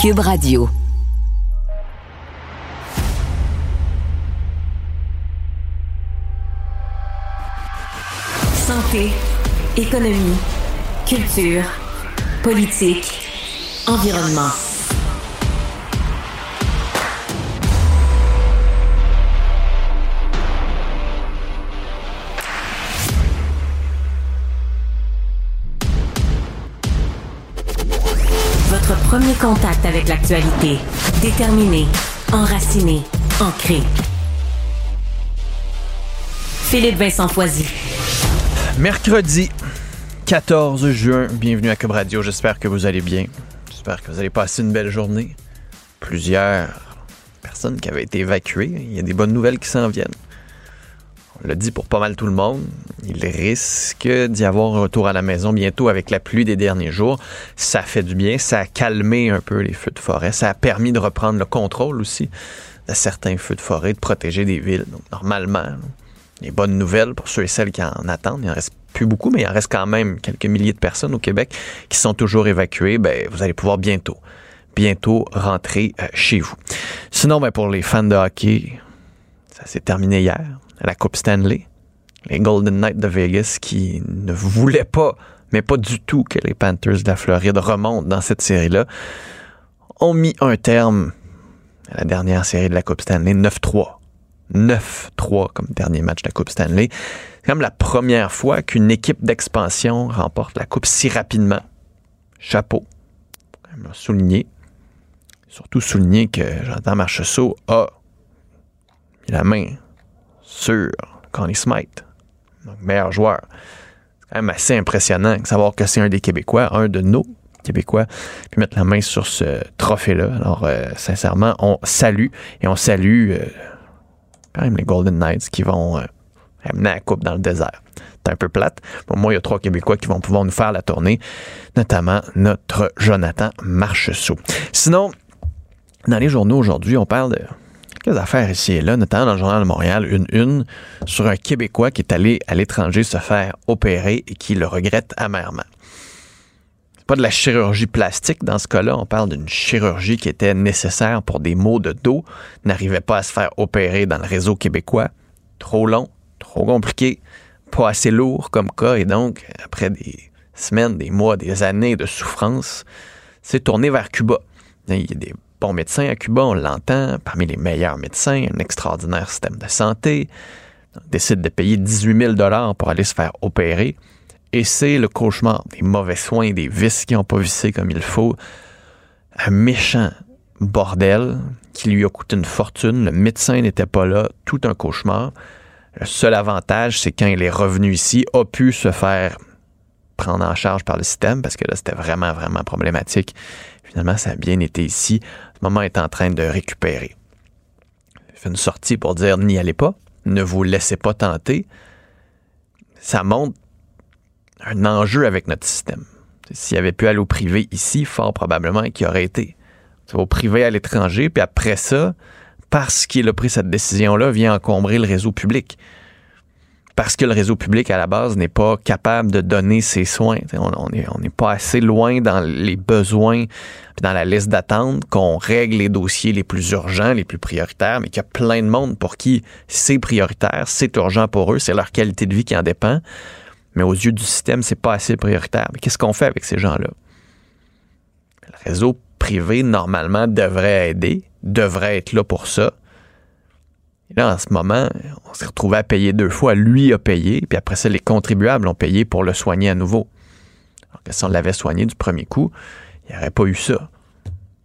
Cube Radio. Santé, économie, culture, politique, environnement. Contact avec l'actualité. Déterminé, enraciné, ancré. Philippe Vincent Foisy. Mercredi 14 juin, bienvenue à Cube Radio. J'espère que vous allez bien. J'espère que vous allez passer une belle journée. Plusieurs personnes qui avaient été évacuées. Il y a des bonnes nouvelles qui s'en viennent. On l'a dit pour pas mal tout le monde. Il risque d'y avoir un retour à la maison bientôt avec la pluie des derniers jours. Ça fait du bien. Ça a calmé un peu les feux de forêt. Ça a permis de reprendre le contrôle aussi de certains feux de forêt, de protéger des villes. Donc, normalement, les bonnes nouvelles pour ceux et celles qui en attendent. Il en reste plus beaucoup, mais il en reste quand même quelques milliers de personnes au Québec qui sont toujours évacuées. Ben, vous allez pouvoir bientôt, bientôt rentrer euh, chez vous. Sinon, ben, pour les fans de hockey, ça s'est terminé hier la Coupe Stanley. Les Golden Knights de Vegas qui ne voulaient pas, mais pas du tout, que les Panthers de la Floride remontent dans cette série-là, ont mis un terme à la dernière série de la Coupe Stanley, 9-3. 9-3 comme dernier match de la Coupe Stanley. C'est comme la première fois qu'une équipe d'expansion remporte la Coupe si rapidement. Chapeau. Souligner. Surtout souligner que Jonathan Marchessault a la main sur Connie Smythe, meilleur joueur. C'est quand même assez impressionnant de savoir que c'est un des Québécois, un de nos Québécois, puis mettre la main sur ce trophée-là. Alors, euh, sincèrement, on salue et on salue euh, quand même les Golden Knights qui vont euh, amener la coupe dans le désert. C'est un peu plate. Pour moi, il y a trois Québécois qui vont pouvoir nous faire la tournée, notamment notre Jonathan Marcheseau. Sinon, dans les journaux aujourd'hui, on parle de quelques affaires ici et là, notamment dans le Journal de Montréal, une une sur un Québécois qui est allé à l'étranger se faire opérer et qui le regrette amèrement. Pas de la chirurgie plastique dans ce cas-là, on parle d'une chirurgie qui était nécessaire pour des maux de dos, n'arrivait pas à se faire opérer dans le réseau québécois. Trop long, trop compliqué, pas assez lourd comme cas, et donc, après des semaines, des mois, des années de souffrance, c'est tourné vers Cuba. Il y a des bons médecins à Cuba, on l'entend, parmi les meilleurs médecins, un extraordinaire système de santé. On décide de payer 18 000 pour aller se faire opérer. Et c'est le cauchemar des mauvais soins, des vis qui n'ont pas vissé comme il faut. Un méchant bordel qui lui a coûté une fortune. Le médecin n'était pas là. Tout un cauchemar. Le seul avantage, c'est quand il est revenu ici, a pu se faire prendre en charge par le système parce que là, c'était vraiment, vraiment problématique. Finalement, ça a bien été ici. Moment est en train de récupérer. Il fait une sortie pour dire n'y allez pas, ne vous laissez pas tenter. Ça montre un enjeu avec notre système. S'il avait pu aller au privé ici, fort probablement qu'il aurait été. Au privé à l'étranger, puis après ça, parce qu'il a pris cette décision-là, vient encombrer le réseau public parce que le réseau public à la base n'est pas capable de donner ses soins. On n'est pas assez loin dans les besoins, dans la liste d'attente, qu'on règle les dossiers les plus urgents, les plus prioritaires, mais qu'il y a plein de monde pour qui c'est prioritaire, c'est urgent pour eux, c'est leur qualité de vie qui en dépend. Mais aux yeux du système, c'est pas assez prioritaire. Qu'est-ce qu'on fait avec ces gens-là? Le réseau privé, normalement, devrait aider, devrait être là pour ça. Et là, en ce moment, on s'est retrouvé à payer deux fois. Lui a payé, puis après ça, les contribuables ont payé pour le soigner à nouveau. Alors que si on l'avait soigné du premier coup, il n'y aurait pas eu ça.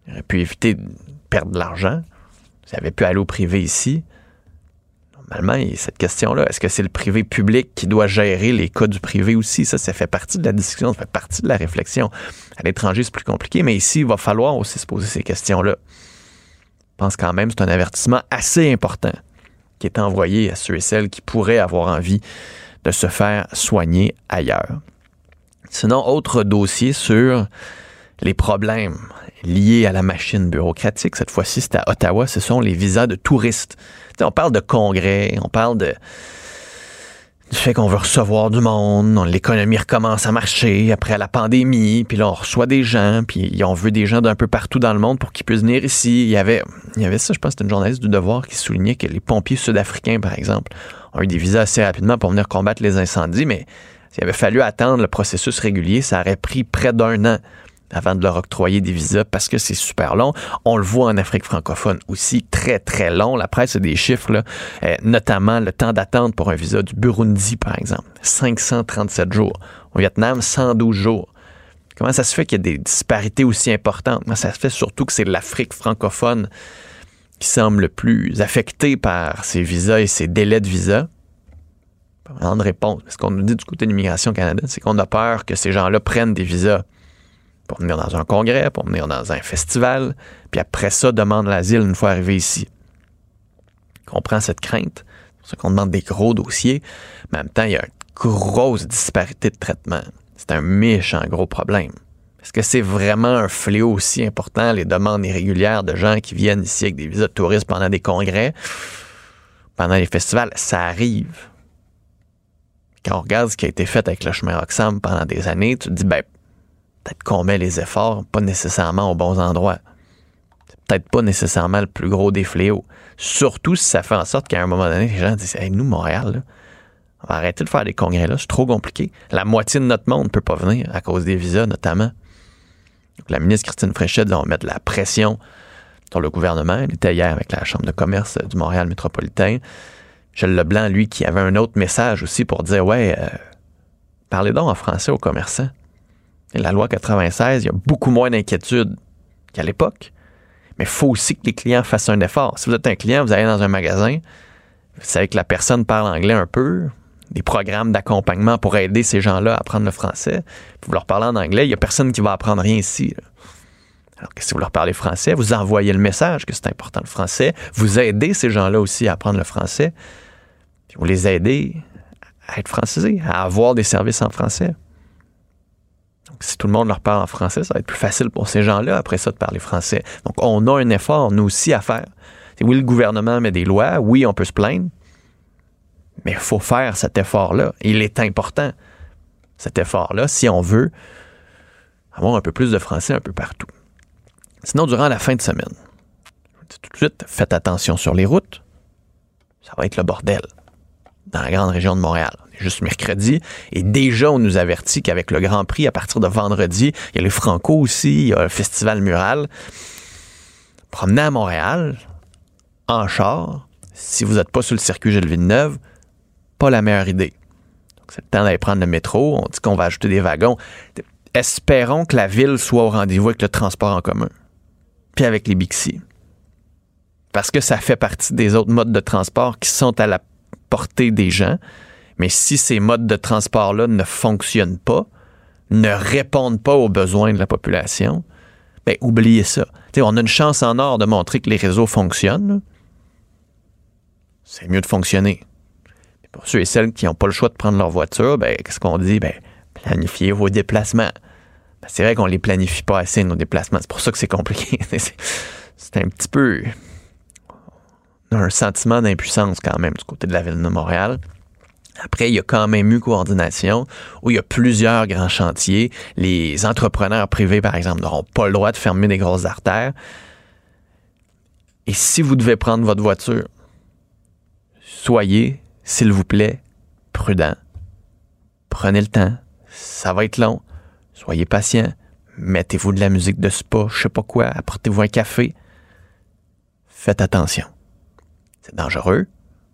Il aurait pu éviter de perdre de l'argent. S'il avait pu aller au privé ici, normalement, il y a cette question-là. Est-ce que c'est le privé public qui doit gérer les cas du privé aussi? Ça, ça fait partie de la discussion, ça fait partie de la réflexion. À l'étranger, c'est plus compliqué, mais ici, il va falloir aussi se poser ces questions-là. Je pense quand même que c'est un avertissement assez important qui est envoyé à ceux et celles qui pourraient avoir envie de se faire soigner ailleurs. Sinon, autre dossier sur les problèmes liés à la machine bureaucratique. Cette fois-ci, c'est à Ottawa. Ce sont les visas de touristes. on parle de congrès, on parle de du fait qu'on veut recevoir du monde, l'économie recommence à marcher après la pandémie, puis là on reçoit des gens, puis on veut des gens d'un peu partout dans le monde pour qu'ils puissent venir ici. Il y avait, il y avait ça, je pense, c'était une journaliste du Devoir qui soulignait que les pompiers sud-africains, par exemple, ont eu des visas assez rapidement pour venir combattre les incendies, mais s'il avait fallu attendre le processus régulier, ça aurait pris près d'un an avant de leur octroyer des visas parce que c'est super long. On le voit en Afrique francophone aussi, très, très long. La presse a des chiffres, euh, notamment le temps d'attente pour un visa du Burundi, par exemple, 537 jours. Au Vietnam, 112 jours. Comment ça se fait qu'il y a des disparités aussi importantes? Comment ça se fait surtout que c'est l'Afrique francophone qui semble le plus affectée par ces visas et ces délais de visa? Pas de réponse. Ce qu'on nous dit du côté de l'immigration Canada, c'est qu'on a peur que ces gens-là prennent des visas pour venir dans un congrès, pour venir dans un festival, puis après ça, demande l'asile une fois arrivé ici. On comprend cette crainte. C'est pour ça qu'on demande des gros dossiers. Mais en même temps, il y a une grosse disparité de traitement. C'est un méchant gros problème. Est-ce que c'est vraiment un fléau aussi important, les demandes irrégulières de gens qui viennent ici avec des visas de touristes pendant des congrès, pendant les festivals? Ça arrive. Quand on regarde ce qui a été fait avec le chemin Roxham pendant des années, tu te dis, ben, peut-être qu'on met les efforts pas nécessairement aux bons endroits. C'est peut-être pas nécessairement le plus gros des fléaux. Surtout si ça fait en sorte qu'à un moment donné, les gens disent hey, nous, Montréal, on va arrêter de faire des congrès là, c'est trop compliqué. La moitié de notre monde ne peut pas venir à cause des visas, notamment. la ministre Christine Fréchet dit on va mettre la pression sur le gouvernement. Elle était hier avec la Chambre de commerce du Montréal métropolitain. Michel Leblanc, lui, qui avait un autre message aussi pour dire Ouais, euh, parlez donc en français aux commerçants la loi 96, il y a beaucoup moins d'inquiétude qu'à l'époque. Mais il faut aussi que les clients fassent un effort. Si vous êtes un client, vous allez dans un magasin, vous savez que la personne parle anglais un peu, des programmes d'accompagnement pour aider ces gens-là à apprendre le français. vous leur parlez en anglais, il n'y a personne qui va apprendre rien ici. Alors que si vous leur parlez français, vous envoyez le message que c'est important le français, vous aidez ces gens-là aussi à apprendre le français, puis vous les aidez à être francisés, à avoir des services en français si tout le monde leur parle en français, ça va être plus facile pour ces gens-là après ça de parler français. Donc, on a un effort, nous aussi, à faire. Oui, le gouvernement met des lois, oui, on peut se plaindre, mais il faut faire cet effort-là. Il est important, cet effort-là, si on veut avoir un peu plus de français un peu partout. Sinon, durant la fin de semaine, tout de suite, faites attention sur les routes. Ça va être le bordel dans la grande région de Montréal juste mercredi. Et déjà, on nous avertit qu'avec le Grand Prix, à partir de vendredi, il y a les Franco aussi, il y a le Festival Mural. Promener à Montréal, en char, si vous n'êtes pas sur le circuit Gilles Villeneuve, pas la meilleure idée. c'est le temps d'aller prendre le métro. On dit qu'on va ajouter des wagons. Espérons que la ville soit au rendez-vous avec le transport en commun. Puis avec les Bixi. Parce que ça fait partie des autres modes de transport qui sont à la portée des gens. Mais si ces modes de transport-là ne fonctionnent pas, ne répondent pas aux besoins de la population, ben oubliez ça. on a une chance en or de montrer que les réseaux fonctionnent. C'est mieux de fonctionner. pour ceux et celles qui n'ont pas le choix de prendre leur voiture, ben, qu'est-ce qu'on dit? Ben, planifiez vos déplacements. Ben, c'est vrai qu'on les planifie pas assez, nos déplacements. C'est pour ça que c'est compliqué. c'est un petit peu un sentiment d'impuissance quand même du côté de la ville de Montréal. Après, il y a quand même eu coordination où il y a plusieurs grands chantiers. Les entrepreneurs privés, par exemple, n'auront pas le droit de fermer des grosses artères. Et si vous devez prendre votre voiture, soyez, s'il vous plaît, prudent. Prenez le temps. Ça va être long. Soyez patient. Mettez-vous de la musique de spa, je sais pas quoi. Apportez-vous un café. Faites attention. C'est dangereux.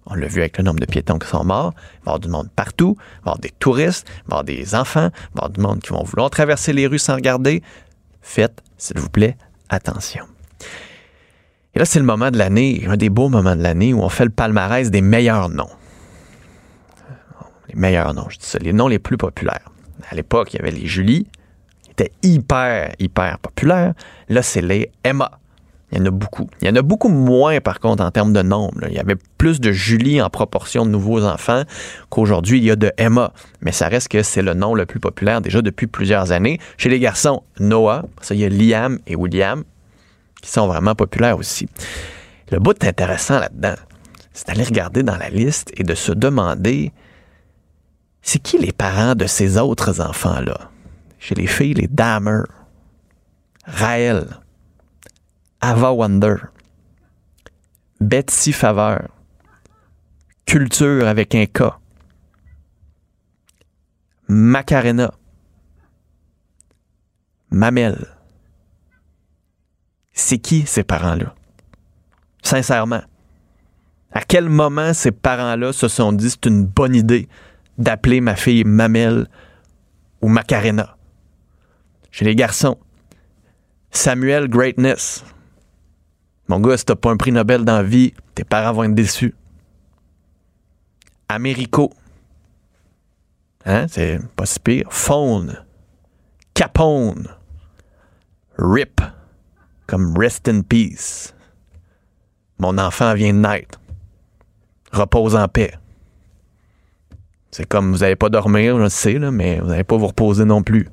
On l'a vu avec le nombre de piétons qui sont morts. Il va y avoir du monde partout. Il va y avoir des touristes. Il va y avoir des enfants. Il va y avoir du monde qui vont vouloir traverser les rues sans regarder. Faites, s'il vous plaît, attention. Et là, c'est le moment de l'année, un des beaux moments de l'année où on fait le palmarès des meilleurs noms. Les meilleurs noms, je dis ça, les noms les plus populaires. À l'époque, il y avait les Julie, qui étaient hyper, hyper populaires. Là, c'est les Emma. Il y en a beaucoup. Il y en a beaucoup moins, par contre, en termes de nombre. Il y avait plus de Julie en proportion de nouveaux enfants qu'aujourd'hui, il y a de Emma. Mais ça reste que c'est le nom le plus populaire déjà depuis plusieurs années. Chez les garçons, Noah. Ça, il y a Liam et William qui sont vraiment populaires aussi. Le bout intéressant là-dedans, c'est d'aller regarder dans la liste et de se demander C'est qui les parents de ces autres enfants-là? Chez les filles, les Dahmer, Raël, Ava Wonder, Betsy Faveur, Culture avec un K, Macarena, Mamel. C'est qui ces parents-là? Sincèrement. À quel moment ces parents-là se sont dit c'est une bonne idée d'appeler ma fille Mamel ou Macarena? Chez les garçons, Samuel Greatness. Mon gars, si t'as pas un prix Nobel dans la vie, tes parents vont être déçus. Américo. Hein, c'est pas si pire. Faune. Capone. RIP. Comme Rest in Peace. Mon enfant vient de naître. Repose en paix. C'est comme vous n'allez pas dormir, je sais, mais vous n'allez pas vous reposer non plus.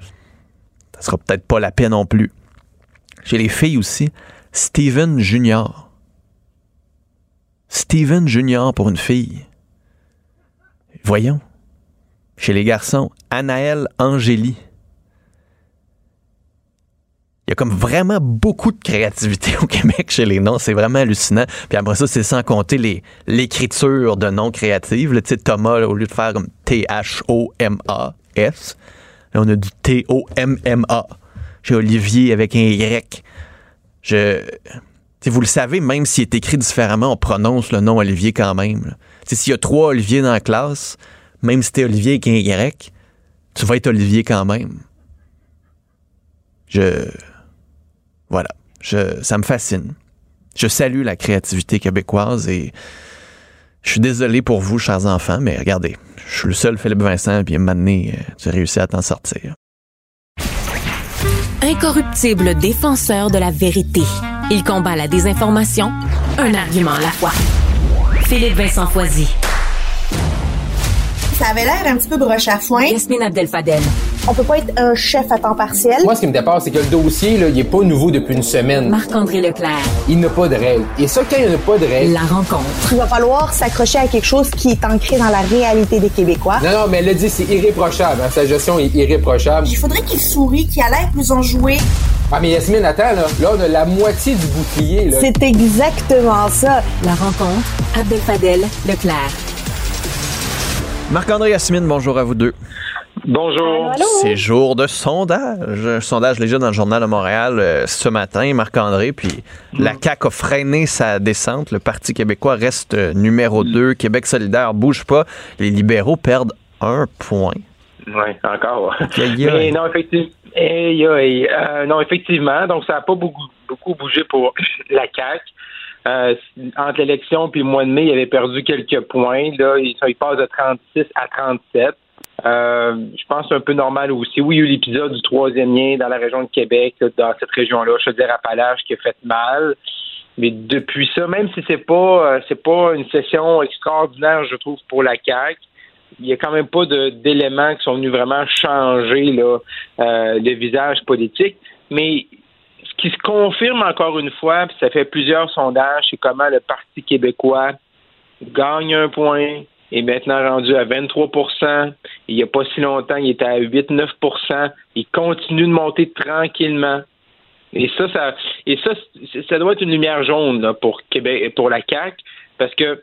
Ça sera peut-être pas la paix non plus. Chez les filles aussi, Steven Junior. Steven Junior pour une fille. Voyons. Chez les garçons, Anaël Angéli. Il y a comme vraiment beaucoup de créativité au Québec chez les noms. C'est vraiment hallucinant. Puis après ça, c'est sans compter l'écriture de noms créatifs. Tu sais, Thomas, au lieu de faire T-H-O-M-A-S, on a du T-O-M-M-A. Chez Olivier avec un Y. Je. vous le savez, même s'il est écrit différemment, on prononce le nom Olivier quand même. S'il y a trois Olivier dans la classe, même si t'es Olivier avec un Y, tu vas être Olivier quand même. Je. Voilà. Je, ça me fascine. Je salue la créativité québécoise et je suis désolé pour vous, chers enfants, mais regardez, je suis le seul Philippe Vincent, puis maintenant, euh, tu as réussi à t'en sortir. Incorruptible défenseur de la vérité. Il combat la désinformation, un argument à la fois. Philippe Vincent Foisy. Ça avait l'air un petit peu broche à foin. Yasmine Abdel-Fadel. On peut pas être un chef à temps partiel. Moi, ce qui me dépasse, c'est que le dossier, là, il est pas nouveau depuis une semaine. Marc-André Leclerc. Il n'a pas de règles. Et ça, quand il n'y a pas de règles... La rencontre. Il va falloir s'accrocher à quelque chose qui est ancré dans la réalité des Québécois. Non, non, mais elle l'a dit, c'est irréprochable. Hein. Sa gestion est irréprochable. Il faudrait qu'il sourie, qu'il a l'air plus enjoué. Ah, mais Yasmine, attends, là. Là, on a la moitié du bouclier, là. C'est exactement ça. La rencontre. Abdel-Fadel Leclerc. Marc-André Yasmine, bonjour à vous deux. Bonjour. C'est jour de sondage. Un sondage léger dans le Journal de Montréal euh, ce matin, Marc-André. Puis la mm. CAQ a freiné sa descente. Le Parti québécois reste euh, numéro 2. Québec solidaire bouge pas. Les libéraux perdent un point. Oui, encore. Mais non, effectivement. Euh, non, effectivement. Donc, ça n'a pas beaucoup, beaucoup bougé pour la CAQ. Euh, entre l'élection et le mois de mai, il avait perdu quelques points. Là, il, il passe de 36 à 37. Euh, je pense que c'est un peu normal aussi. Oui, il y a eu l'épisode du troisième lien dans la région de Québec, dans cette région-là, je veux dire Appalaches, qui a fait mal. Mais depuis ça, même si c'est pas euh, c'est pas une session extraordinaire, je trouve, pour la CAQ, il n'y a quand même pas d'éléments qui sont venus vraiment changer là, euh, le visage politique. Mais ce qui se confirme encore une fois, puis ça fait plusieurs sondages, c'est comment le Parti québécois gagne un point, est maintenant rendu à 23% Il n'y a pas si longtemps, il était à 8-9% Il continue de monter tranquillement. Et ça, ça, ça, doit être une lumière jaune pour Québec, pour la CAC, parce que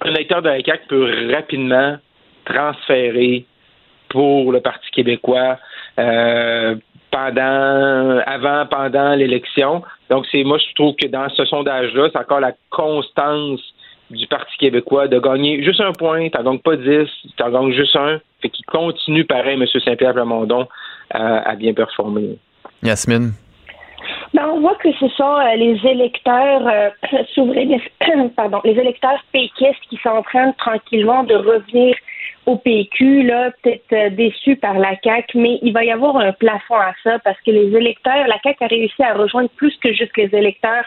un électeur de la CAC peut rapidement transférer pour le Parti québécois euh, pendant, avant, pendant l'élection. Donc, c'est moi, je trouve que dans ce sondage-là, c'est encore la constance du Parti québécois de gagner juste un point, t'en gagnes pas dix, t'en gagnes juste un, fait qu'il continue pareil, M. Saint-Pierre Plamondon, euh, à bien performer. Yasmine? Ben, on voit que ce sont euh, les électeurs euh, souverainistes, pardon, les électeurs péquistes qui sont en train tranquillement de revenir au PQ, là, peut-être euh, déçus par la CAQ, mais il va y avoir un plafond à ça parce que les électeurs, la CAQ a réussi à rejoindre plus que juste les électeurs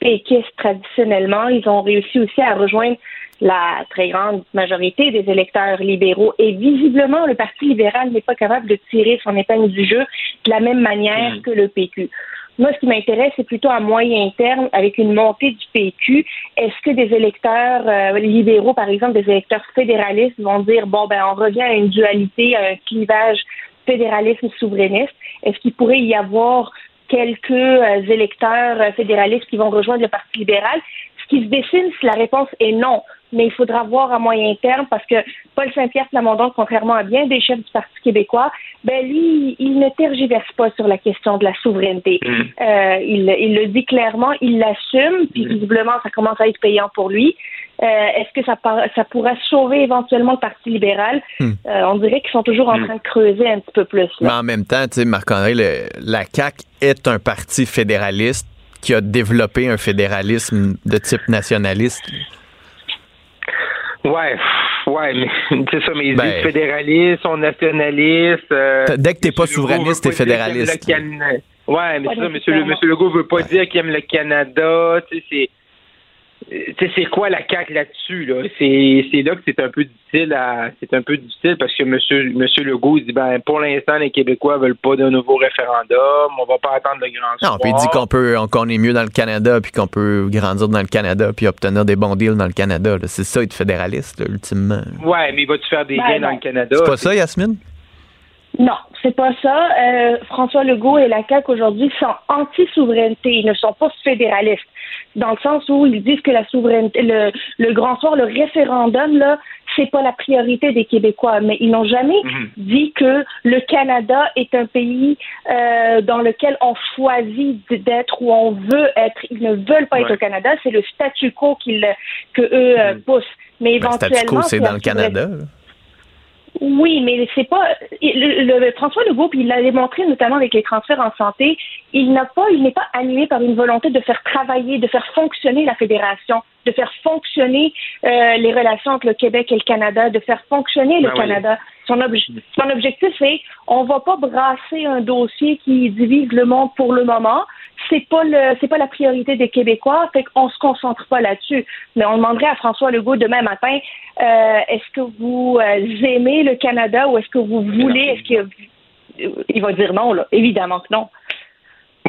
péquistes traditionnellement. Ils ont réussi aussi à rejoindre la très grande majorité des électeurs libéraux. Et visiblement, le Parti libéral n'est pas capable de tirer son épingle du jeu de la même manière mm. que le PQ. Moi, ce qui m'intéresse, c'est plutôt à moyen terme, avec une montée du PQ, est-ce que des électeurs euh, libéraux, par exemple, des électeurs fédéralistes vont dire, bon, ben, on revient à une dualité, à un clivage fédéralisme-souverainiste? Est-ce qu'il pourrait y avoir quelques euh, électeurs euh, fédéralistes qui vont rejoindre le Parti libéral? Qui se dessine, si la réponse est non mais il faudra voir à moyen terme parce que Paul Saint-Pierre Plamondon, contrairement à bien des chefs du Parti québécois, ben lui, il ne tergiverse pas sur la question de la souveraineté. Mm. Euh, il, il, le dit clairement, il l'assume, puis mm. visiblement, ça commence à être payant pour lui. Euh, Est-ce que ça, ça pourra sauver éventuellement le Parti libéral? Mm. Euh, on dirait qu'ils sont toujours en train de creuser un petit peu plus. Mais en même temps, tu sais, Marc-André, la CAQ est un parti fédéraliste qui a développé un fédéralisme de type nationaliste? Ouais, ouais, mais c'est ça, mais ben, fédéralistes, sont nationalistes. Euh, dès que t'es pas souverainiste, t'es fédéraliste. Ouais, mais c'est ça, monsieur, monsieur Legault veut pas dire qu'il aime le Canada, tu sais, c'est c'est quoi la CAQ là-dessus? Là? C'est là que c'est un peu difficile à c'est un peu difficile parce que monsieur, monsieur Legault dit ben pour l'instant les Québécois veulent pas d'un nouveau référendum, on va pas attendre le grand Non, puis il dit qu'on peut qu'on est mieux dans le Canada puis qu'on peut grandir dans le Canada puis obtenir des bons deals dans le Canada. C'est ça être fédéraliste, ultimement. Ouais, mais il va-tu faire des ben gains dans le Canada? C'est pas ça, Yasmine? Non, c'est pas ça. Euh, François Legault et la CAQ aujourd'hui sont anti-souveraineté. Ils ne sont pas fédéralistes dans le sens où ils disent que la souveraineté, le, le grand soir, le référendum, là, c'est pas la priorité des Québécois. Mais ils n'ont jamais mhm. dit que le Canada est un pays euh, dans lequel on choisit d'être ou on veut être. Ils ne veulent pas être au Canada. C'est le statu quo qu'ils, que eux euh, mhm. poussent. Mais éventuellement. Le statu quo, c'est dans le Canada. Oui, mais c'est pas le, François Legault, puis il l'a démontré notamment avec les transferts en santé. Il n'a pas, il n'est pas animé par une volonté de faire travailler, de faire fonctionner la fédération, de faire fonctionner euh, les relations entre le Québec et le Canada, de faire fonctionner le ah Canada. Son, son objectif c'est, on va pas brasser un dossier qui divise le monde pour le moment c'est pas le c'est pas la priorité des Québécois, fait qu'on se concentre pas là-dessus. Mais on demanderait à François Legault demain matin euh, est-ce que vous euh, aimez le Canada ou est-ce que vous voulez est-ce qu'il il va dire non là, évidemment que non.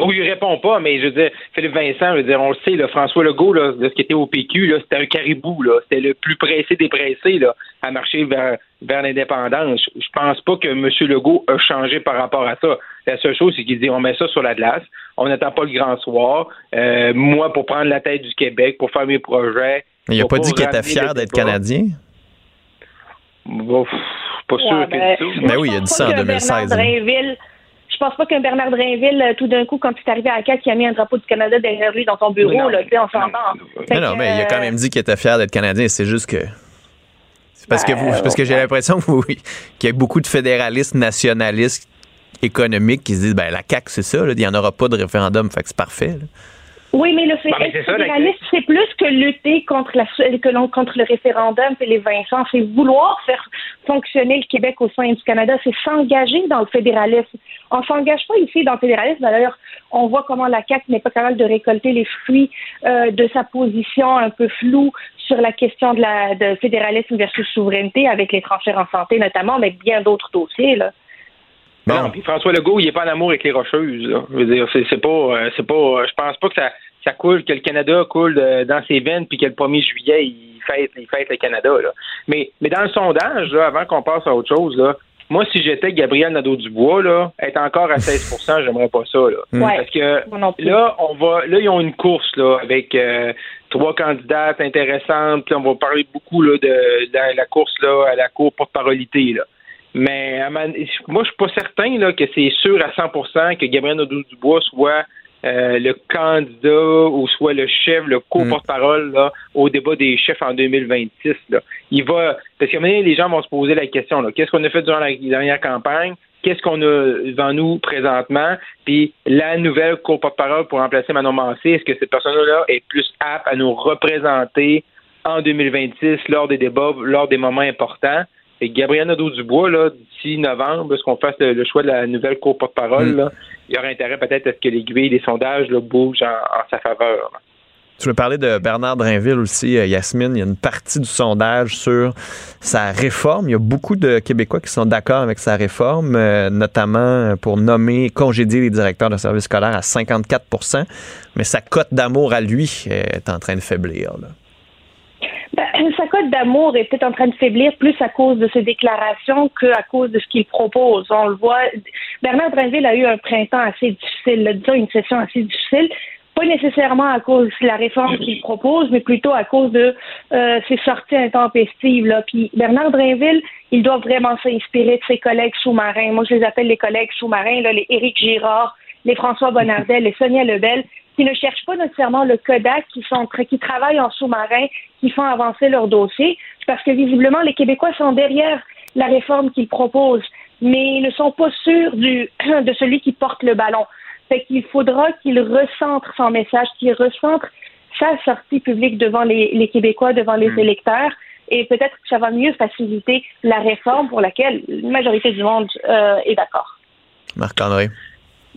Oui, il répond pas, mais je veux dire, Philippe Vincent, je veux dire, on le sait, là, François Legault, là, de ce qui était au PQ, là, c'était un caribou, là. C'était le plus pressé des pressés, là, à marcher vers, vers l'indépendance. Je pense pas que M. Legault a changé par rapport à ça. La seule chose, c'est qu'il dit, on met ça sur la glace, on n'attend pas le grand soir. Euh, moi, pour prendre la tête du Québec, pour faire mes projets. Il a pas dit qu'il était fier d'être Canadien? pas sûr que ben, ça. Mais oui, il a dit ça en 2016 je pense pas qu'un Bernard Drainville, euh, tout d'un coup, quand il est arrivé à CAQ, qui a mis un drapeau du Canada derrière lui dans son bureau, là, tu sais, on s'entend. Non, non, mais il a quand même dit qu'il était fier d'être Canadien. C'est juste que. Parce que vous, parce que j'ai l'impression qu'il y a beaucoup de fédéralistes nationalistes économiques qui se disent ben la CAQ, c'est ça, il n'y en aura pas de référendum, fait que c'est parfait. Oui, mais le fait fédéraliste, c'est plus que lutter contre, la, que contre le référendum et les Vincent. C'est vouloir faire fonctionner le Québec au sein du Canada. C'est s'engager dans le fédéralisme. On s'engage pas ici dans le fédéralisme. D'ailleurs, on voit comment la CAQ n'est pas capable de récolter les fruits euh, de sa position un peu floue sur la question de la de fédéralisme versus souveraineté avec les transferts en santé notamment, mais bien d'autres dossiers. Là. Non, puis François Legault, il est pas en amour avec les Rocheuses. Je veux dire, c'est, pas, euh, c'est pas, je pense pas que ça, ça coule, que le Canada coule dans ses veines, puis que le 1er juillet, il fête, il fête le Canada. Là. Mais, mais dans le sondage, là, avant qu'on passe à autre chose, là, moi, si j'étais Gabriel Nadeau-Dubois, là, être encore à 16% j'aimerais pas ça. Là. Parce que là, on va, là, ils ont une course là, avec euh, trois candidates intéressantes. Puis on va parler beaucoup là, de, de la course là, à la cour porte-parolité. Là. Mais moi, je suis pas certain là, que c'est sûr à 100% que Gabriel Nadeau-Dubois soit euh, le candidat ou soit le chef, le co-porte-parole là, au débat des chefs en 2026. Là. Il va parce que les gens vont se poser la question qu'est-ce qu'on a fait durant la dernière campagne? Qu'est-ce qu'on a devant nous présentement? Puis la nouvelle co-porte-parole pour remplacer Manon Mancé, est-ce que cette personne-là est plus apte à nous représenter en 2026 lors des débats, lors des moments importants? Et Gabriel Nadeau-Dubois, là, d'ici novembre, qu'on fasse le, choix de la nouvelle cour porte-parole, il y aurait intérêt peut-être à ce que l'aiguille des sondages là, bougent en, sa faveur. Tu veux parler de Bernard Drinville aussi, euh, Yasmine. Il y a une partie du sondage sur sa réforme. Il y a beaucoup de Québécois qui sont d'accord avec sa réforme, euh, notamment pour nommer, congédier les directeurs de services scolaires à 54% mais sa cote d'amour à lui est en train de faiblir. Ben, sa cote d'amour est peut-être en train de faiblir plus à cause de ses déclarations qu'à cause de ce qu'il propose. On le voit. Bernard Drinville a eu un printemps assez difficile, disons une session assez difficile pas nécessairement à cause de la réforme qu'il propose, mais plutôt à cause de euh, ses sorties intempestives. Là. Puis Bernard Drinville, il doit vraiment s'inspirer de ses collègues sous-marins. Moi, je les appelle les collègues sous-marins, là, les Éric Girard, les François Bonnardel, les Sonia Lebel, qui ne cherchent pas nécessairement le Kodak, qui, sont, qui travaillent en sous-marin, qui font avancer leur dossier, parce que visiblement, les Québécois sont derrière la réforme qu'ils proposent, mais ils ne sont pas sûrs du, de celui qui porte le ballon. Fait qu'il faudra qu'il recentre son message, qu'il recentre sa sortie publique devant les, Québécois, devant les hmm. électeurs. Et peut-être que ça va mieux faciliter la réforme pour laquelle la majorité du monde euh, est d'accord. Marc-André.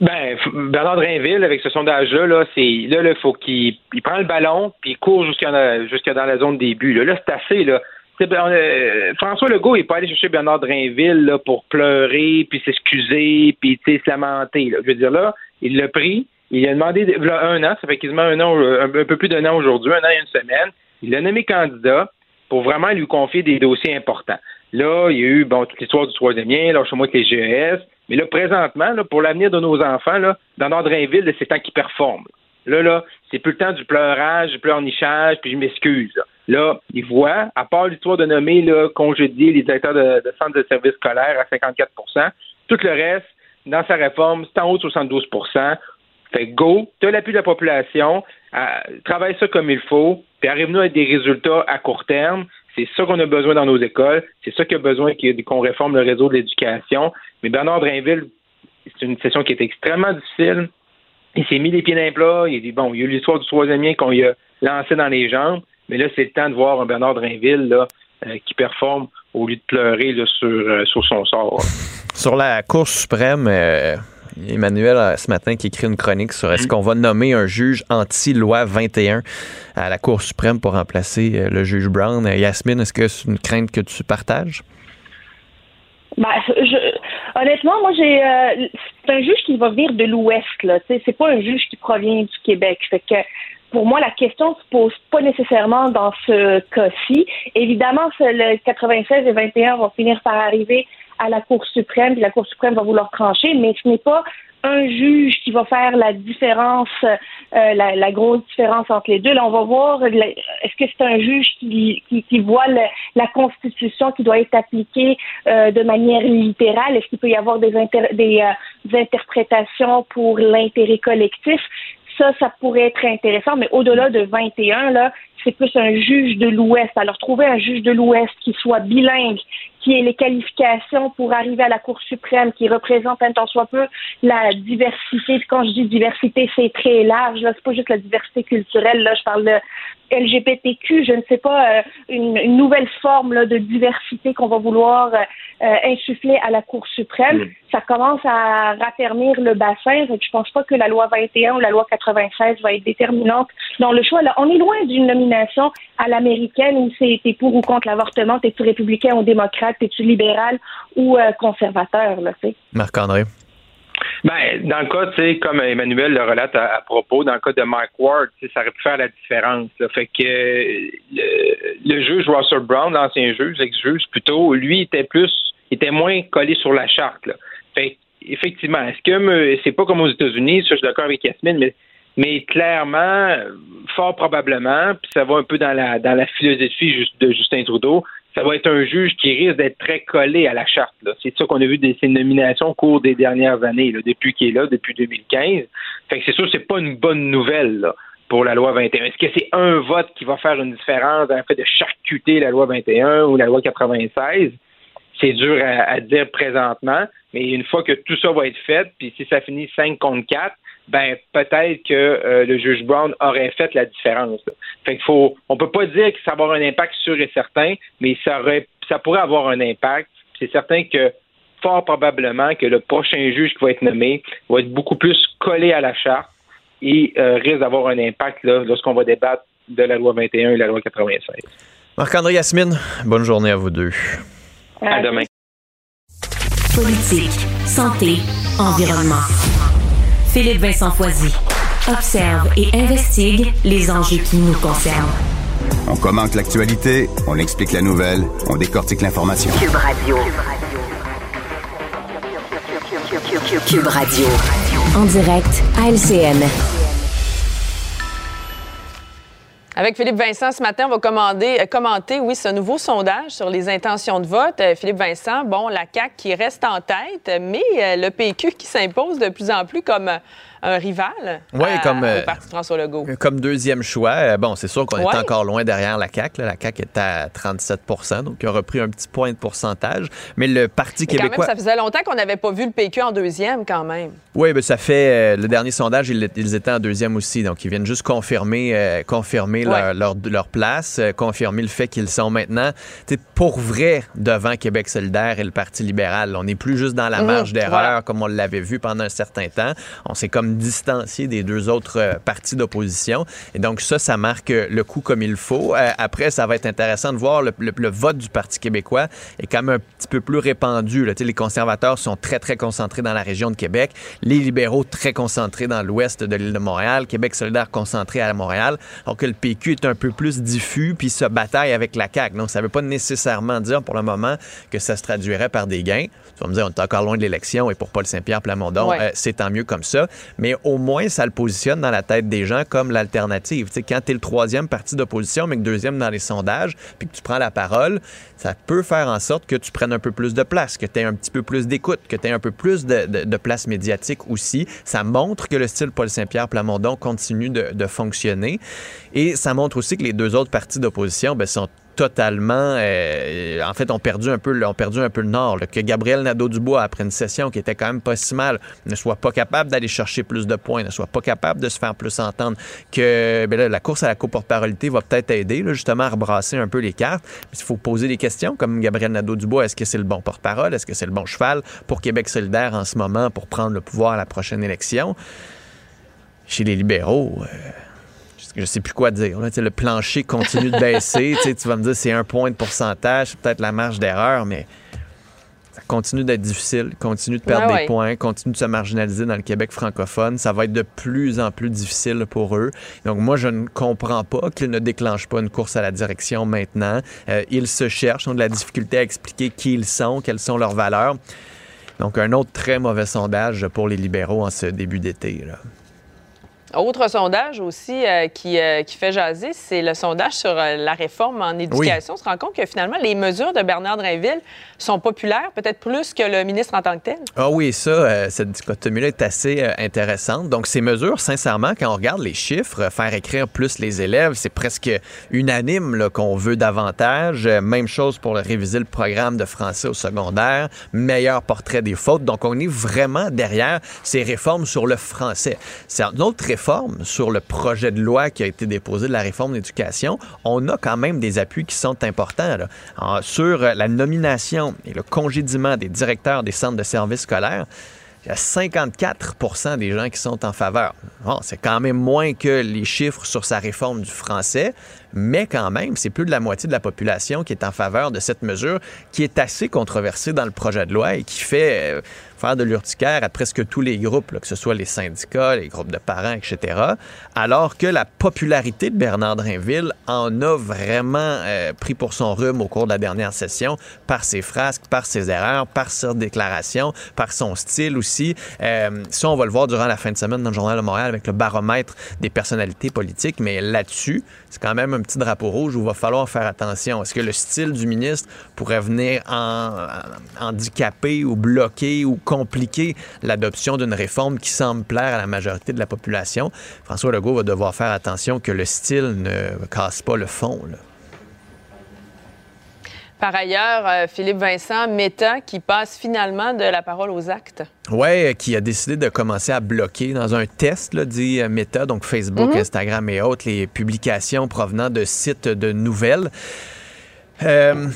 Ben, Bernard Drinville, avec ce sondage-là, là, c'est là, il faut qu'il prend le ballon puis il court jusqu'à dans la zone début. Là, là c'est assez. Là. Euh, François Legault n'est pas allé chercher Bernard Drinville là, pour pleurer, puis s'excuser, puis se lamenter. Là. Je veux dire, là, il l'a pris, il a demandé là, un an, ça fait quasiment un an, un, peu plus d'un an aujourd'hui, un an et une semaine. Il l'a nommé candidat pour vraiment lui confier des dossiers importants. Là, il y a eu bon, toute l'histoire du troisième lien, là, chez moi avec les GES. Mais là, présentement, là, pour l'avenir de nos enfants, là, dans Nordrinville, c'est temps qu'ils performent. Là, là, c'est plus le temps du pleurage, du pleurnichage, puis je m'excuse. Là, ils voient, à part l'histoire de nommer là, congédier les directeurs de, centres de services scolaires à 54% tout le reste, dans sa réforme, c'est en haut de 72% Fait go, tu as l'appui de la population, travaille ça comme il faut, puis arrive-nous avec des résultats à court terme. C'est ça qu'on a besoin dans nos écoles, c'est ça qu'il a besoin qu'on réforme le réseau de l'éducation. Mais Bernard Drainville, c'est une session qui est extrêmement difficile. Il s'est mis les pieds dans les plats. Il dit, bon, il y a eu l'histoire du troisième lien qu'on lui a lancé dans les jambes. Mais là, c'est le temps de voir un Bernard Drainville là, euh, qui performe au lieu de pleurer sur, euh, sur son sort. Sur la Cour suprême, euh, Emmanuel, ce matin, qui écrit une chronique sur est-ce mm. qu'on va nommer un juge anti-loi 21 à la Cour suprême pour remplacer le juge Brown. Yasmine, est-ce que c'est une crainte que tu partages? Ben, honnêtement, moi, j'ai. c'est un juge qui va venir de l'Ouest, là. C'est pas un juge qui provient du Québec. Fait que pour moi, la question ne se pose pas nécessairement dans ce cas-ci. Évidemment, le 96 et 21 vont finir par arriver à la Cour suprême, puis la Cour suprême va vouloir trancher, mais ce n'est pas un juge qui va faire la différence, euh, la, grosse différence entre les deux. Là, on va voir, est-ce que c'est un juge qui, qui, voit la Constitution qui doit être appliquée euh, de manière littérale? Est-ce qu'il peut y avoir des, des, euh, des interprétations pour l'intérêt collectif? ça, ça pourrait être intéressant, mais au-delà de 21, là, c'est plus un juge de l'Ouest. Alors, trouver un juge de l'Ouest qui soit bilingue, qui ait les qualifications pour arriver à la Cour suprême, qui représente un tant soit peu la diversité. Quand je dis diversité, c'est très large. Là, c'est pas juste la diversité culturelle. Là, je parle de LGBTQ. Je ne sais pas euh, une, nouvelle forme là, de diversité qu'on va vouloir euh, euh, insuffler à la Cour suprême. Ça commence à raffermir le bassin. Je pense pas que la loi 21 ou la loi 96 va être déterminante dans le choix. Là, on est loin d'une nomination à l'américaine où c'est pour ou contre l'avortement, t'es-tu républicain ou démocrate, t'es-tu libéral ou euh, conservateur, là, tu Marc-André. Ben, dans le cas, tu sais, comme Emmanuel le relate à, propos, dans le cas de Mike Ward, ça aurait pu faire la différence. Fait que le, juge Russell Brown, l'ancien juge, ex-juge plutôt, lui était plus, était moins collé sur la charte. Là. Fait effectivement, est-ce que c'est pas comme aux États-Unis, ça je suis d'accord avec Yasmine, mais mais clairement, fort probablement, puis ça va un peu dans la dans la philosophie de Justin Trudeau, ça va être un juge qui risque d'être très collé à la charte. C'est ça qu'on a vu de ses nominations au cours des dernières années, depuis qu'il est là, depuis 2015. Fait que c'est sûr, c'est pas une bonne nouvelle pour la loi 21. Est-ce que c'est un vote qui va faire une différence dans le fait de charcuter la loi 21 ou la loi 96? C'est dur à, à dire présentement, mais une fois que tout ça va être fait, puis si ça finit 5 contre 4, ben peut-être que euh, le juge Brown aurait fait la différence. Fait qu'il faut, on peut pas dire que ça va avoir un impact sûr et certain, mais ça aurait, ça pourrait avoir un impact. C'est certain que fort probablement que le prochain juge qui va être nommé va être beaucoup plus collé à la charte et risque d'avoir un impact lorsqu'on va débattre de la loi 21 et la loi 96. Marc-André Yasmine, bonne journée à vous deux. À demain. Politique, santé, environnement. Philippe Vincent Foisy observe et investigue les enjeux qui nous concernent. On commente l'actualité, on explique la nouvelle, on décortique l'information. Cube Radio. Cube Radio. En direct à LCN. Avec Philippe Vincent, ce matin, on va euh, commenter, oui, ce nouveau sondage sur les intentions de vote. Euh, Philippe Vincent, bon, la CAQ qui reste en tête, mais euh, le PQ qui s'impose de plus en plus comme un rival Oui, comme, au Parti François Legault. Comme deuxième choix. Bon, c'est sûr qu'on est encore loin derrière la CAQ. La CAQ est à 37 donc il a repris un petit point de pourcentage. Mais le Parti québécois... Quand même, ça faisait longtemps qu'on n'avait pas vu le PQ en deuxième, quand même. Oui, bien, ça fait... le dernier sondage, ils, étaient en deuxième aussi. Donc, ils viennent juste confirmer, confirmer leur, leur, place, euh, confirmer le fait qu'ils sont maintenant pour vrai devant Québec solidaire et le Parti libéral. On n'est plus juste dans la mhm. marge d'erreur comme on l'avait vu pendant un certain temps. On s'est comme distancié des deux autres euh, partis d'opposition. Et donc ça, ça marque le coup comme il faut. Euh, après, ça va être intéressant de voir le, vote du Parti québécois est quand même un petit peu plus répandu. Là. Les conservateurs sont très, très concentrés dans la région de Québec. Les libéraux très concentrés dans l'ouest de l'île de Montréal. Québec solidaire concentré à Montréal. Alors que le PQ est un peu plus diffus puis se bataille avec la CAQ. Donc, ça ne veut pas nécessairement dire pour le moment que ça se traduirait par des gains. Tu vas me dire, on est encore loin de l'élection et pour Paul Saint-Pierre Plamondon, euh, c'est tant mieux comme ça. Mais au moins, ça le positionne dans la tête des gens comme l'alternative. Tu sais, quand tu es le troisième parti d'opposition, mais que deuxième dans les sondages, puis que tu prends la parole, ça peut faire en sorte que tu prennes un peu plus de place, que tu aies un petit peu plus d'écoute, que tu aies un peu plus de, place médiatique aussi. Ça montre que le style Paul Saint-Pierre Plamondon continue de, fonctionner. Et ça montre aussi que les deux autres partis d'opposition ben, sont totalement, euh, en fait, ont perdu un peu, perdu un peu le nord. que Gabriel Nadeau-Dubois, après une session qui était quand même pas si mal, ne soit pas capable d'aller chercher plus de points, ne soit pas capable de se faire plus entendre, que ben la course à la coporparité va peut-être aider, justement, à rebrasser un peu les cartes. Il faut poser des questions, comme Gabriel Nadeau-Dubois, est-ce que c'est le bon porte-parole? Est-ce que c'est le bon cheval pour Québec solidaire en ce moment pour prendre le pouvoir à la prochaine élection? Chez les libéraux... Euh, je sais plus quoi dire. le plancher continue de baisser. tu vas me dire c'est un point de pourcentage, peut-être la marge d'erreur, mais ça continue d'être difficile, continue de perdre des points, continue de se marginaliser dans le Québec francophone. Ça va être de plus en plus difficile pour eux. Donc moi, je ne comprends pas qu'ils ne déclenchent pas une course à la direction maintenant. Euh, ils se cherchent, ont de la difficulté à expliquer qui ils sont, quelles sont leurs valeurs. Donc un autre très mauvais sondage pour les libéraux en ce début d'été. Autre sondage aussi euh, qui, euh, qui, fait jaser, c'est le sondage sur euh, la réforme en éducation. On se rend compte que finalement, les mesures de Bernard Drainville sont populaires, peut-être plus que le ministre en tant que tel. Ah oui, ça, cette dichotomie-là est assez intéressante. Donc, ces mesures, sincèrement, quand on regarde les chiffres, faire écrire plus les élèves, c'est presque unanime qu'on veut davantage. Même chose pour réviser le programme de français au secondaire, meilleur portrait des fautes. Donc, on est vraiment derrière ces réformes sur le français. C'est une autre réforme sur le projet de loi qui a été déposé de la réforme d'éducation, on a quand même des appuis qui sont importants. sur la nomination et le congédiement des directeurs des centres de services scolaires, il y a 54% des gens qui sont en faveur. c'est quand même moins que les chiffres sur sa réforme du français, mais quand même, c'est plus de la moitié de la population qui est en faveur de cette mesure qui est assez controversée dans le projet de loi et qui fait euh, faire de l'urticaire à presque tous les groupes, que ce soit les syndicats, les groupes de parents, etc. Alors que la popularité de Bernard Drinville en a vraiment euh, pris pour son rhume au cours de la dernière session par ses frasques, par ses erreurs, par ses déclarations, par son style aussi. Euh, ça, on va le voir durant la fin de semaine dans le Journal de Montréal avec le baromètre des personnalités politiques, mais là-dessus, c'est quand même un petit drapeau rouge où il va falloir faire attention. Est-ce que le style du ministre pourrait venir en, handicaper ou bloquer ou compliquer l'adoption d'une réforme qui semble plaire à la majorité de la population? François Legault va devoir faire attention que le style ne casse pas le fond. Par ailleurs, euh, Philippe Vincent, Meta, qui passe finalement de la parole aux actes. Oui, qui a décidé de commencer à bloquer dans un test, là, dit euh, Meta, donc Facebook, mhm. Instagram et autres, les publications provenant de sites de nouvelles. Euh,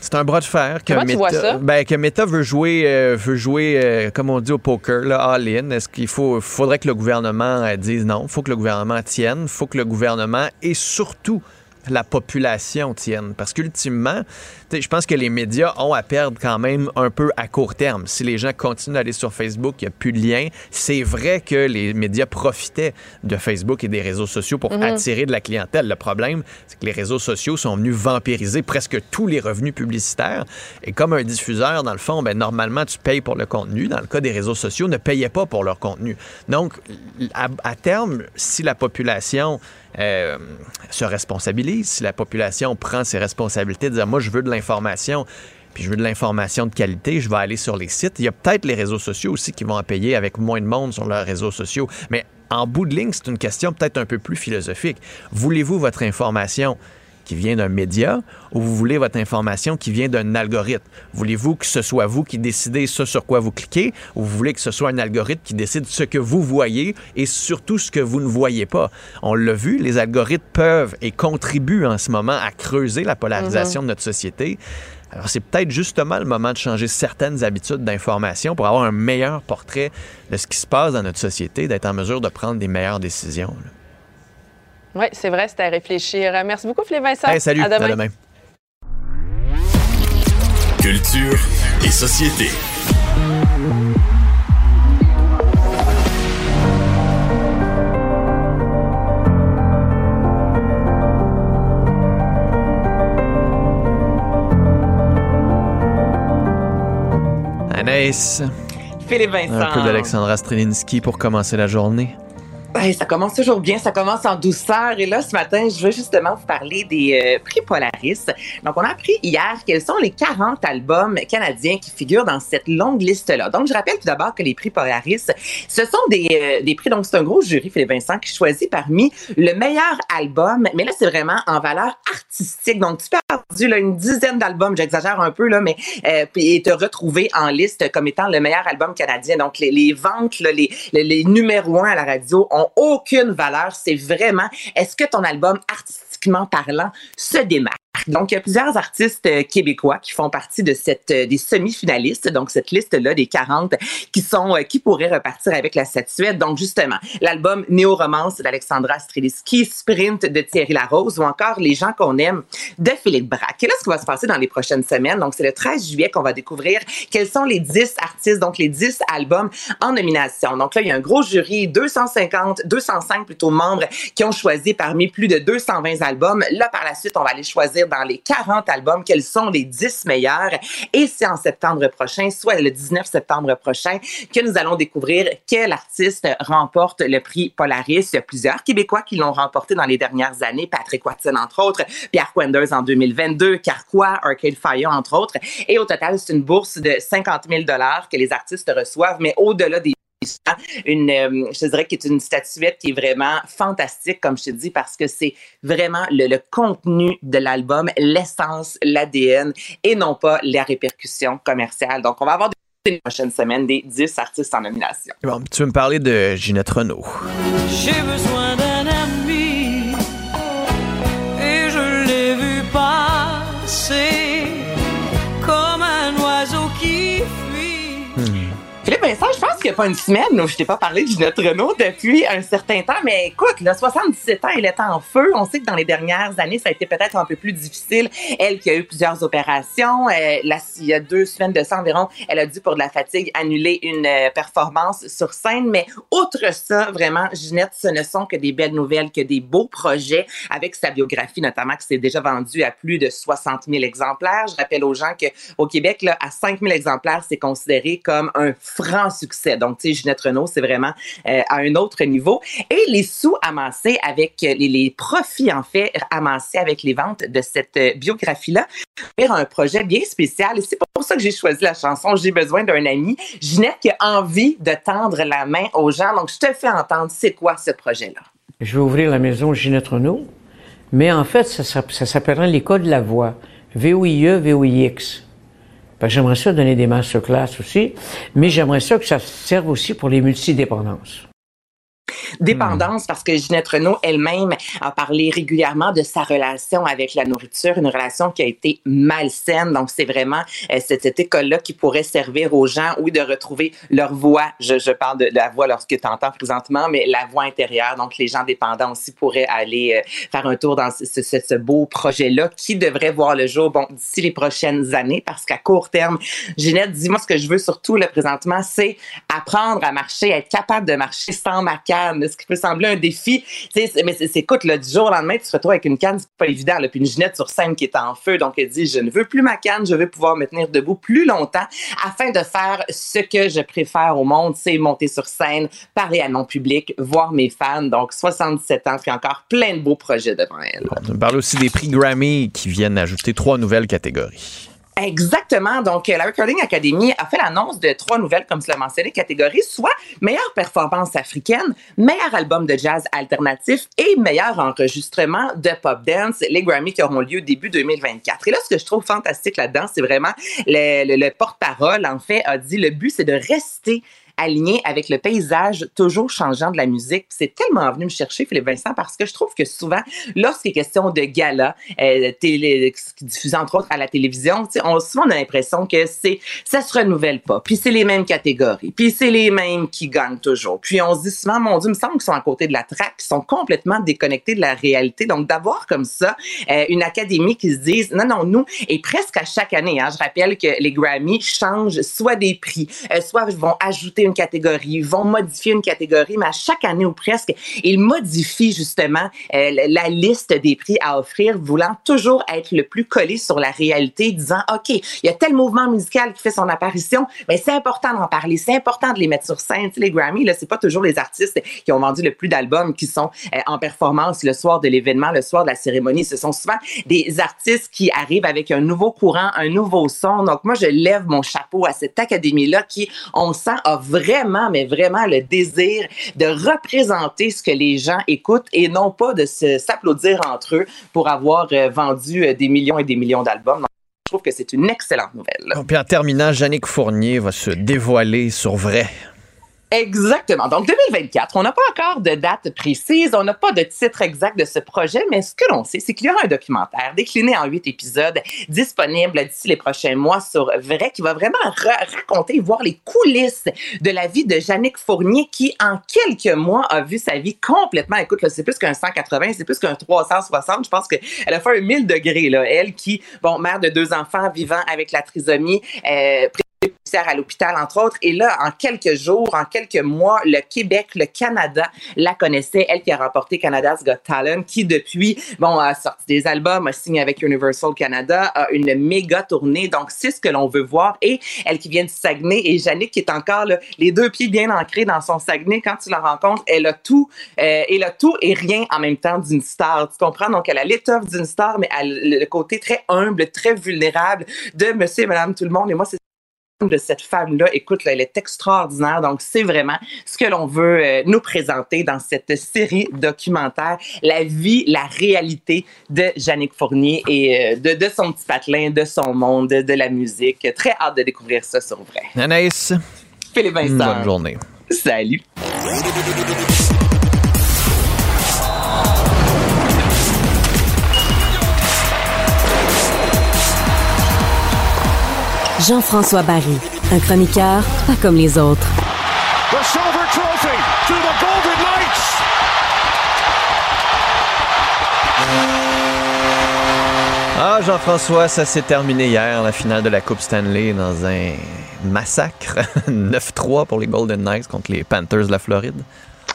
C'est un bras de fer que Comment tu vois ça? Meta, ben, que Meta veut jouer, euh, veut jouer euh, comme on dit au poker, all-in. Est-ce qu'il faut, faudrait que le gouvernement euh, dise non? Il faut que le gouvernement tienne. Il faut que le gouvernement et surtout la population tienne. Parce qu'ultimement, je pense que les médias ont à perdre quand même un peu à court terme. Si les gens continuent d'aller sur Facebook, il n'y a plus de lien. C'est vrai que les médias profitaient de Facebook et des réseaux sociaux pour attirer de la clientèle. Le problème, c'est que les réseaux sociaux sont venus vampiriser presque tous les revenus publicitaires. Et comme un diffuseur, dans le fond, ben, normalement, tu payes pour le contenu. Dans le cas des réseaux sociaux, ne payaient pas pour leur contenu. Donc, à, à terme, si la population euh, se responsabilise, si la population prend ses responsabilités, dire moi je veux de l'information, puis je veux de l'information de qualité, je vais aller sur les sites. Il y a peut-être les réseaux sociaux aussi qui vont en payer avec moins de monde sur leurs réseaux sociaux, mais en bout de ligne, c'est une question peut-être un peu plus philosophique. Voulez-vous votre information qui vient d'un média ou vous voulez votre information qui vient d'un algorithme? Voulez-vous que ce soit vous qui décidez ce sur quoi vous cliquez ou vous voulez que ce soit un algorithme qui décide ce que vous voyez et surtout ce que vous ne voyez pas? On l'a vu, les algorithmes peuvent et contribuent en ce moment à creuser la polarisation de notre société. Alors, c'est peut-être justement le moment de changer certaines habitudes d'information pour avoir un meilleur portrait de ce qui se passe dans notre société, d'être en mesure de prendre des meilleures décisions. Oui, c'est vrai, c'était à réfléchir. Euh, Merci beaucoup, Philippe Vincent. Hey, salut, À demain. à demain. Culture et société. Anaïs, Philippe Vincent. un peu d'Alexandra Strelinski pour commencer la journée. Hey, ça commence toujours bien, ça commence en douceur. Et là, ce matin, je veux justement vous parler des euh, prix Polaris. Donc, on a appris hier quels sont les 40 albums canadiens qui figurent dans cette longue liste-là. Donc, je rappelle tout d'abord que les prix Polaris, ce sont des, euh, des prix, donc c'est un gros jury, Philippe Vincent, qui choisit parmi le meilleur album. Mais là, c'est vraiment en valeur artistique. Donc, tu peux avoir perdu là, une dizaine d'albums, j'exagère un peu, là, mais euh, et te retrouver en liste comme étant le meilleur album canadien. Donc, les, ventes, là, les, les, les numéros un à la radio ont aucune valeur. C'est vraiment, est-ce que ton album, artistiquement parlant, se démarque? Donc, il y a plusieurs artistes euh, québécois qui font partie de cette euh, des semi-finalistes, donc cette liste-là des 40 qui sont euh, qui pourraient repartir avec la statuette. Donc, justement, l'album Néo-romance d'Alexandra Streliski, Sprint de Thierry Larose ou encore Les gens qu'on aime de Philippe Braque. Et là, ce qui va se passer dans les prochaines semaines, donc c'est le 13 juillet qu'on va découvrir quels sont les 10 artistes, donc les 10 albums en nomination. Donc là, il y a un gros jury, 250, 205 plutôt membres qui ont choisi parmi plus de 220 albums. Là, par la suite, on va aller choisir dans les 40 albums quels sont les 10 meilleurs. Et c'est en septembre prochain, soit le 19 septembre prochain, que nous allons découvrir quel artiste remporte le prix Polaris. Il y a plusieurs Québécois qui l'ont remporté dans les dernières années. Patrick Watson, entre autres, Pierre Quenders en 2022, Carquois, Arcade Fire, entre autres. Et au total, c'est une bourse de 50 000 que les artistes reçoivent, mais au-delà des une, euh, je te dirais qui est une statuette qui est vraiment fantastique, comme je te dis, parce que c'est vraiment le, le contenu de l'album, l'essence, l'ADN, et non pas la répercussion commerciale. Donc, on va avoir des prochaines semaines des 10 artistes en nomination. Bon, tu veux me parler de Ginette Renault. J'ai besoin d'un ami et je l'ai vu passer comme un oiseau qui fuit. Philippe Vincent, je pense pas une semaine où je t'ai pas parlé de Ginette Renault depuis un certain temps, mais écoute, là, 77 ans, elle est en feu. On sait que dans les dernières années, ça a été peut-être un peu plus difficile. Elle qui a eu plusieurs opérations, euh, là, il y a deux semaines de ça environ, elle a dû, pour de la fatigue, annuler une euh, performance sur scène. Mais outre ça, vraiment, Ginette, ce ne sont que des belles nouvelles, que des beaux projets avec sa biographie, notamment, qui s'est déjà vendue à plus de 60 000 exemplaires. Je rappelle aux gens qu'au Québec, là, à 5 000 exemplaires, c'est considéré comme un franc succès. Donc, tu sais, Ginette Renault, c'est vraiment euh, à un autre niveau. Et les sous amassés avec les, les profits, en fait, amassés avec les ventes de cette euh, biographie-là, faire un projet bien spécial. Et c'est pour ça que j'ai choisi la chanson J'ai besoin d'un ami. Ginette qui a envie de tendre la main aux gens. Donc, je te fais entendre, c'est quoi ce projet-là? Je vais ouvrir la maison Ginette Renault, mais en fait, ça, ça s'appellera l'École de la voix. V-O-I-E, V-O-I-X. J'aimerais ça donner des masterclass aussi, mais j'aimerais ça que ça serve aussi pour les multidépendances. Dépendance parce que Ginette Renault elle-même a parlé régulièrement de sa relation avec la nourriture, une relation qui a été malsaine. Donc, c'est vraiment euh, cette, école-là qui pourrait servir aux gens, oui, de retrouver leur voix. Je, je parle de, la voix lorsque tu entends présentement, mais la voix intérieure. Donc, les gens dépendants aussi pourraient aller euh, faire un tour dans ce, ce, ce beau projet-là qui devrait voir le jour, bon, d'ici les prochaines années, parce qu'à court terme, Ginette, dis-moi ce que je veux surtout, là, présentement, c'est apprendre à marcher, être capable de marcher sans ma canne, ce qui peut sembler un défi. mais c'est, écoute, là, du jour au lendemain, tu te retrouves avec une canne, c'est pas évident. Là, puis une Ginette sur scène qui est en feu, donc elle dit, je ne veux plus ma canne, je veux pouvoir me tenir debout plus longtemps afin de faire ce que je préfère au monde, c'est monter sur scène, parler à mon public, voir mes fans. Donc, 77 ans, puis encore plein de beaux projets devant elle. On parle aussi des prix Grammy qui viennent ajouter trois nouvelles catégories. Exactement. Donc, la Recording Academy a fait l'annonce de trois nouvelles, comme tu l'as mentionné, catégories, soit meilleure performance africaine, meilleur album de jazz alternatif et meilleur enregistrement de pop dance, les Grammy qui auront lieu début 2024. Et là, ce que je trouve fantastique là-dedans, c'est vraiment le, le porte-parole, en fait, a dit le but, c'est de rester aligné avec le paysage toujours changeant de la musique. C'est tellement venu me chercher, Philippe Vincent, parce que je trouve que souvent, lorsqu'il est question de gala, euh, diffusé entre autres à la télévision, on, souvent on a l'impression que c'est ça se renouvelle pas. Puis c'est les mêmes catégories. Puis c'est les mêmes qui gagnent toujours. Puis on se dit souvent, mon Dieu, il me semble qu'ils sont à côté de la traque, qu'ils sont complètement déconnectés de la réalité. Donc d'avoir comme ça euh, une académie qui se dise, non, non, nous, et presque à chaque année, hein, je rappelle que les Grammy changent soit des prix, euh, soit vont ajouter une catégorie, vont modifier une catégorie, mais à chaque année ou presque, ils modifient justement euh, la liste des prix à offrir, voulant toujours être le plus collé sur la réalité, disant, OK, il y a tel mouvement musical qui fait son apparition, mais c'est important d'en parler, c'est important de les mettre sur scène. les Grammy, là, c'est pas toujours les artistes qui ont vendu le plus d'albums qui sont euh, en performance le soir de l'événement, le soir de la cérémonie. Ce sont souvent des artistes qui arrivent avec un nouveau courant, un nouveau son. Donc, moi, je lève mon chapeau à cette académie-là qui, on sent, a mais vraiment le désir de représenter ce que les gens écoutent et non pas de s'applaudir entre eux pour avoir euh, vendu euh, des millions et des millions d'albums. Je trouve que c'est une excellente nouvelle. Puis en terminant, Yannick Fournier va se dévoiler sur vrai. Exactement. Donc 2024, on n'a pas encore de date précise, on n'a pas de titre exact de ce projet, mais ce que l'on sait, c'est qu'il y aura un documentaire décliné en huit épisodes disponible d'ici les prochains mois sur Vrai, qui va vraiment raconter, voir les coulisses de la vie de Jannick Fournier, qui en quelques mois a vu sa vie complètement. Écoute, c'est plus qu'un 180, c'est plus qu'un 360. Je pense qu'elle a fait un 1000 degrés là. Elle qui, bon, mère de deux enfants vivant avec la trisomie. Euh, à l'hôpital, entre autres. Et là, en quelques jours, en quelques mois, le Québec, le Canada la connaissait. Elle qui a remporté Canada's Got Talent, qui depuis, bon, a sorti des albums, a signé avec Universal Canada, a une méga tournée. Donc, c'est ce que l'on veut voir. Et elle qui vient de Saguenay et Jannick qui est encore là, les deux pieds bien ancrés dans son Saguenay. Quand tu la rencontres, elle a tout, euh, elle a tout et rien en même temps d'une star. Tu comprends? Donc, elle a l'étoffe d'une star, mais elle a le côté très humble, très vulnérable de monsieur et madame tout le monde. Et moi, c'est de cette femme-là, écoute, elle est extraordinaire. Donc, c'est vraiment ce que l'on veut euh, nous présenter dans cette série documentaire, la vie, la réalité de Jannick Fournier et euh, de, de, son petit patelin, de son monde, de, de, la musique. Très hâte de découvrir ça sur vrai. Anaïs. Philippe Vincent. Bonne journée. Salut. Jean-François Barry, un chroniqueur pas comme les autres. Ah, Jean-François, ça s'est terminé hier, la finale de la Coupe Stanley, dans un massacre. 9-3 pour les Golden Knights contre les Panthers de la Floride.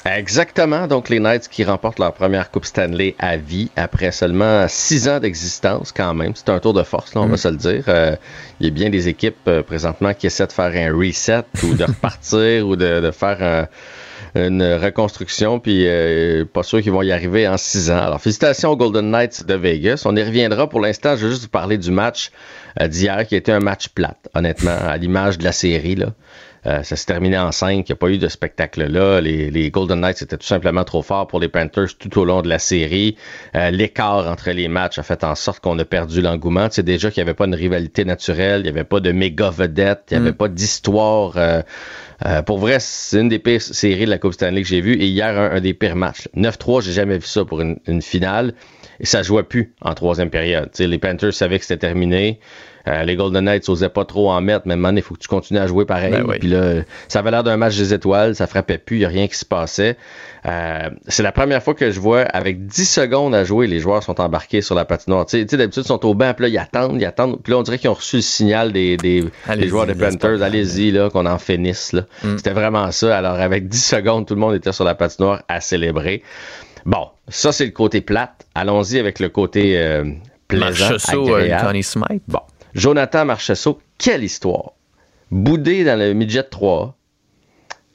Exactement. Donc, les Knights qui remportent leur première Coupe Stanley à vie après seulement six ans d'existence, quand même. C'est un tour de force, là, on va mm. se le dire. Euh, il y a bien des équipes euh, présentement qui essaient de faire un reset ou de repartir ou de, de faire une reconstruction, puis euh, pas sûr qu'ils vont y arriver en six ans. Alors, félicitations aux Golden Knights de Vegas. On y reviendra. Pour l'instant, je vais juste vous parler du match d'hier, qui a été un match plate, honnêtement, à l'image de la série. Là. Euh, ça s'est terminé en 5. Il n'y a pas eu de spectacle-là. Les, les, Golden Knights étaient tout simplement trop forts pour les Panthers tout au long de la série. Euh, l'écart entre les matchs a fait en sorte qu'on a perdu l'engouement. Tu sais, déjà qu'il n'y avait pas une rivalité naturelle, il n'y avait pas de méga vedette, il n'y avait mm. pas d'histoire. Euh, Euh, pour vrai, c'est une des pires séries de la Coupe Stanley que j'ai vues. Et hier, un, des pires matchs. 9-3, j'ai jamais vu ça pour une, finale. Et ça jouait plus en troisième période. les Panthers savaient que c'était terminé. Euh, les Golden Knights n'osaient pas trop en mettre, mais maintenant, il faut que tu continues à jouer pareil. Ben Puis là, ça avait l'air d'un match des étoiles, ça frappait plus, il n'y a rien qui se passait. Euh, c'est la première fois que je vois, avec 10 secondes à jouer, les joueurs sont embarqués sur la patinoire. Tu sais, d'habitude, ils sont au banc, puis là, ils attendent, ils attendent. Puis là, on dirait qu'ils ont reçu le signal des, des, joueurs des Panthers. Allez-y, là, qu'on en finisse. Là. Mm. C'était vraiment ça. Alors, avec 10 secondes, tout le monde était sur la patinoire à célébrer. Bon, ça, c'est le côté plate. Allons-y avec le côté euh, plaisant, Marchessault, euh, Smith. Bon, Jonathan Marchesso, quelle histoire. Boudé dans le midget 3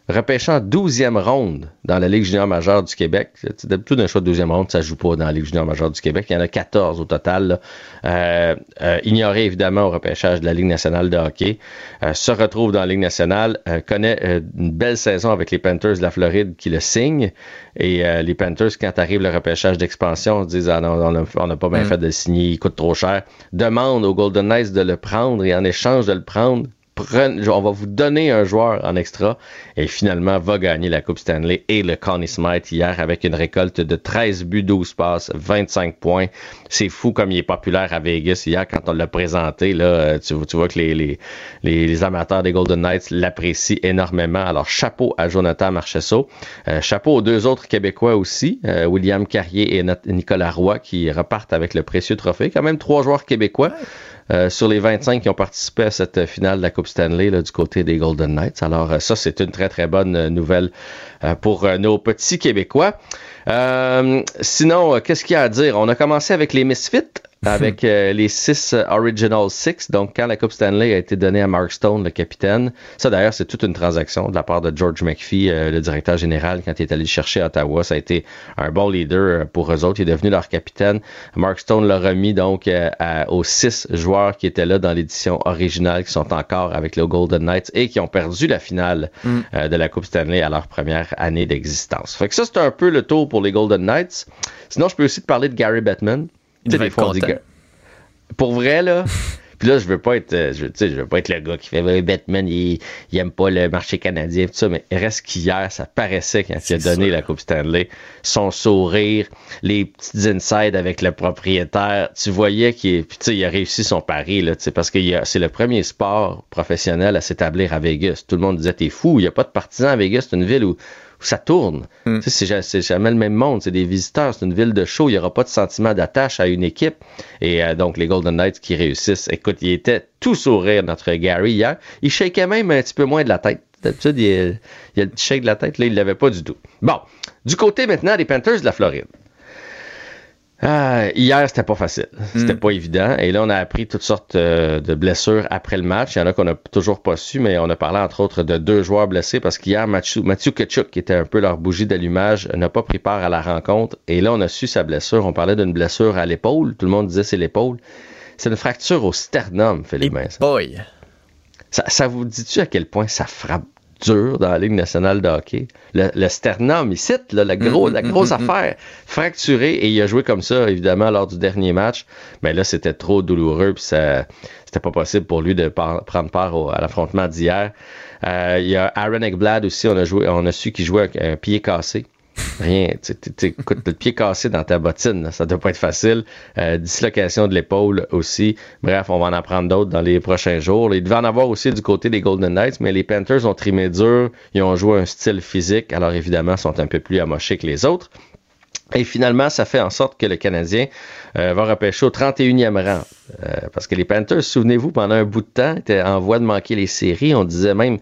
repêchant 12e ronde dans la Ligue junior majeure du Québec. D'habitude, un choix de 12e ronde, ça joue pas dans la Ligue junior majeure du Québec. Il y en a 14 au total. Euh, euh, ignoré évidemment au repêchage de la Ligue nationale de hockey. Euh, se retrouve dans la Ligue nationale, connaît une belle saison avec les Panthers de la Floride qui le signent. Et les Panthers, quand arrive le repêchage d'expansion, se disent ah non, on n'a pas bien mm. fait de le signer, il coûte trop cher. Demande aux Golden Knights de le prendre et en échange de le prendre, on va vous donner un joueur en extra et finalement va gagner la Coupe Stanley et le Connie Smythe hier avec une récolte de 13 buts, 12 passes, 25 points. C'est fou comme il est populaire à Vegas hier quand on l'a présenté. Là, euh, tu, vois que les, amateurs des Golden Knights l'apprécient énormément. Alors chapeau à Jonathan Marchesso. Euh, chapeau aux deux autres Québécois aussi, euh, William Carrier et Nicolas Roy qui repartent avec le précieux trophée. Quand même trois joueurs québécois. Euh, sur les 25 qui ont participé à cette finale de la Coupe Stanley du côté des Golden Knights. Alors euh, ça, c'est une très, très bonne euh, nouvelle pour nos petits Québécois. sinon, qu'est-ce qu'il y a à dire? On a commencé avec les Misfits avec euh, les six euh, Original Six. Donc, quand la Coupe Stanley a été donnée à Mark Stone, le capitaine, ça d'ailleurs, c'est toute une transaction de la part de George McPhee, euh, le directeur général, quand il est allé chercher à Ottawa. Ça a été un bon leader pour eux autres. Il est devenu leur capitaine. Mark Stone l'a remis donc aux six joueurs qui étaient là dans l'édition originale, qui sont encore avec le Golden Knights et qui ont perdu la finale mm. de la Coupe Stanley à leur première année d'existence. Fait que ça, c'est un peu le tour pour les Golden Knights. Sinon, je peux aussi te parler de Gary Pour vrai, là. Puis là, je veux pas être, euh, je, je veux pas être le gars qui fait Batman, il, il aime pas le marché canadien, tout ça, mais reste qu'hier, ça paraissait quand il a donné la Coupe Stanley, son sourire, les petites insides avec le propriétaire, tu voyais qu'il il a réussi son pari là, parce que c'est le premier sport professionnel à s'établir à Vegas. Tout le monde disait t'es fou, il y a pas de partisans à Vegas, c'est une ville où ça tourne. Hmm. C'est jamais le même monde, c'est des visiteurs, c'est une ville de show, il n'y aura pas de sentiment d'attache à une équipe. Et euh, donc, les Golden Knights qui réussissent. Écoute, il était tout sourire, notre Gary, hier. Il shakeait même un petit peu moins de la tête. D'habitude, il, il, a le shake de la tête, là, il ne l'avait pas du tout. Bon, du côté maintenant des Panthers de la Floride. Ah, hier, c'était pas facile. C'était hmm. pas évident. Et là, on a appris toutes sortes euh, de blessures après le match. Il y en a qu'on n'a toujours pas su, mais on a parlé entre autres de deux joueurs blessés parce qu'hier, Mathieu, Mathieu Kachuk, qui était un peu leur bougie d'allumage, n'a pas pris part à la rencontre. Et là, on a su sa blessure. On parlait d'une blessure à l'épaule. Tout le monde disait c'est l'épaule. C'est une fracture au sternum, Philippe. Boy. Ça, ça vous dit-tu à quel point ça frappe dur dans la Ligue nationale de hockey. Le, sternum, ici, là, la, gros, la grosse affaire, fracturé, et il a joué comme ça, évidemment, lors du dernier match. Mais là, c'était trop douloureux, puis ça, c'était pas possible pour lui de prendre part à l'affrontement d'hier. Euh, il y a Aaron Ekblad aussi, on a, joué, on a su qu'il jouait avec un pied cassé. Rien. Écoute, le pied cassé dans ta bottine, ça doit pas être facile. Euh, dislocation de l'épaule aussi. Bref, on va en apprendre d'autres dans les prochains jours. Il devait en avoir aussi du côté des Golden Knights, mais les Panthers ont trimé dur. Ils ont joué un style physique, alors évidemment, sont un peu plus amochés que les autres. Et finalement, ça fait en sorte que le Canadien euh, va repêcher au 31e rang. Euh, parce que les Panthers, souvenez-vous, pendant un bout de temps, étaient en voie de manquer les séries. On disait même,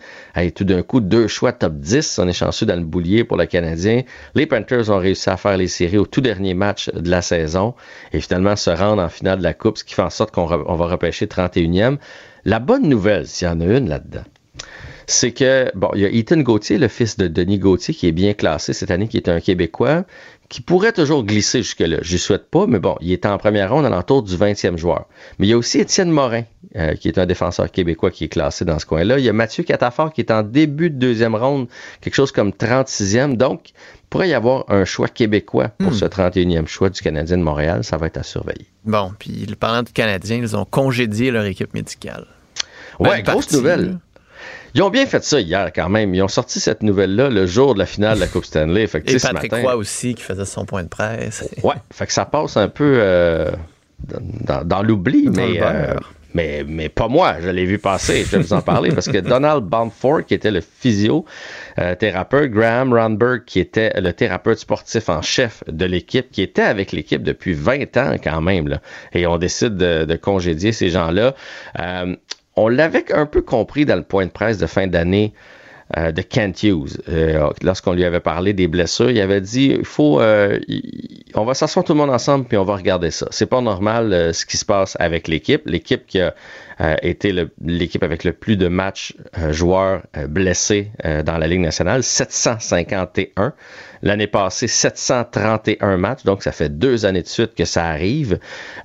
tout d'un coup, deux choix top 10. On est chanceux dans le boulier pour le Canadien. Les Panthers ont réussi à faire les séries au tout dernier match de la saison et finalement se rendre en finale de la Coupe, ce qui fait en sorte qu'on va repêcher 31e. La bonne nouvelle, s'il y en a une là-dedans, c'est que, bon, il y a Ethan Gauthier, le fils de Denis Gauthier, qui est bien classé cette année, qui est un Québécois, qui pourrait toujours glisser jusque-là. Je ne souhaite pas, mais bon, il est en première ronde à l'entour du 20e joueur. Mais il y a aussi Étienne Morin, euh, qui est un défenseur québécois qui est classé dans ce coin-là. Il y a Mathieu Catafort qui est en début de deuxième ronde, quelque chose comme 36e. Donc, il pourrait y avoir un choix québécois pour hmm. ce 31e choix du Canadien de Montréal. Ça va être à surveiller. Bon, puis parlant du Canadien, ils ont congédié leur équipe médicale. Ouais, grosse nouvelle. Ils ont bien fait ça hier quand même. Ils ont sorti cette nouvelle-là le jour de la finale de la Coupe Stanley. Fait Et Patrick Roy aussi qui faisait son point de presse. Ouais, fait que ça passe un peu euh, dans, l'oubli, mais, euh, mais, mais pas moi. Je l'ai vu passer. Je vais vous en parler parce que Donald Bamford, qui était le physio euh, Graham Ronberg, qui était le thérapeute sportif en chef de l'équipe, qui était avec l'équipe depuis 20 ans quand même, là, et on décide de, de congédier ces gens-là on l'avait un peu compris dans le point de presse de fin d'année euh, de Kent Hughes. Euh, lorsqu'on lui avait parlé des blessures, il avait dit il faut, euh, on va s'asseoir tout le monde ensemble puis on va regarder ça. C'est pas normal ce qui se passe avec l'équipe. L'équipe qui a été l'équipe avec le plus de matchs joueurs blessés dans la Ligue nationale, 751. L'année passée, 731 matchs, donc ça fait deux années de suite que ça arrive.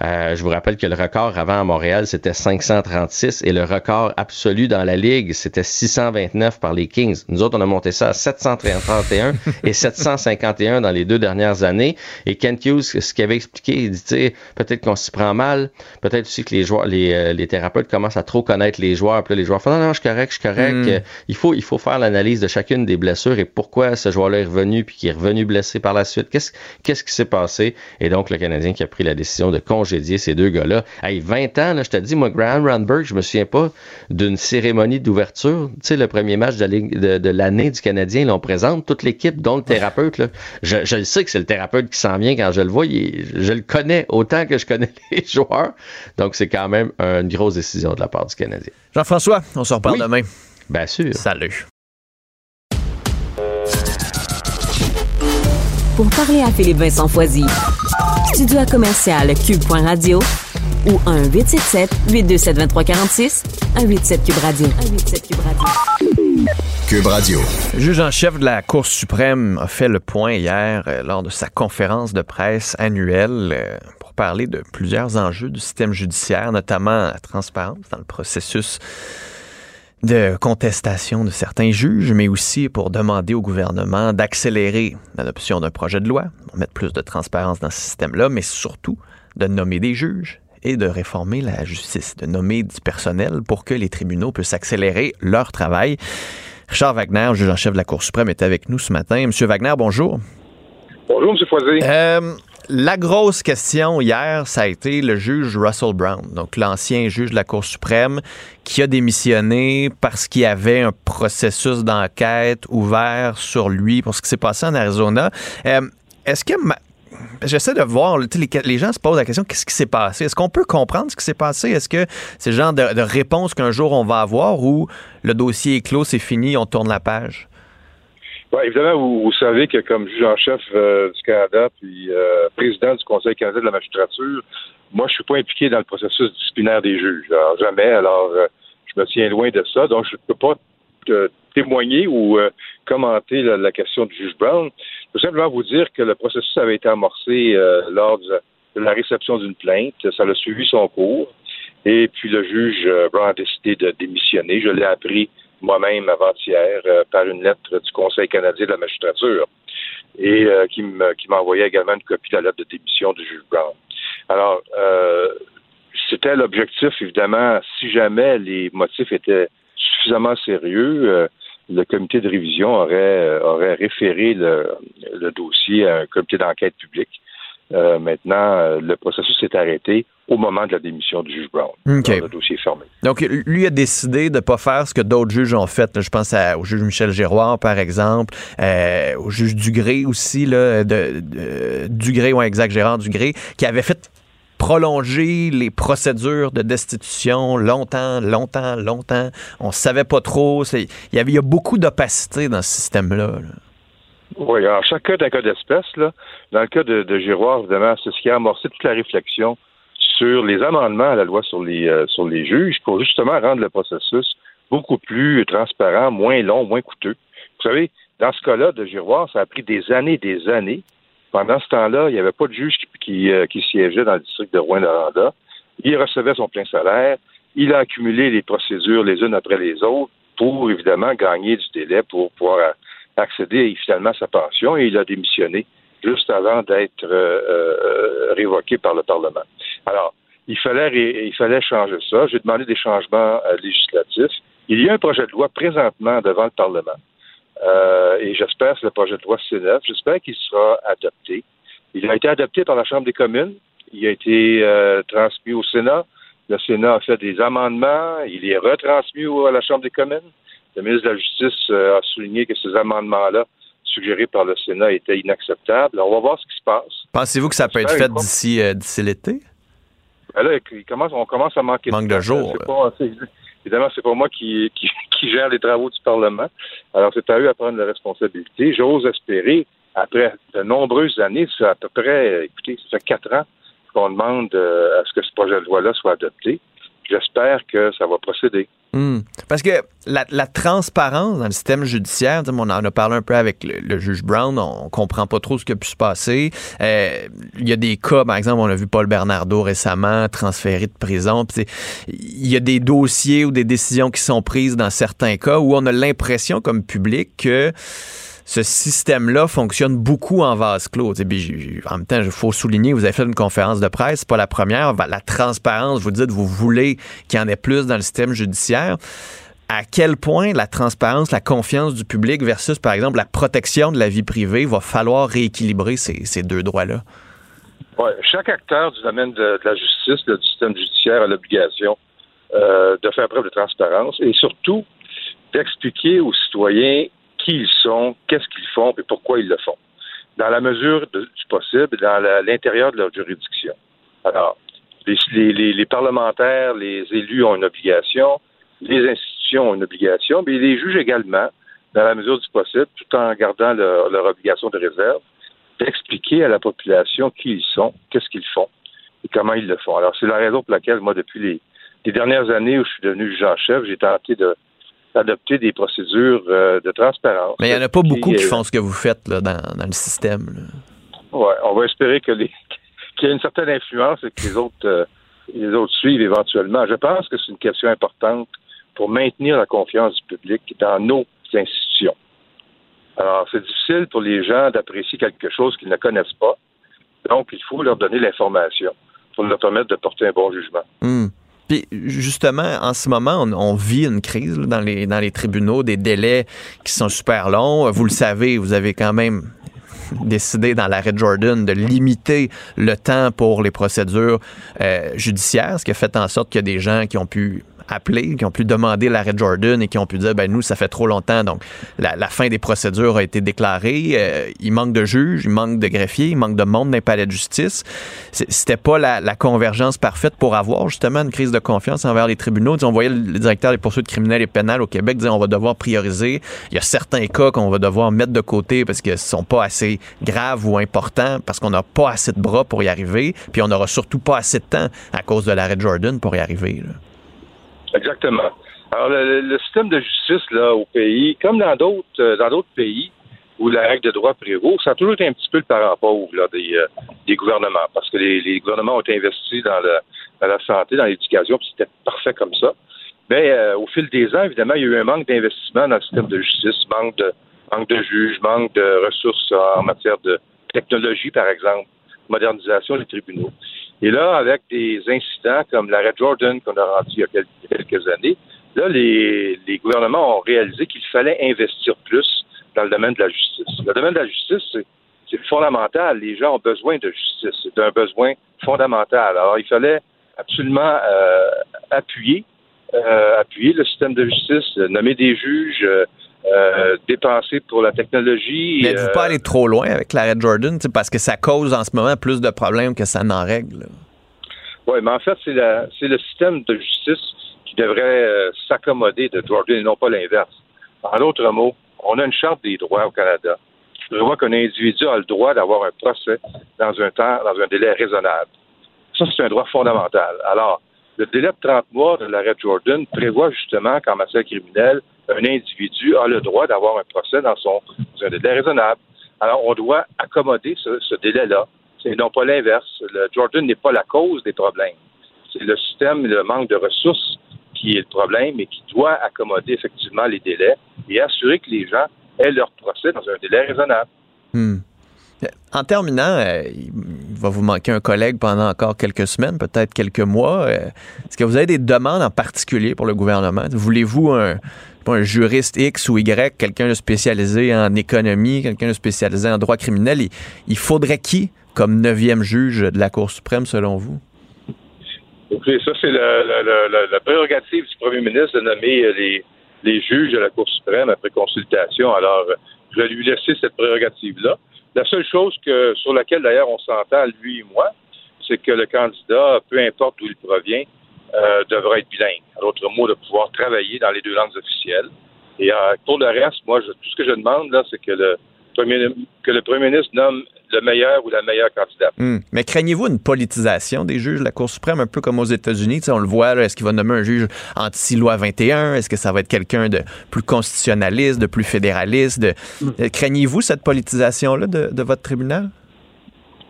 Euh, je vous rappelle que le record avant à Montréal, c'était 536 et le record absolu dans la Ligue, c'était 629 par les Kings. Nous autres, on a monté ça à 731 et 751 dans les deux dernières années. Et Kent Hughes, ce qu'il avait expliqué, il dit, peut-être qu'on s'y prend mal, peut-être aussi que les joueurs, les, euh, les, thérapeutes commencent à trop connaître les joueurs, puis les joueurs font, non, non, je suis correct, je suis correct. Hmm. Il, faut, il faut faire l'analyse de chacune des blessures et pourquoi ce joueur-là est revenu puis qui est revenu blessé par la suite. Qu'est-ce qu'est-ce qui s'est passé? Et donc, le Canadien qui a pris la décision de congédier ces deux gars-là. Hey, 20 ans, là, je te dis, moi, Graham Randberg, je me souviens pas d'une cérémonie d'ouverture. Tu sais, le premier match de l'année du Canadien, là, on présente toute l'équipe, dont le thérapeute. Là. Je, je le sais que c'est le thérapeute qui s'en vient quand je le vois. je le connais autant que je connais les joueurs. Donc, c'est quand même une grosse décision de la part du Canadien. Jean-François, on se reparle demain. Bien sûr. Salut. pour parler à Philippe Vincent Foisy. Studio à commercial cube.radio ou 1 877 827 2346 187 Cube Radio. 187 Cube Radio. Le juge en chef de la Cour suprême a fait le point hier euh, lors de sa conférence de presse annuelle euh, pour parler de plusieurs enjeux du système judiciaire, notamment la transparence dans le processus de contestation de certains juges, mais aussi pour demander au gouvernement d'accélérer l'adoption d'un projet de loi, mettre plus de transparence dans ce système-là, mais surtout de nommer des juges et de réformer la justice, de nommer du personnel pour que les tribunaux puissent accélérer leur travail. Richard Wagner, juge en chef de la Cour suprême, est avec nous ce matin. Monsieur Wagner, bonjour. Bonjour, M. Foisy. Euh, la grosse question hier, ça a été le juge Russell Brown, donc l'ancien juge de la Cour suprême, qui a démissionné parce qu'il y avait un processus d'enquête ouvert sur lui pour ce qui s'est passé en Arizona. Euh, est-ce que J'essaie de voir, les, gens se posent la question, qu'est-ce qui s'est passé? Est-ce qu'on peut comprendre ce qui s'est passé? Est-ce que c'est le genre de, réponse qu'un jour on va avoir ou le dossier est clos, c'est fini, on tourne la page? évidemment, vous, savez que comme juge en chef euh, du Canada, puis euh, président du Conseil canadien de la magistrature, moi, je suis pas impliqué dans le processus disciplinaire des juges. Alors, jamais. Alors, euh, je me tiens loin de ça. Donc, je ne peux pas témoigner ou commenter la, question du juge Brown. Je peux simplement vous dire que le processus avait été amorcé lors de, la réception d'une plainte. Ça a suivi son cours. Et puis, le juge Brown a décidé de démissionner. Je l'ai appris moi-même avant-hier euh, par une lettre du Conseil canadien de la magistrature et euh, qui m'a envoyé également une copie de la lettre de démission du juge Brown. Alors, euh, c'était l'objectif, évidemment, si jamais les motifs étaient suffisamment sérieux, le comité de révision aurait, aurait référé le, le dossier à un comité d'enquête public euh, maintenant, euh, le processus s'est arrêté au moment de la démission du juge Brown. Le dossier est fermé. Donc, lui a décidé de ne pas faire ce que d'autres juges ont fait. je pense au juge Michel Giroir, par exemple, euh, au juge Dugré aussi, là, de, Dugré, ou exact, Gérard Dugré, qui avait fait prolonger les procédures de destitution longtemps, longtemps, longtemps. On savait pas trop. Il y, avait, a beaucoup d'opacité dans ce système-là. là oui, alors chaque cas est un cas d'espèce. Là. Dans le cas de, Giroir, évidemment, c'est ce qui a amorcé toute la réflexion sur les amendements à la loi sur les, euh, sur les juges pour justement rendre le processus beaucoup plus transparent, moins long, moins coûteux. Vous savez, dans ce cas-là de Giroir, ça a pris des années des années. Pendant ce temps-là, il n'y avait pas de juge qui, qui, euh, qui siégeait dans le district de Rouen-Noranda. Il recevait son plein salaire. Il a accumulé les procédures les unes après les autres pour, évidemment, gagner du délai pour pouvoir accéder finalement à sa pension et il a démissionné juste avant d'être euh, euh, révoqué par le Parlement. Alors, il fallait, il fallait changer ça. J'ai demandé des changements euh, législatifs. Il y a un projet de loi présentement devant le Parlement. Euh, et j'espère que le projet de loi C9, j'espère qu'il sera adopté. Il a été adopté par la Chambre des communes. Il a été euh, transmis au Sénat. Le Sénat a fait des amendements. Il est retransmis à la Chambre des communes. Le ministre de la Justice euh, a souligné que ces amendements-là, suggérés par le Sénat, étaient inacceptables. on va voir ce qui se passe. Pensez-vous que ça peut être fait d'ici l'été? Ben là, commence, on commence à manquer Manque de, de jours. Évidemment, c'est pas moi qui, qui, gère les travaux du Parlement. Alors, c'est à eux à prendre la responsabilité. J'ose espérer, après de nombreuses années, c'est à peu près, écoutez, ça fait quatre ans qu'on demande euh, à ce que ce projet de loi-là soit adopté. J'espère que ça va procéder. Hmm. Parce que la, transparence dans le système judiciaire, on en a parlé un peu avec le, juge Brown, on comprend pas trop ce qui a pu se passer. Euh, il y a des cas, par exemple, on a vu Paul Bernardo récemment transféré de prison. Il y a des dossiers ou des décisions qui sont prises dans certains cas où on a l'impression comme public que ce système-là fonctionne beaucoup en vase clos. en même temps, il faut souligner, vous avez fait une conférence de presse, pas la première. La transparence, vous dites, vous voulez qu'il y en ait plus dans le système judiciaire. À quel point la transparence, la confiance du public versus, par exemple, la protection de la vie privée va falloir rééquilibrer ces, deux droits-là? Chaque acteur du domaine de, la justice, du système judiciaire, a l'obligation euh, de faire preuve de transparence et surtout d'expliquer aux citoyens qui ils sont, qu'est-ce qu'ils font et pourquoi ils le font, dans la mesure du possible, dans l'intérieur de leur juridiction. Alors, les, parlementaires, les élus ont une obligation, les institutions ont une obligation, mais les juges également, dans la mesure du possible, tout en gardant leur, obligation de réserve, d'expliquer à la population qui ils sont, qu'est-ce qu'ils font et comment ils le font. Alors, c'est la raison pour laquelle, moi, depuis les, les dernières années où je suis devenu juge en chef, j'ai tenté de, adopter des procédures euh, de transparence. Mais il n'y en a pas beaucoup qui font ce que vous faites là, dans, le système. Oui, on va espérer que les qu'il y ait une certaine influence et que les autres euh, les autres suivent éventuellement. Je pense que c'est une question importante pour maintenir la confiance du public dans nos institutions. Alors, c'est difficile pour les gens d'apprécier quelque chose qu'ils ne connaissent pas. Donc, il faut leur donner l'information pour leur permettre de porter un bon jugement. Hmm justement, en ce moment, on, vit une crise dans, les, dans les tribunaux, des délais qui sont super longs. Vous le savez, vous avez quand même décidé dans l'arrêt Jordan de limiter le temps pour les procédures euh, judiciaires, ce qui a fait en sorte qu'il y a des gens qui ont pu appelé, qui ont pu demander l'arrêt Jordan et qui ont pu dire, ben nous, ça fait trop longtemps, donc la, fin des procédures a été déclarée. Euh, il manque de juges, il manque de greffiers, il manque de monde dans les palais de justice. C'était pas la, convergence parfaite pour avoir justement une crise de confiance envers les tribunaux. on voyait le directeur des poursuites criminelles et pénales au Québec dire, on va devoir prioriser. Il y a certains cas qu'on va devoir mettre de côté parce qu'ils sont pas assez graves ou importants, parce qu'on n'a pas assez de bras pour y arriver, puis on n'aura surtout pas assez de temps à cause de l'arrêt Jordan pour y arriver. Exactement. Alors, le, système de justice là au pays, comme dans d'autres euh, dans d'autres pays où la règle de droit prévaut, ça a toujours été un petit peu le parent là, des, euh, des gouvernements, parce que les, gouvernements ont investi dans, le, dans la santé, dans l'éducation, puis c'était parfait comme ça. Mais euh, au fil des ans, évidemment, il y a eu un manque d'investissement dans le système de justice, manque de manque de juges, manque de ressources en matière de technologie, par exemple, modernisation des tribunaux. Et là, avec des incidents comme l'arrêt Jordan qu'on a rendu il y a quelques années, là, les, gouvernements ont réalisé qu'il fallait investir plus dans le domaine de la justice. Le domaine de la justice, c'est fondamental. Les gens ont besoin de justice. C'est un besoin fondamental. Alors, il fallait absolument euh, appuyer, euh, appuyer le système de justice, nommer des juges, euh, dépenser pour la technologie. Mais vous pas aller trop loin avec l'arrêt Jordan, parce que ça cause en ce moment plus de problèmes que ça n'en règle. Oui, mais en fait, c'est le système de justice qui devrait euh, s'accommoder de Jordan et non pas l'inverse. En d'autres mots, on a une charte des droits au Canada qui prévoit qu'un individu a le droit d'avoir un procès dans un temps, dans un délai raisonnable. Ça, c'est un droit fondamental. Alors, le délai de 30 mois de l'arrêt Jordan prévoit justement qu'en matière criminelle, un individu a le droit d'avoir un procès dans son un délai raisonnable. Alors, on doit accommoder ce, délai-là, et non pas l'inverse. Le Jordan n'est pas la cause des problèmes. C'est le système, le manque de ressources qui est le problème et qui doit accommoder effectivement les délais et assurer que les gens aient leur procès dans un délai raisonnable. Hmm. En terminant, euh, va vous manquer un collègue pendant encore quelques semaines, peut-être quelques mois. Euh, est-ce que vous avez des demandes en particulier pour le gouvernement? Voulez-vous un, juriste X ou Y, quelqu'un de spécialisé en économie, quelqu'un de spécialisé en droit criminel? Il, faudrait qui comme neuvième juge de la Cour suprême, selon vous? ça, c'est la, prérogative du premier ministre de nommer euh, les, les juges de la Cour suprême après consultation. Alors, je vais lui laisser cette prérogative-là. La seule chose que, sur laquelle d'ailleurs on s'entend, lui et moi, c'est que le candidat, peu importe d'où il provient, euh, devra être bilingue. À l'autre mot, de pouvoir travailler dans les deux langues officielles. Et euh, pour le reste, moi, tout ce que je demande, là, c'est que le, premier, que le premier ministre nomme le meilleur ou la meilleure candidate. Hmm. Mais craignez-vous une politisation des juges de la Cour suprême, un peu comme aux États-Unis? On le voit, est-ce qu'il va nommer un juge anti-loi 21? Est-ce que ça va être quelqu'un de plus constitutionnaliste, de plus fédéraliste? De... Euh, craignez-vous cette politisation-là de, votre tribunal?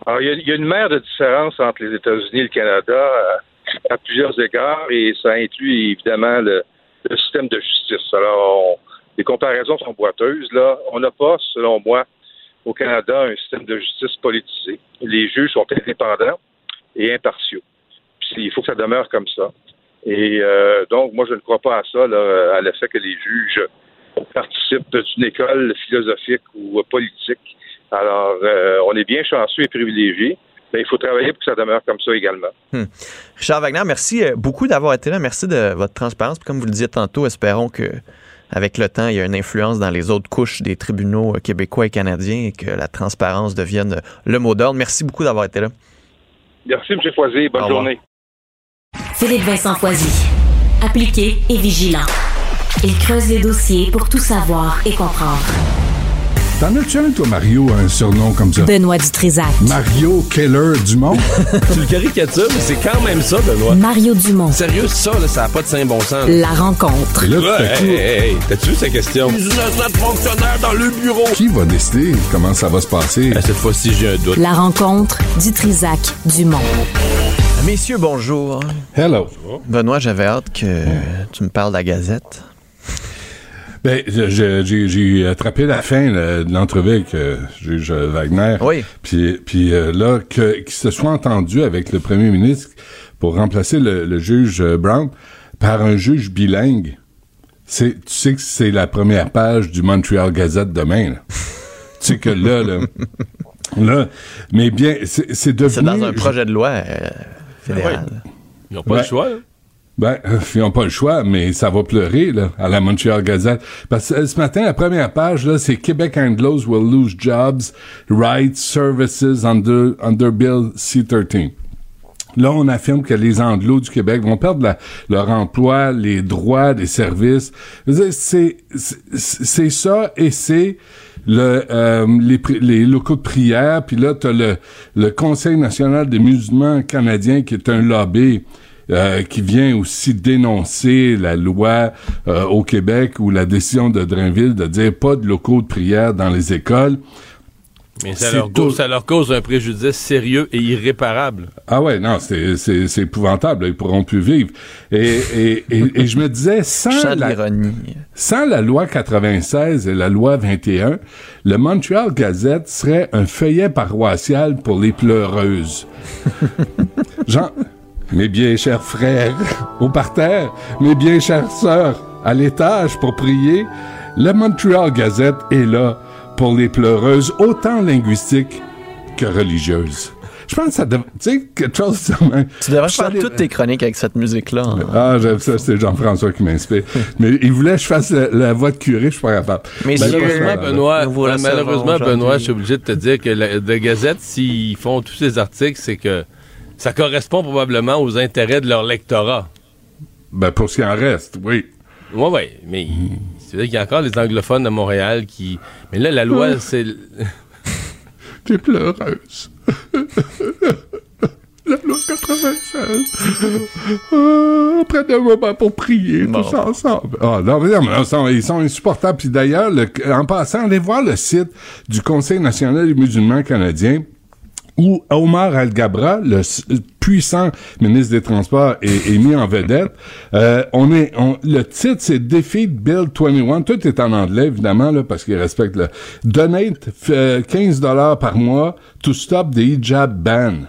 Alors, il y, a, une mer de différence entre les États-Unis et le Canada euh, à, plusieurs égards, et ça inclut évidemment le, système de justice. Alors, les comparaisons sont boiteuses. Là, on n'a pas, selon moi, au Canada un système de justice politisé. Les juges sont indépendants et impartiaux. Il faut que ça demeure comme ça. Et euh, donc, moi, je ne crois pas à ça, là, à l'effet que les juges participent d'une école philosophique ou politique. Alors, euh, on est bien chanceux et privilégiés. Mais il faut travailler pour que ça demeure comme ça également. Hmm. Richard Wagner, merci euh, beaucoup d'avoir été là. Merci de votre transparence. comme vous le disiez tantôt, espérons que avec le temps, il y a une influence dans les autres couches des tribunaux euh, québécois et canadiens et que la transparence devienne le mot d'ordre. Merci beaucoup d'avoir été là. Merci, M. Foisy. Bonne journée. Philippe Vincent Foisy. Appliqué et vigilant. Il creuse les dossiers pour tout savoir et comprendre. T'en as-tu un, toi, Mario, un surnom comme ça? Benoît Dutrisac. Mario Keller Dumont. tu le caricatures, mais c'est quand même ça, Benoît. Mario Dumont. Sérieux, ça, là, ça n'a pas de saint bon sens. La rencontre. là, ouais, hey, hey, t'as-tu vu sa question? Notre fonctionnaire dans le bureau. Qui va décider comment ça va se passer? cette fois-ci, j'ai un doute. La rencontre Dutrisac Dumont. Messieurs, bonjour. Hello. Benoît, j'avais hâte que tu me parles de la Gazette. Ben, j'ai attrapé la fin de l'entrevue avec euh, juge Wagner. Oui. Puis, puis euh, là, qu'il se soit entendu avec le premier ministre pour remplacer le, juge euh, Brown par un juge bilingue. C'est, tu sais que c'est la première page du Montreal Gazette demain. Là. tu sais que là, là, là, mais bien, c'est devenu... C'est dans un projet de loi fédéral. Ah Ils n'ont pas le choix. Hein? Ben, ils n'ont pas le choix, mais ça va pleurer, là, à la Montreal Gazette. Parce que ce matin, la première page, là, c'est Québec Anglos will lose jobs, rights, services under, Bill C-13. Là, on affirme que les Anglos du Québec vont perdre leur emploi, les droits, les services. C'est ça et c'est le euh, les, locaux de prière. Puis là, tu as le Conseil national des musulmans canadiens qui est un lobby euh, qui vient aussi dénoncer la loi euh, au Québec ou la décision de Drainville de dire pas de locaux de prière dans les écoles. Mais ça leur, cause, ça leur, cause, un préjudice sérieux et irréparable. Ah ouais, non, c'est épouvantable. Ils pourront plus vivre. Et, et, et, je me disais, sans la, sans la loi 96 et la loi 21, le Montreal Gazette serait un feuillet paroissial pour les pleureuses. Genre, mes bien chers frères au parterre, mes bien chères sœurs à l'étage pour prier, le Montreal Gazette est là pour les pleureuses, autant linguistiques que religieuses. Je pense que ça devrait. Tu sais, quelque chose de Tu devrais faire toutes tes chroniques avec cette musique-là. Hein. Ah, j'aime ça, c'est Jean-François qui m'inspire. Mais il voulait que je fasse la, voix de curé, je suis pas capable. Mais malheureusement, Benoît, malheureusement, Benoît, je suis obligé de te dire que la, de Gazette, s'ils font tous ces articles, c'est que ça correspond probablement aux intérêts de leur lectorat. Ben, pour ce qui en reste, oui. Oui, oui, mais c'est vrai qu'il y a encore des anglophones à Montréal qui... Mais là, la loi, c'est... T'es pleureuse. la loi 96. Ah, près moment pour prier tous ensemble. Ah, non, mais non, ils, sont, insupportables. Puis d'ailleurs, en passant, allez voir le site du Conseil national des musulmans canadiens où Omar Al-Gabra, le puissant ministre des Transports est, mis en vedette. Euh, on est, on, le titre, c'est Defeat Bill 21. Tout est en anglais, évidemment, là, parce qu'il respecte le... Donate 15 dollars par mois to stop the hijab ban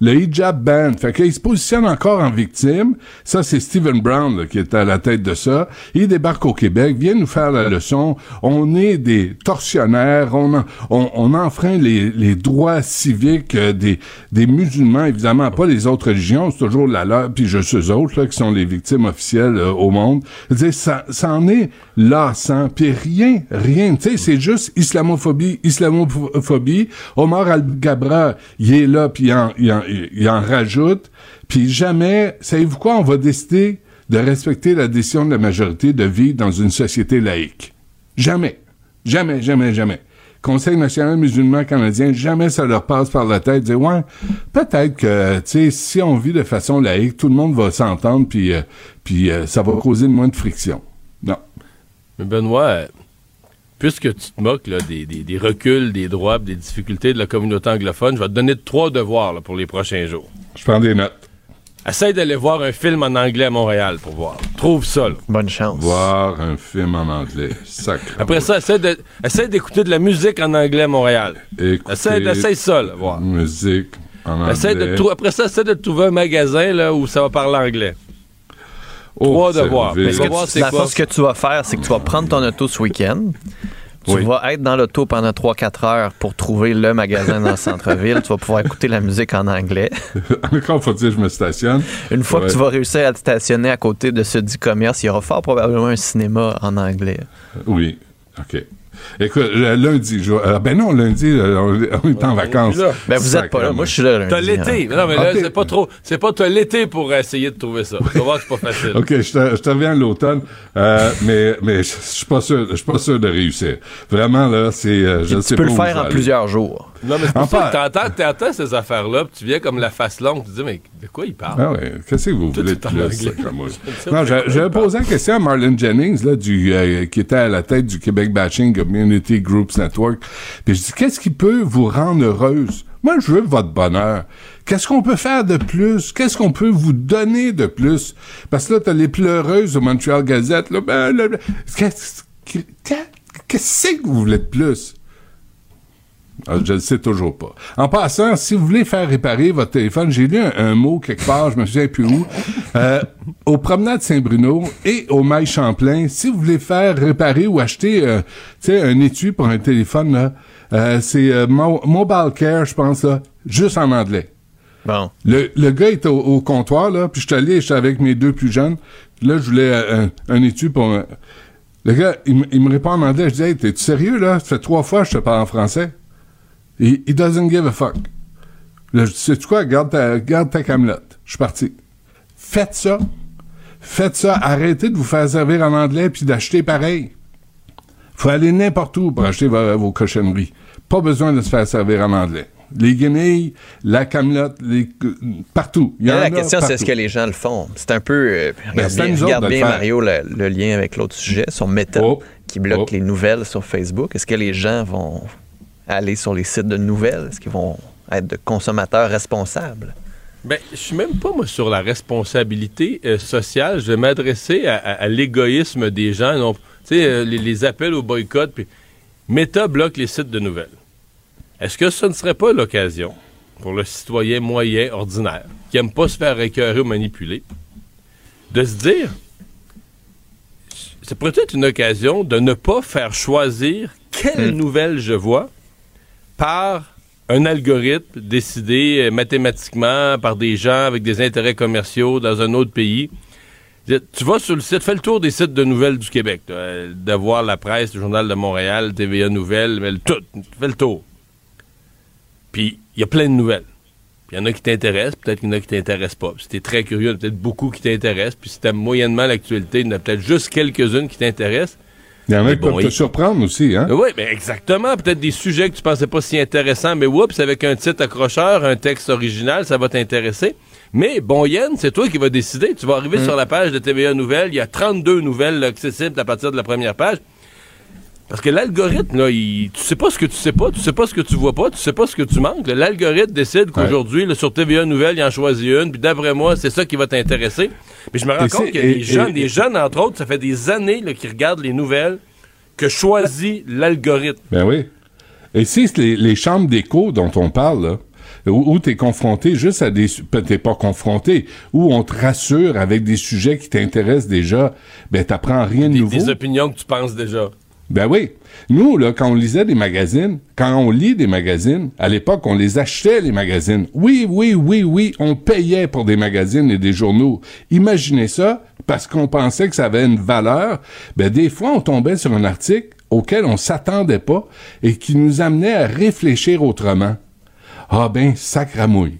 le hijab ban. Fait qu'il se positionne encore en victime. Ça, c'est Stephen Brown qui est à la tête de ça. Il débarque au Québec, vient nous faire la leçon. On est des tortionnaires, on, on, enfreint les, les, droits civiques euh, des, des musulmans, évidemment, pas les autres religions, c'est toujours la leur, puis juste eux autres, là, qui sont les victimes officielles euh, au monde. Je est lassant, puis rien, rien. Tu sais, c'est juste islamophobie, islamophobie. Omar Al-Gabra, il est là, puis il en, il en il en rajoute. Puis jamais, savez-vous quoi, on va décider de respecter la décision de la majorité de vivre dans une société laïque. Jamais. Jamais, jamais, jamais. Conseil national musulman canadien, jamais ça leur passe par la tête de dire, ouais, peut-être que, tu sais, si on vit de façon laïque, tout le monde va s'entendre, puis, euh, puis euh, ça va causer moins de friction. Mais Benoît, puisque tu te moques des, reculs, des droits, des difficultés de la communauté anglophone, je vais te donner trois devoirs pour les prochains jours. Je prends des notes. Essaye d'aller voir un film en anglais à Montréal pour voir. Trouve ça. Bonne chance. Voir un film en anglais. Sacré. Après ça, essaye, d'écouter de la musique en anglais à Montréal. Essaye, essaye ça, là, voir. Musique en anglais. après ça, essaye de trouver un magasin là, où ça va parler anglais. Trois devoirs. Mais ce que, ce que tu vas faire, c'est que tu vas prendre ton auto ce week-end. Tu vas être dans l'auto pendant 3-4 heures pour trouver le magasin dans le centre-ville. tu vas pouvoir écouter la musique en anglais. Encore faut-il que je me stationne. Une fois que tu vas réussir à te stationner à côté de ce du commerce, il y aura fort probablement un cinéma en anglais. Oui. OK. Écoute, lundi, je, euh, ben non, lundi, euh, on, est en vacances. Ben vous êtes pas là. Moi, je suis là lundi. T'as l'été. Hein. Non, mais là, c'est pas trop. C'est pas t'as l'été pour essayer de trouver ça. Tu vas voir que c'est pas facile. OK, je te, je te reviens l'automne, euh, mais, mais je suis pas sûr, je suis pas sûr de réussir. Vraiment, là, c'est, je tu sais peux le faire en plusieurs jours. Non, mais c'est pour ça que t'entends, ces affaires-là, puis tu viens comme la face longue, tu te dis, mais de quoi il parle? Ah ouais, qu'est-ce que vous voulez de plus, moi? Non, j'avais posé la question à Marlon Jennings, là, du, euh, qui était à la tête du Québec Batching Community Groups Network. Puis je dis, qu'est-ce qui peut vous rendre heureuse? Moi, je veux votre bonheur. Qu'est-ce qu'on peut faire de plus? Qu'est-ce qu'on peut vous donner de plus? Parce que là, t'as les pleureuses au Montreal Gazette, là, ben, qu'est-ce que vous voulez de plus? Ah, je ne sais toujours pas. En passant, si vous voulez faire réparer votre téléphone, j'ai lu un, mot quelque part, je me souviens plus où, euh, au promenade Saint-Bruno et au Mail Champlain, si vous voulez faire réparer ou acheter, euh, un étui pour un téléphone, là, euh, c'est euh, Mobile Care, je pense, là, juste en anglais. Bon. Le, le gars est au, comptoir, là, puis je suis allé, j'étais avec mes deux plus jeunes. Là, je voulais un, un étui pour... le gars, il, il, me répond en anglais. Je dis, hey, t'es sérieux, là? Ça fait trois fois que je te parle en français. He, he doesn't give a fuck. Là, je dis, sais-tu quoi? Garde ta, garde ta camelote. Je suis parti. Faites ça. Faites ça. Arrêtez de vous faire servir en anglais puis d'acheter pareil. Faut aller n'importe où pour acheter vos, cochonneries. Pas besoin de se faire servir en anglais. Les guenilles, la camelote, les, partout. Il y la question, c'est est-ce que les gens le font? C'est un peu... Euh, ben, regarde bien, Mario, le, lien avec l'autre sujet sur Meta, oh, qui bloque oh. les nouvelles sur Facebook. Est-ce que les gens vont aller sur les sites de nouvelles? Est-ce qu'ils vont être de consommateurs responsables? Ben, je suis même pas, moi, sur la responsabilité euh, sociale. Je vais m'adresser à, l'égoïsme des gens. Tu sais, euh, les, appels au boycott. Puis Meta bloque les sites de nouvelles. Est-ce que ce ne serait pas l'occasion pour le citoyen moyen, ordinaire, qui aime pas se faire écœurer ou manipuler, de se dire, c'est peut-être une occasion de ne pas faire choisir quelle hmm. nouvelle je vois par un algorithme décidé euh, mathématiquement par des gens avec des intérêts commerciaux dans un autre pays. Tu vas sur le site, fais le tour des sites de nouvelles du Québec, euh, d'avoir la presse, le Journal de Montréal, TVA Nouvelles, mais tout, fais le tour. Puis, il y a plein de nouvelles. Il y en a qui t'intéressent, peut-être qu'il y en a qui t'intéressent pas. Si t'es très curieux, il y en a peut-être beaucoup qui t'intéressent. Puis, si t'aimes moyennement l'actualité, il y en a peut-être juste quelques-unes qui t'intéressent. Il y en a qui peuvent te surprendre aussi, hein? Oui, mais exactement. Peut-être des sujets que tu pensais pas si intéressants, mais oups, avec un titre accrocheur, un texte original, ça va t'intéresser. Mais bon, Yann, c'est toi qui vas décider. Tu vas arriver mm. sur la page de TVA Nouvelles. Il y a 32 nouvelles accessibles à partir de la première page. Parce que l'algorithme, là, il, tu sais pas ce que tu sais pas, tu sais pas ce que tu vois pas, tu sais pas ce que tu manques. L'algorithme décide qu'aujourd'hui, sur TVA Nouvelle, il en choisit une, puis d'après moi, c'est ça qui va t'intéresser. Mais je me rends Et compte des et- jeunes, des jeunes, entre autres, ça fait des années là, qui regardent les nouvelles, que choisit l'algorithme. Ben oui. Et c'est les, les chambres d'écho dont on parle, là, où, tu es confronté juste à des... ben, T'es pas confronté, où on te rassure avec des sujets qui t'intéressent déjà, ben t'apprends rien de nouveau. des opinions que tu penses déjà. Ben oui. Nous, là, quand on lisait des magazines, quand on lit des magazines, à l'époque, on les achetait, les magazines. Oui, oui, oui, oui, on payait pour des magazines et des journaux. Imaginez ça, parce qu'on pensait que ça avait une valeur. Ben, des fois, on tombait sur un article auquel on s'attendait pas et qui nous amenait à réfléchir autrement. Ah ben, sacramouille.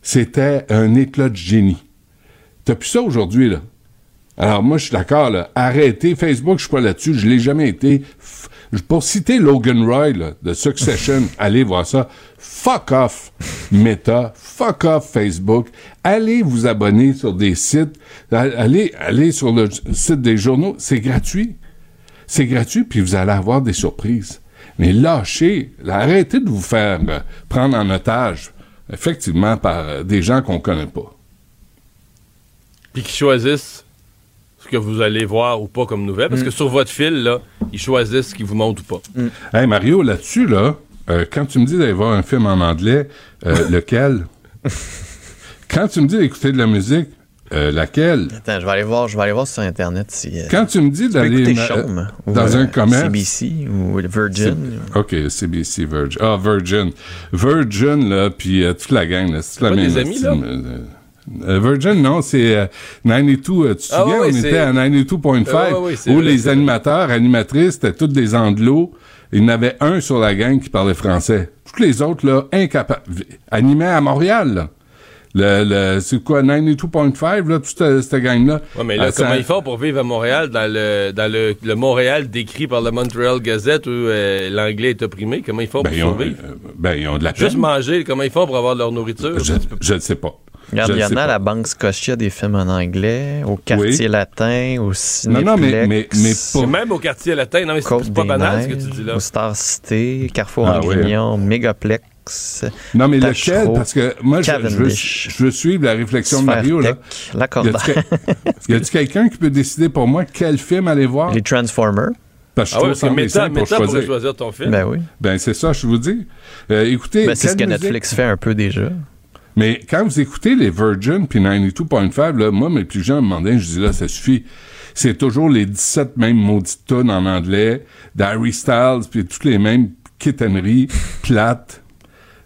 C'était un éclat de génie. T'as plus ça aujourd'hui, là. Alors, moi, je suis d'accord, là. Arrêtez. Facebook, je suis pas là-dessus. Je l'ai jamais été. F- Pour citer Logan Roy, là, de Succession, allez voir ça. Fuck off Meta. Fuck off Facebook. Allez vous abonner sur des sites. Allez, allez sur le site des journaux. C'est gratuit. C'est gratuit, puis vous allez avoir des surprises. Mais lâchez, là, arrêtez de vous faire euh, prendre en otage, effectivement, par euh, des gens qu'on connaît pas. Puis qui choisissent que vous allez voir ou pas comme nouvelle. Parce que sur votre fil, là, ils choisissent ce qu'ils vous montrent ou pas. Hey Mario, là-dessus, là, euh, quand tu me dis d'aller voir un film en anglais, euh, lequel? quand tu me dis d'écouter de la musique, euh, laquelle? Attends, je vais aller voir, je vais aller voir sur Internet si. euh, Quand tu me dis d'aller écouter ma- Chaume, ou, dans euh, un commerce. CBC ou Virgin. C'est- OK, CBC Virgin. Ah, Virgin. Virgin, là, puis euh, toute la gang, là, c'est toute la même. des amis, là? Euh, Virgin, non, c'est euh, 92. euh, tu te Ah, souviens, on était à 92.5, Ah, ouais, c'est où les animateurs, animatrices, c'était tous des anglos. Il y en avait un sur la gang qui parlait français. Tous les autres, là, incapables. Animés à Montréal, là. Le, le, c'est quoi, 92.5, là, toute cette, cette gang-là? Ouais, mais là, Ah, ça- comment ils font pour vivre à Montréal, dans le, dans le, le Montréal décrit par le Montreal Gazette où euh, l'anglais est opprimé? Comment ils font Ben, pour ils ont, survivre? euh, ben, ils ont de la Juste peine. manger, comment ils font pour avoir leur nourriture? Je, je ne sais pas. Regarde, il y en a à pas. la Banque Scotia des films en anglais, au Quartier Oui. Latin, au Non, Cinéplex. non, mais- mais- mais C'est même au quartier latin. Non, mais c'est pas banal ce que tu dis là. Au Star City, Carrefour Ah en oui, Grignon, Non, mais Tachereau, lequel? Parce que moi, je, je veux, Cavendish, je veux suivre la réflexion de Mario. Là. Tech, Lacordaire. Y a-tu que- y a-tu quelqu'un qui peut décider pour moi quel film aller voir? Les Transformers. Parce que Ah ouais, parce que pour choisir. choisir ton film. Ben oui. Ben, c'est ça, je vous dis. Euh, écoutez, Ben, c'est ce que musique- Netflix fait un peu déjà. Mais quand vous écoutez les Virgin puis 92.5, là, moi, mes plus jeunes me demandaient, je dis là, ça suffit. C'est toujours les 17 mêmes maudites tonnes en anglais, d'Harry Styles, puis toutes les mêmes kitteneries plates.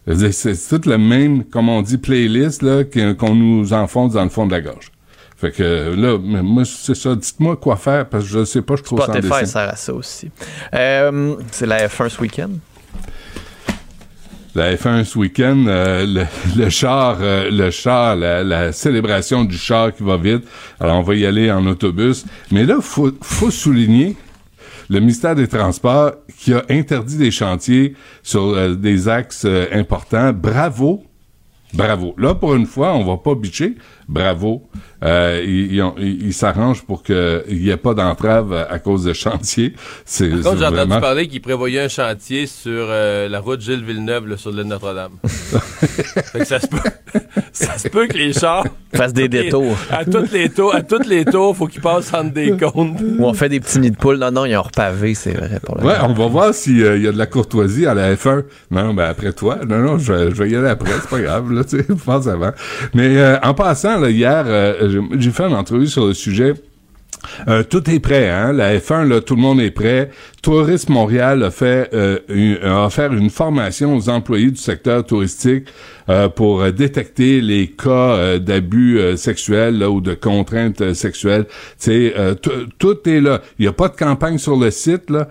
C'est toute la même, comme on dit, playlist là, qu'on nous enfonce dans le fond de la gorge. Fait que là, moi, c'est ça. Dites-moi quoi faire, parce que je sais pas, je trouve ça Spotify sert à ça aussi. Euh, c'est la F1 ce week-end? La F1 ce week-end, euh, le, le char, euh, le char, la, la célébration du char qui va vite. Alors on va y aller en autobus. Mais là, faut, faut souligner le ministère des Transports qui a interdit des chantiers sur euh, des axes euh, importants. Bravo. Bravo. Là, pour une fois, on va pas bitcher. Bravo. Euh, ils s'arrangent pour qu'il n'y ait pas d'entrave à, à cause de chantiers. C'est Par contre, j'ai entendu parler qu'ils prévoyaient un chantier sur euh, la route Gilles Villeneuve, là, sur l'île Notre-Dame? ça se peut, ça se peut que les chars Fassent des détours. à toutes les tours, à toutes les tours, faut qu'ils passent entre des comptes. Où on fait des petits nids de poules. Non, non, ils ont repavé, c'est vrai. Pour le Ouais, on va voir s'il y a de la courtoisie à la F1. Non, ben après toi. Non, non, je, vais- je vais y aller après, c'est pas grave, là, tu sais, pense avant. Mais euh, en passant, hier, euh, j'ai- fait une entrevue sur le sujet. Euh, tout est prêt, hein? La F1, là, tout le monde est prêt. Tourisme Montréal fait euh, a offert une formation aux employés du secteur touristique euh, pour détecter les cas euh, d'abus euh, sexuels ou de contraintes euh, sexuelles. Tu euh, tout- est là. Il n'y a pas de campagne sur le site. Là.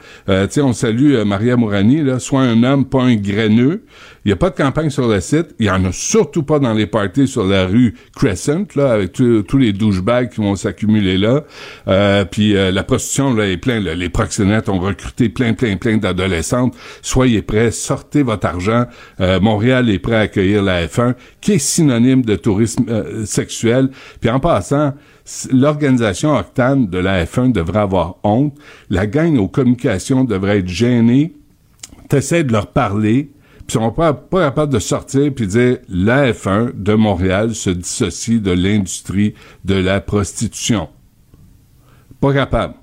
Tu on salue Maria Mourani, là, soit un homme, pas un graineux. Il n'y a pas de campagne sur le site. Il y en a surtout pas dans les parties sur la rue Crescent, là, avec tous tous les douchebags qui vont s'accumuler là. Euh, puis euh, la prostitution là, est plein. là. Les proxénètes ont recruté plein, plein, plein d'adolescentes. Soyez prêts, sortez votre argent. Euh, Montréal est prêt à accueillir la F1, qui est synonyme de tourisme euh, sexuel. Puis en passant, l'organisation Octane de la F1 devrait avoir honte. La gang aux communications devrait être gênée. T'essaies de leur parler, puis sont pas, pas capables de sortir puis dire la F1 de Montréal se dissocie de l'industrie de la prostitution. Pas capable.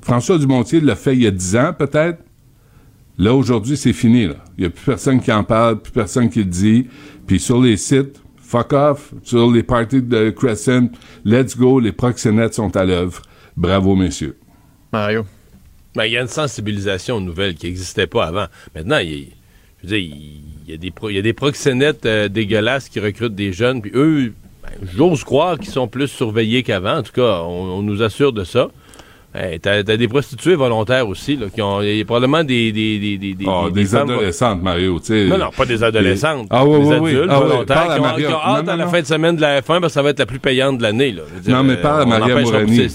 François Dumontier l'a fait il y a dix ans, peut-être. Là, aujourd'hui, c'est fini. Là. Il n'y a plus personne qui en parle, plus personne qui le dit. Puis sur les sites, fuck off. Sur les parties de Crescent, let's go, les proxénètes sont à l'œuvre. Bravo, messieurs. Mario. Ben, il y a une sensibilisation nouvelle qui n'existait pas avant. Maintenant, il, je veux dire, il, y, a des il y a des proxénètes euh, dégueulasses qui recrutent des jeunes, puis eux, ben, j'ose croire qu'ils sont plus surveillés qu'avant. En tout cas, on nous assure de ça. Hey, t'as, des prostituées volontaires aussi, là, qui ont y a probablement des des des des, des, oh, des, adolescentes, Mario, tu sais. Non, non, pas des adolescentes. Ah, oui, des oui, adultes oui. Ah, volontaires oui. qui, ont, qui ont hâte à la fin de semaine de la F1 parce que ça va être la plus payante de l'année. Là. Dire, non, mais parle à Maria Mourani.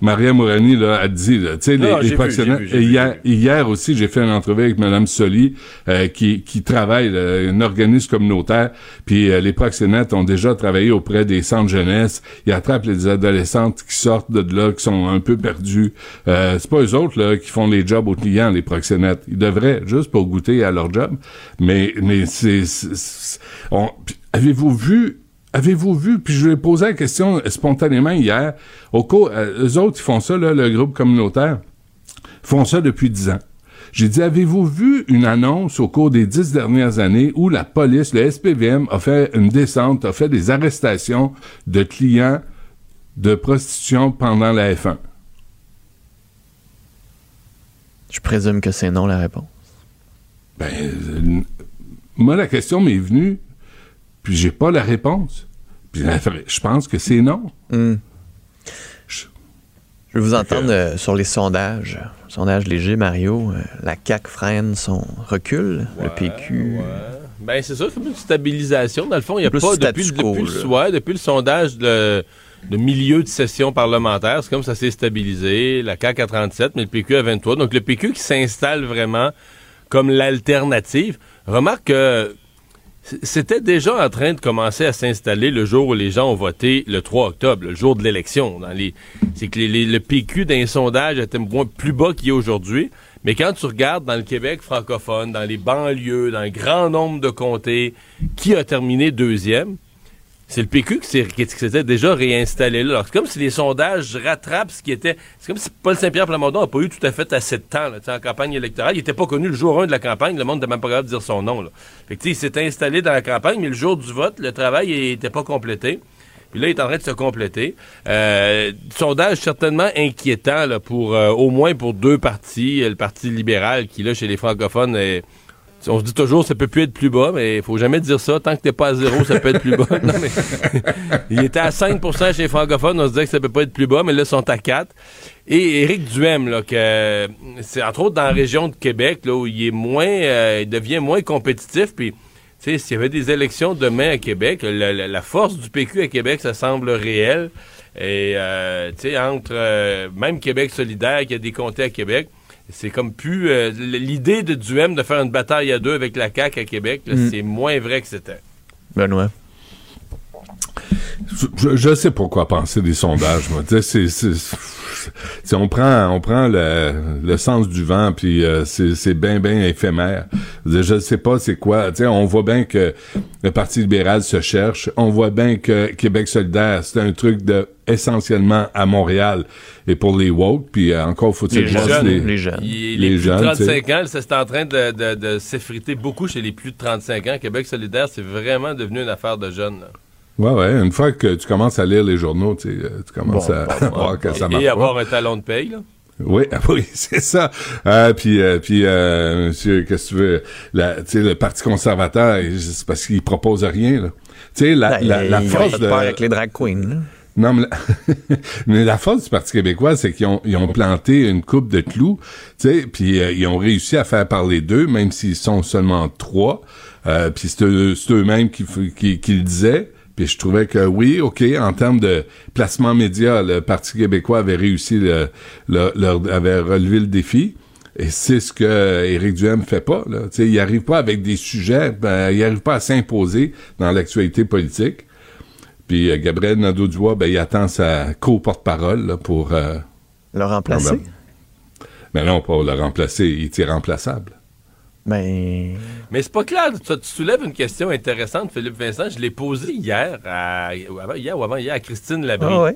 Maria Mourani là, a dit, tu sais, les, les et hier, hier aussi, j'ai fait une entrevue avec Mme Soli, euh, qui, qui travaille, là, un organisme communautaire, puis euh, les proxénètes ont déjà travaillé auprès des centres jeunesse. Ils attrapent les adolescentes qui sortent de là, qui sont un peu perdues. Euh, c'est pas eux autres là qui font les jobs aux clients, les proxénètes. Ils devraient juste pour goûter à leur job. Mais mais c'est, avez-vous vu Avez-vous vu, puis je lui ai posé la question spontanément hier, au cours, euh, eux autres, ils font ça, là, le groupe communautaire, font ça depuis dix ans. J'ai dit, avez-vous vu une annonce au cours des dix dernières années où la police, le SPVM, a fait une descente, a fait des arrestations de clients de prostitution pendant la F1? Je présume que c'est non la réponse. Ben, euh, moi, la question m'est venue, puis j'ai pas la réponse. Puis je pense que c'est non. Mm. Je, je, vais vous entendre euh, sur les sondages. Sondage léger, Mario. Euh, la CAQ freine son recul, ouais, le PQ. Ouais. Ben, c'est ça, c'est une stabilisation. Dans le fond, il n'y a pas, depuis, depuis, le, ouais, depuis le sondage de, de, milieu de session parlementaire, c'est comme ça s'est stabilisé. La CAQ à 37, mais le PQ à 23. Donc, le PQ qui s'installe vraiment comme l'alternative. Remarque que c'était déjà en train de commencer à s'installer le jour où les gens ont voté le 3 octobre, le jour de l'élection. c'est que le PQ d'un sondage était plus bas qu'il est aujourd'hui. Mais quand tu regardes dans le Québec francophone, dans les banlieues, dans un grand nombre de comtés, qui a terminé deuxième, c'est le PQ qui s'était déjà réinstallé là. C'est comme si les sondages rattrapent ce qui était. C'est comme si Paul Saint-Pierre Plamondon n'a pas eu tout à fait assez de temps là, en campagne électorale. Il n'était pas connu le jour 1 de la campagne. Le monde n'était même pas capable de dire son nom. Là. Fait que, il s'est installé dans la campagne, mais le jour du vote, le travail n'était pas complété. Puis là, il est en train de se compléter. Euh, sondage certainement inquiétant là, pour euh, au moins pour deux partis. Le Parti libéral qui, là, chez les francophones, est on se dit toujours ça peut plus être plus bas, mais il faut jamais dire ça. Tant que t'es pas à zéro, ça peut être plus bas. Il était à 5% chez les francophones, on se disait que ça peut pas être plus bas, mais là, ils sont à 4. Et Éric Duhem, que c'est entre autres dans la région de Québec, là, où il est moins, euh, il devient moins compétitif, puis s'il y avait des élections demain à Québec, la, force du PQ à Québec, ça semble réel. Et, euh, tu sais, entre euh, même Québec solidaire, qui a des comtés à Québec, c'est comme plus euh, l'idée de Duhem de faire une bataille à deux avec la CAQ à Québec, mm. c'est moins vrai que c'était. Benoît? Je, je, sais pourquoi penser des sondages, moi. c'est, c'est, on prend, on prend le, le sens du vent, puis euh, c'est bien, bien éphémère. Je ne sais pas c'est quoi. sais on voit bien que le Parti libéral se cherche. On voit bien que Québec solidaire, c'est un truc de essentiellement à Montréal et pour les woke, puis euh, encore faut-il les, jeunes, les, les jeunes. les, les jeunes, 35 ans, c'est en train de, de, de s'effriter beaucoup chez les plus de 35 ans. Québec solidaire, c'est vraiment devenu une affaire de jeunes. Là. Ouais, ouais. Une fois que tu commences à lire les journaux, tu, sais, tu commences bon, à bon, voir bon, que ça marche Et avoir pas. un talon de paye, là? Oui, oui, c'est ça. Euh, puis, euh, puis, euh, monsieur, qu'est-ce que tu veux? La, Tu sais, le Parti conservateur, c'est parce qu'il propose rien. Là. Tu sais, la, Ben, la, la force de part avec les drag queens. là. non, mais la, mais la force du Parti québécois, c'est qu'ils ont, ils ont planté une coupe de clous, tu sais, puis euh, ils ont réussi à faire parler d'eux, même s'ils sont seulement trois. Euh, puis c'est eux- c'est eux-mêmes qui, qui, qui le disaient. Puis je trouvais que oui, OK, en termes de placement média, le Parti québécois avait réussi, le, le- leur- avait relevé le défi. Et c'est ce que Éric Duhem fait pas. Là. sais, il arrive pas avec des sujets, ben, il arrive pas à s'imposer dans l'actualité politique. Puis euh, Gabriel Nadeau-Dubois, ben, il attend sa co-porte-parole pour... Euh, le remplacer? Mais ben non, pas le remplacer, il est irremplaçable. Mais... Ben, Mais c'est pas clair. Tu, soulèves une question intéressante, Philippe Vincent. Je l'ai posée hier, à, hier ou avant hier à Christine Labrie. Ah ouais.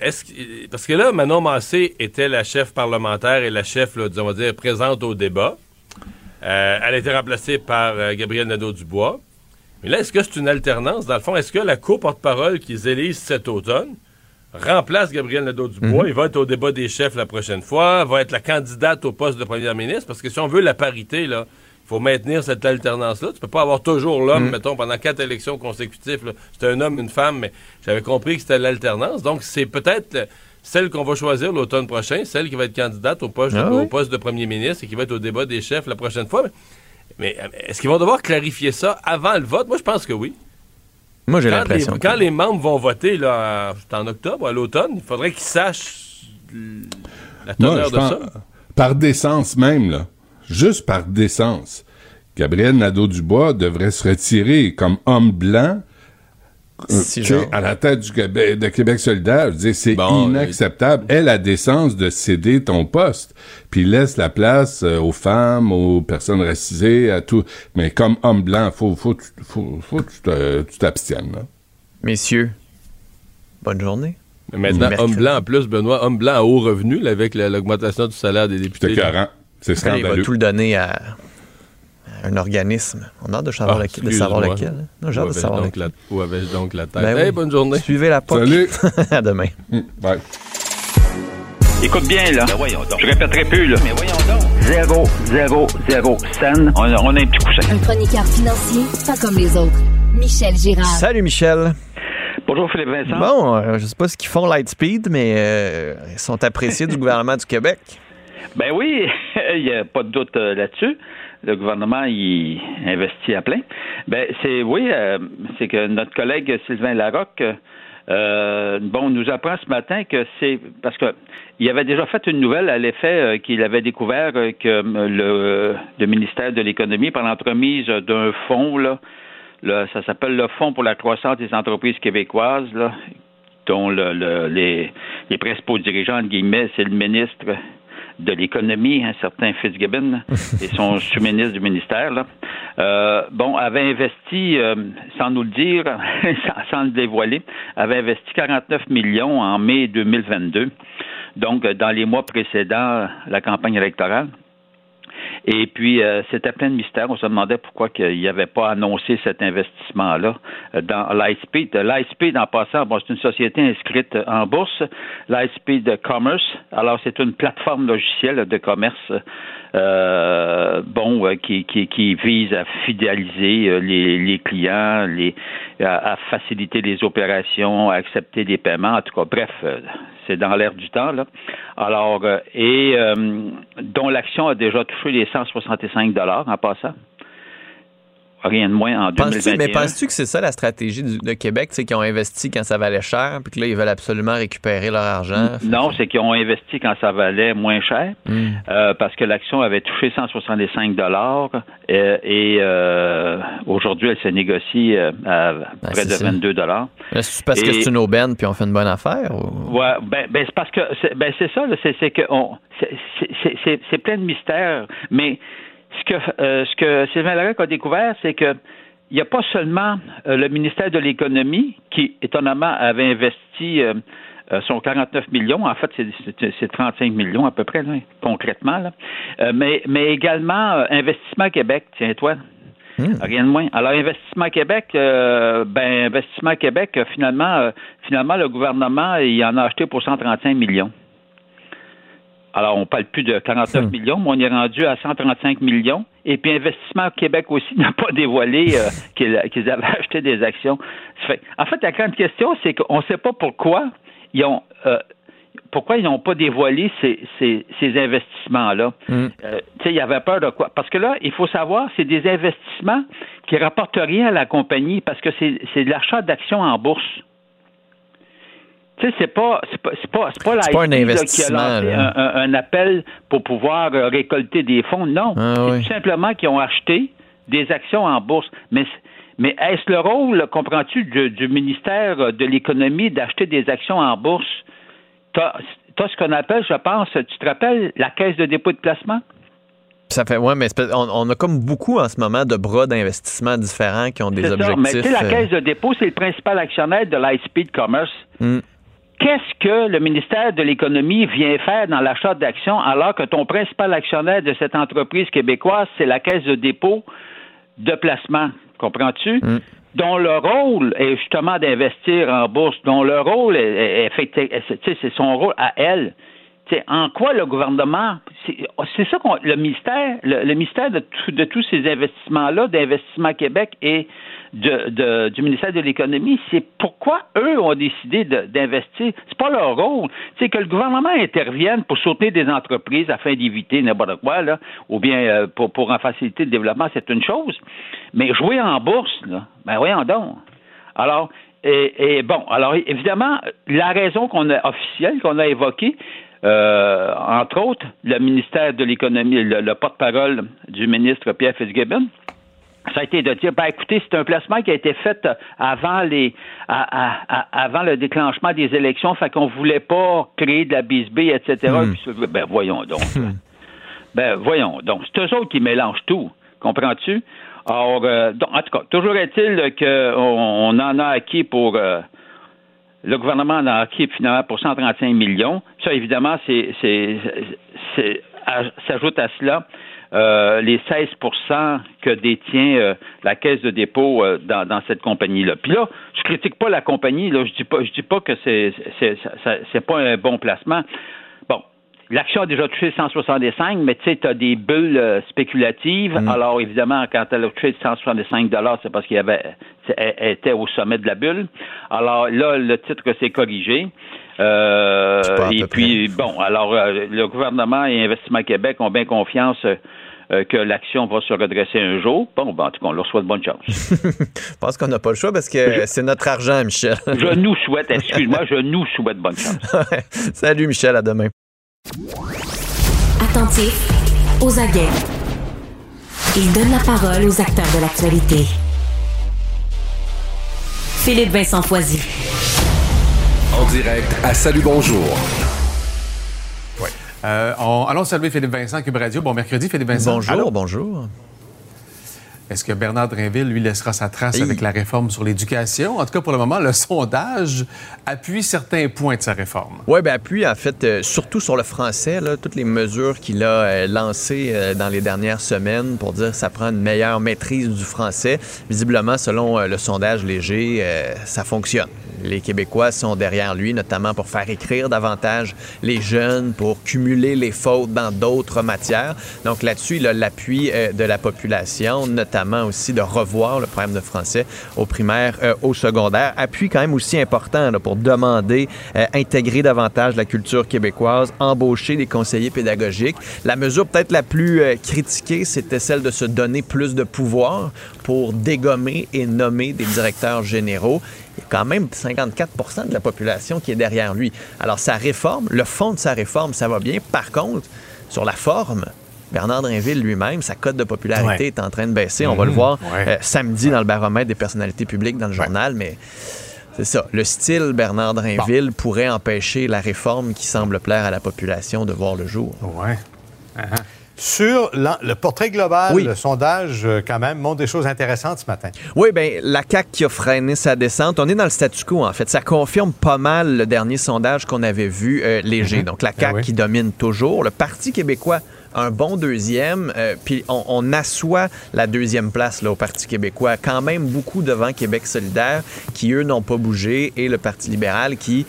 Est-ce parce que là, Manon Massé était la chef parlementaire et la chef, là, on va dire, présente au débat. Euh, elle a été remplacée par euh, Gabriel Nadeau-Dubois. Mais là, est-ce que c'est une alternance? Dans le fond, est-ce que la co-porte-parole qu'ils élisent cet automne remplace Gabriel Nadeau-Dubois? Mhm. Il va être au débat des chefs la prochaine fois, va être la candidate au poste de premier ministre, parce que si on veut la parité, là, il faut maintenir cette alternance-là. Tu peux pas avoir toujours l'homme, mhm. mettons, pendant quatre élections consécutives. C'est un homme, une femme, mais j'avais compris que c'était l'alternance. Donc, c'est peut-être celle qu'on va choisir l'automne prochain, celle qui va être candidate au poste, ah au poste de premier ministre et qui va être au débat des chefs la prochaine fois. Mais euh, est-ce qu'ils vont devoir clarifier ça avant le vote? Moi, je pense que oui. Moi, j'ai l'impression. Quand les membres vont voter là, en octobre, à l'automne, il faudrait qu'ils sachent la teneur de ça. Par décence même, là. Juste par décence. Gabriel Nadeau-Dubois devrait se retirer comme homme blanc euh, à la tête du Québec, de Québec solidaire, c'est inacceptable. Elle a décence de céder ton poste, puis laisse la place euh, aux femmes, aux personnes racisées, à tout. Mais comme homme blanc, faut, faut, faut, faut que tu t'abstiennes. Messieurs, bonne journée. maintenant, homme blanc en plus, Benoît, homme blanc à haut revenu, avec l'augmentation du salaire des députés. C'est scandaleux. Il va tout le donner à un organisme. On a hâte de savoir, ah, lequel, de savoir lequel. Non, j'ai hâte de savoir lequel. où avais-je donc la tête? Ben hey, bonne journée. Suivez la POC. Salut. à demain. Mm, bye. Écoute bien, là. Ben voyons donc. Je répéterai plus, là. Mais voyons donc. Zéro, zéro, zéro scène. On, on a un petit coussin. Un chroniqueur financier, pas comme les autres. Michel Girard. Salut, Michel. Bonjour Philippe Vincent. Bon, euh, je sais pas ce qu'ils font Lightspeed, mais euh, ils sont appréciés du gouvernement du Québec. Ben oui, il n'y a pas de doute euh, là-dessus le gouvernement y investit à plein. Ben c'est oui, euh, c'est que notre collègue Sylvain Larocque euh, bon, nous apprend ce matin que c'est parce que il avait déjà fait une nouvelle à l'effet euh, qu'il avait découvert que le, le, ministère de l'économie, par l'entremise d'un fonds là, ça s'appelle le Fonds pour la croissance des entreprises québécoises, là, dont le, les, les principaux dirigeants, entre guillemets, c'est le ministre de l'économie, un certain Fitzgibbon, et son sous-ministre du ministère, là, euh, bon, avait investi, euh, sans nous le dire, sans, le dévoiler, avait investi 49 millions en mai 2022, donc dans les mois précédents la campagne électorale. Et puis, euh, c'était plein de mystères. On se demandait pourquoi il n'y avait pas annoncé cet investissement-là euh, dans Lightspeed. Lightspeed, en passant, bon, c'est une société inscrite en bourse. Lightspeed Commerce, alors c'est une plateforme logicielle de commerce euh, bon, euh, qui, qui, qui, vise à fidéliser euh, les, les clients, les, à, faciliter les opérations, à accepter des paiements. En tout cas, bref, c'est dans l'air du temps. Là. Alors, et dont l'action a déjà touché les 165 dollars en passant rien de moins en 2021. mais penses-tu que c'est ça la stratégie du, de Québec, c'est qu'ils ont investi quand ça valait cher, puis que là, ils veulent absolument récupérer leur argent? Non, c'est qu'ils ont investi quand ça valait moins cher, hmm. euh, parce que l'action avait touché 165 dollars euh, et euh, aujourd'hui, elle se négocie à ben, près de 22 dollars. C'est parce que c'est une aubaine puis on fait une bonne affaire? Ouais, ben, ben c'est parce que ben, c'est ça, c'est que c'est plein de mystères, mais ce que, euh, ce que Sylvain Larocque a découvert, c'est que il n'y a pas seulement euh, le ministère de l'Économie qui, étonnamment, avait investi euh, son 49 millions. En fait, c'est 35 millions à peu près, concrètement. Là. mais, mais également Investissement Québec, tiens-toi. Hmm. Rien de moins. Alors, Investissement Québec, ben, Investissement Québec, finalement, finalement, le gouvernement, il en a acheté pour 135 millions. Alors, on parle plus de 49 hmm. millions, mais on est rendu à 135 millions. Et puis, Investissement Québec aussi n'a pas dévoilé euh, qu'ils avaient acheté des actions. en fait, la grande question, c'est qu'on ne sait pas pourquoi ils ont. Euh, pourquoi ils n'ont pas dévoilé ces, investissements-là? Hmm. Euh, il y avait peur de quoi? Parce que là, il faut savoir, c'est des investissements qui rapportent rien à la compagnie parce que c'est de l'achat d'actions en bourse Tu sais, c'est pas, c'est pas, c'est pas, c'est pas la C'est pas un SQ, là, qui a investissement, lancé là. un, appel pour pouvoir euh, récolter des fonds. Non. Ah, c'est oui. tout simplement qu'ils ont acheté des actions en bourse. Mais, mais est-ce le rôle, comprends-tu, du, du ministère de l'Économie d'acheter des actions en bourse? T'as, t'as ce qu'on appelle, je pense, tu te rappelles, la caisse de dépôt de placement? Ça fait, ouais, mais on, on a comme beaucoup en ce moment de bras d'investissement différents qui ont des C'est ça. objectifs. Mais tu sais, la euh, caisse de dépôt, c'est le principal actionnaire de l'High-Speed Commerce. hmm. Qu'est-ce que le ministère de l'Économie vient faire dans l'achat d'actions alors que ton principal actionnaire de cette entreprise québécoise, c'est la caisse de dépôt de placement? Comprends-tu? Dont le rôle est justement d'investir en bourse, dont le rôle est, est- est- est- c'est- son rôle à elle. Tu sais, en quoi le gouvernement, c'est c'est ça qu'on, le ministère, le, le ministère de, tout- de tous ces investissements-là, d'Investissement Québec et de, de- du ministère de l'Économie, c'est pourquoi eux ont décidé d'investir. C'est pas leur rôle. C'est que le gouvernement intervienne pour soutenir des entreprises afin d'éviter n'importe quoi, là, ou bien euh, pour, pour en faciliter le développement, c'est une chose. Mais jouer en bourse, là, ben voyons donc. Alors, et, et bon, alors évidemment, la raison qu'on a officielle, qu'on a évoquée, euh, entre autres, le ministère de l'Économie, le, le porte-parole du ministre Pierre Fitzgibbon, ça a été de dire, ben écoutez, c'est un placement qui a été fait avant les, à- à- à- avant le déclenchement des élections, fait qu'on voulait pas créer de la bisbille, etc. Hmm. Puis ben voyons donc. Ben voyons donc. C'est eux autres qui mélangent tout. Comprends-tu? Alors, euh, donc, en tout cas, toujours est-il qu'on on en a acquis pour. euh, le gouvernement en a acquis finalement pour 135 millions. Ça, évidemment, c'est, s'ajoute à cela euh, les 16% que détient euh, la caisse de dépôt euh, dans, dans cette compagnie-là. Puis là, je critique pas la compagnie. Là, je dis pas, je dis pas que c'est, c'est, pas un bon placement. Bon, L'action a déjà touché 165, mais tu sais, tu as des bulles euh, spéculatives. Alors, évidemment, quand elle a touché 165 c'est parce qu'il y avait, c'est- elle, elle était au sommet de la bulle. Alors là, le titre s'est corrigé. Euh, et puis, bon, alors, euh, le gouvernement et Investissement Québec ont bien confiance euh, que l'action va se redresser un jour. Bon, ben, en tout cas, on leur souhaite bonne chance. Je pense qu'on n'a pas le choix parce que c'est notre argent, Michel. je nous souhaite, excuse-moi, je nous souhaite bonne chance. Salut, Michel, à demain. Attentif, aux aguets. Il donne la parole aux acteurs de l'actualité. Philippe Vincent Foisy. En direct à Salut Bonjour. Euh, on- allons saluer Philippe Vincent, Cube Radio. Bon mercredi, Philippe Vincent. Bonjour, Allô? bonjour. Est-ce que Bernard Drinville, lui, laissera sa trace Hey. avec la réforme sur l'éducation? En tout cas, pour le moment, le sondage appuie certains points de sa réforme. Oui, ben appuie en fait euh, surtout sur le français, là, toutes les mesures qu'il a euh, lancées euh, dans les dernières semaines pour dire que ça prend une meilleure maîtrise du français. Visiblement, selon le sondage léger, ça fonctionne. Les Québécois sont derrière lui, notamment pour faire écrire davantage les jeunes, pour cumuler les fautes dans d'autres matières. Donc là-dessus, il a l'appui de la population, notamment aussi de revoir le problème de français au primaire, euh, au secondaire. Appui quand même aussi important pour demander, euh, intégrer davantage la culture québécoise, embaucher des conseillers pédagogiques. La mesure peut-être la plus euh, critiquée, c'était celle de se donner plus de pouvoir pour dégommer et nommer des directeurs généraux. Il y a quand même 54 de la population qui est derrière lui. Alors, sa réforme, le fond de sa réforme, ça va bien. Par contre, sur la forme, Bernard Drinville lui-même, sa cote de popularité Ouais. est en train de baisser. On va le Mhm. voir Ouais. euh, samedi dans le baromètre des personnalités publiques dans le journal, mais c'est ça. Le style Bernard Drinville pourrait empêcher la réforme qui semble plaire à la population de voir le jour. Ouais. Sur l'en- le portrait global, Oui. le sondage, euh, quand même, montre des choses intéressantes ce matin. Oui, bien, la CAQ qui a freiné sa descente, on est dans le statu quo, en fait. Ça confirme pas mal le dernier sondage qu'on avait vu euh, léger. Mhm. Donc, la Ah CAQ oui. qui domine toujours. Le Parti québécois, un bon deuxième. euh, puis, on, assoit la deuxième place au Parti québécois, quand même beaucoup devant Québec solidaire, qui, eux, n'ont pas bougé, et le Parti libéral qui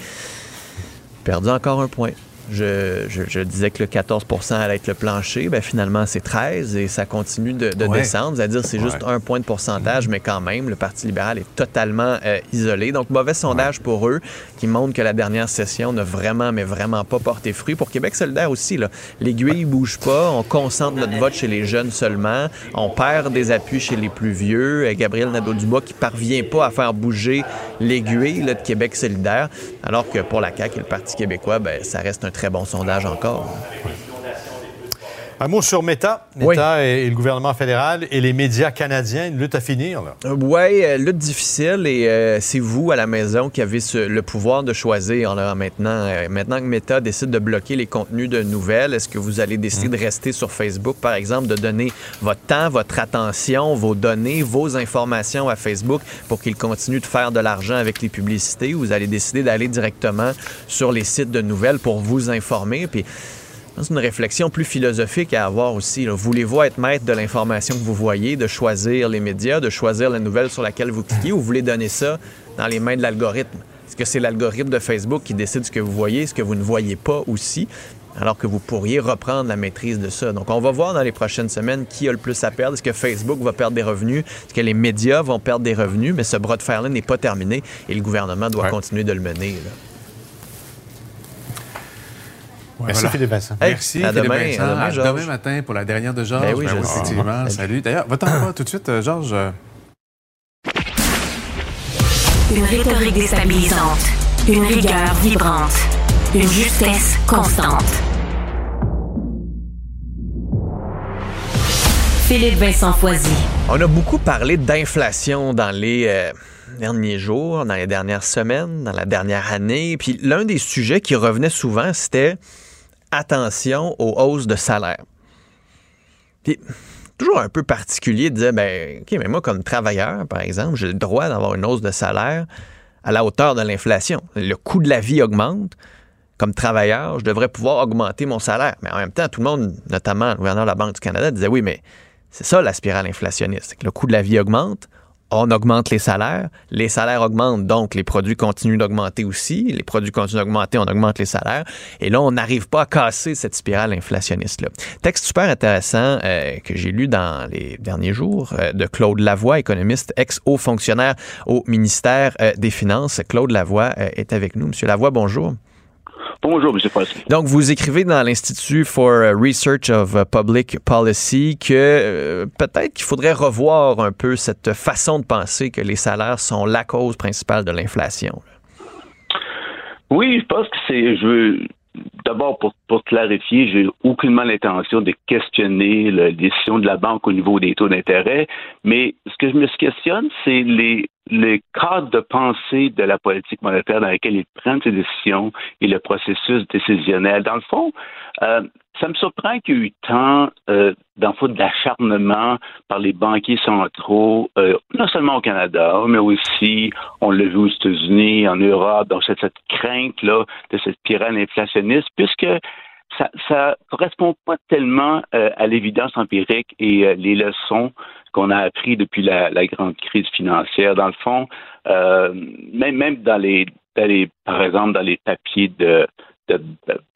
perdu encore un point. Je, je, disais que le 14% allait être le plancher. Ben, finalement, c'est 13 et ça continue de, descendre. C'est-à-dire c'est juste un point de pourcentage, mais quand même, le Parti libéral est totalement euh, isolé. Donc, mauvais sondage pour eux qui montre que la dernière session n'a vraiment, mais vraiment pas porté fruit. Pour Québec solidaire aussi, l'aiguille bouge pas. On concentre notre vote chez les jeunes seulement. On perd des appuis chez les plus vieux. Gabriel Nadeau-Dubois qui parvient pas à faire bouger l'aiguille de Québec solidaire, alors que pour la CAQ et le Parti québécois, ben, ça reste un très bon sondage encore. Un mot sur Meta. Meta et, le gouvernement fédéral et les médias canadiens, une lutte à finir. Euh, oui, euh, lutte difficile et euh, c'est vous à la maison qui avez le pouvoir de choisir maintenant. maintenant que Meta décide de bloquer les contenus de nouvelles, est-ce que vous allez décider de rester sur Facebook, par exemple, de donner votre temps, votre attention, vos données, vos informations à Facebook pour qu'il continue de faire de l'argent avec les publicités ou vous allez décider d'aller directement sur les sites de nouvelles pour vous informer? Puis c'est une réflexion plus philosophique à avoir aussi. Voulez-vous être maître de l'information que vous voyez, de choisir les médias, de choisir la nouvelle sur laquelle vous cliquez, ou vous voulez donner ça dans les mains de l'algorithme? Est-ce que c'est l'algorithme de Facebook qui décide ce que vous voyez, ce que vous ne voyez pas aussi? alors que vous pourriez reprendre la maîtrise de ça? Donc, on va voir dans les prochaines semaines qui a le plus à perdre. Est-ce que Facebook va perdre des revenus? Est-ce que les médias vont perdre des revenus? Mais ce bras de fer-là n'est pas terminé et le gouvernement doit continuer de le mener. Merci Philippe Vincent. Merci à Philippe demain, Vincent. À demain, matin pour la dernière de Georges. Ben oui, ben effectivement. Salut. D'ailleurs, va-t'en pas tout de suite, Georges. Une rhétorique déstabilisante, une rigueur vibrante, une justesse constante. Philippe Vincent Foisy. On a beaucoup parlé d'inflation dans les euh, derniers jours, dans les dernières semaines, dans la dernière année. Puis l'un des sujets qui revenait souvent, c'était attention aux hausses de salaire. Toujours un peu particulier de dire, ben, OK, mais moi, comme travailleur, par exemple, j'ai le droit d'avoir une hausse de salaire à la hauteur de l'inflation. Le coût de la vie augmente. Comme travailleur, je devrais pouvoir augmenter mon salaire. Mais en même temps, tout le monde, notamment le gouverneur de la Banque du Canada, disait, oui, mais c'est ça la spirale inflationniste. Le coût de la vie augmente, on augmente les salaires, les salaires augmentent, donc les produits continuent d'augmenter aussi, les produits continuent d'augmenter, on augmente les salaires, et là, on n'arrive pas à casser cette spirale inflationniste-là. Texte super intéressant euh, que j'ai lu dans les derniers jours euh, de Claude Lavoie, économiste ex-haut fonctionnaire au ministère euh, des Finances. Claude Lavoie est avec nous. Monsieur Lavoie, bonjour. Bonjour, M. Fossey. Donc, vous écrivez dans l'Institut for Research of Public Policy que euh, peut-être qu'il faudrait revoir un peu cette façon de penser que les salaires sont la cause principale de l'inflation. Oui, je pense que c'est. Je veux d'abord pour, pour clarifier, j'ai aucunement l'intention de questionner la décision de la banque au niveau des taux d'intérêt, mais ce que je me questionne, c'est les le cadre de pensée de la politique monétaire dans lequel ils prennent ces décisions et le processus décisionnel. Dans le fond, euh, ça me surprend qu'il y ait eu tant euh, d'acharnement par les banquiers centraux, euh, non seulement au Canada, mais aussi, on l'a vu aux États-Unis, en Europe, dans cette, crainte-là de cette spirale inflationniste, puisque ça ne correspond pas tellement euh, à l'évidence empirique et les leçons qu'on a appris depuis la, grande crise financière. Dans le fond, même, dans les, par exemple, dans les papiers de de,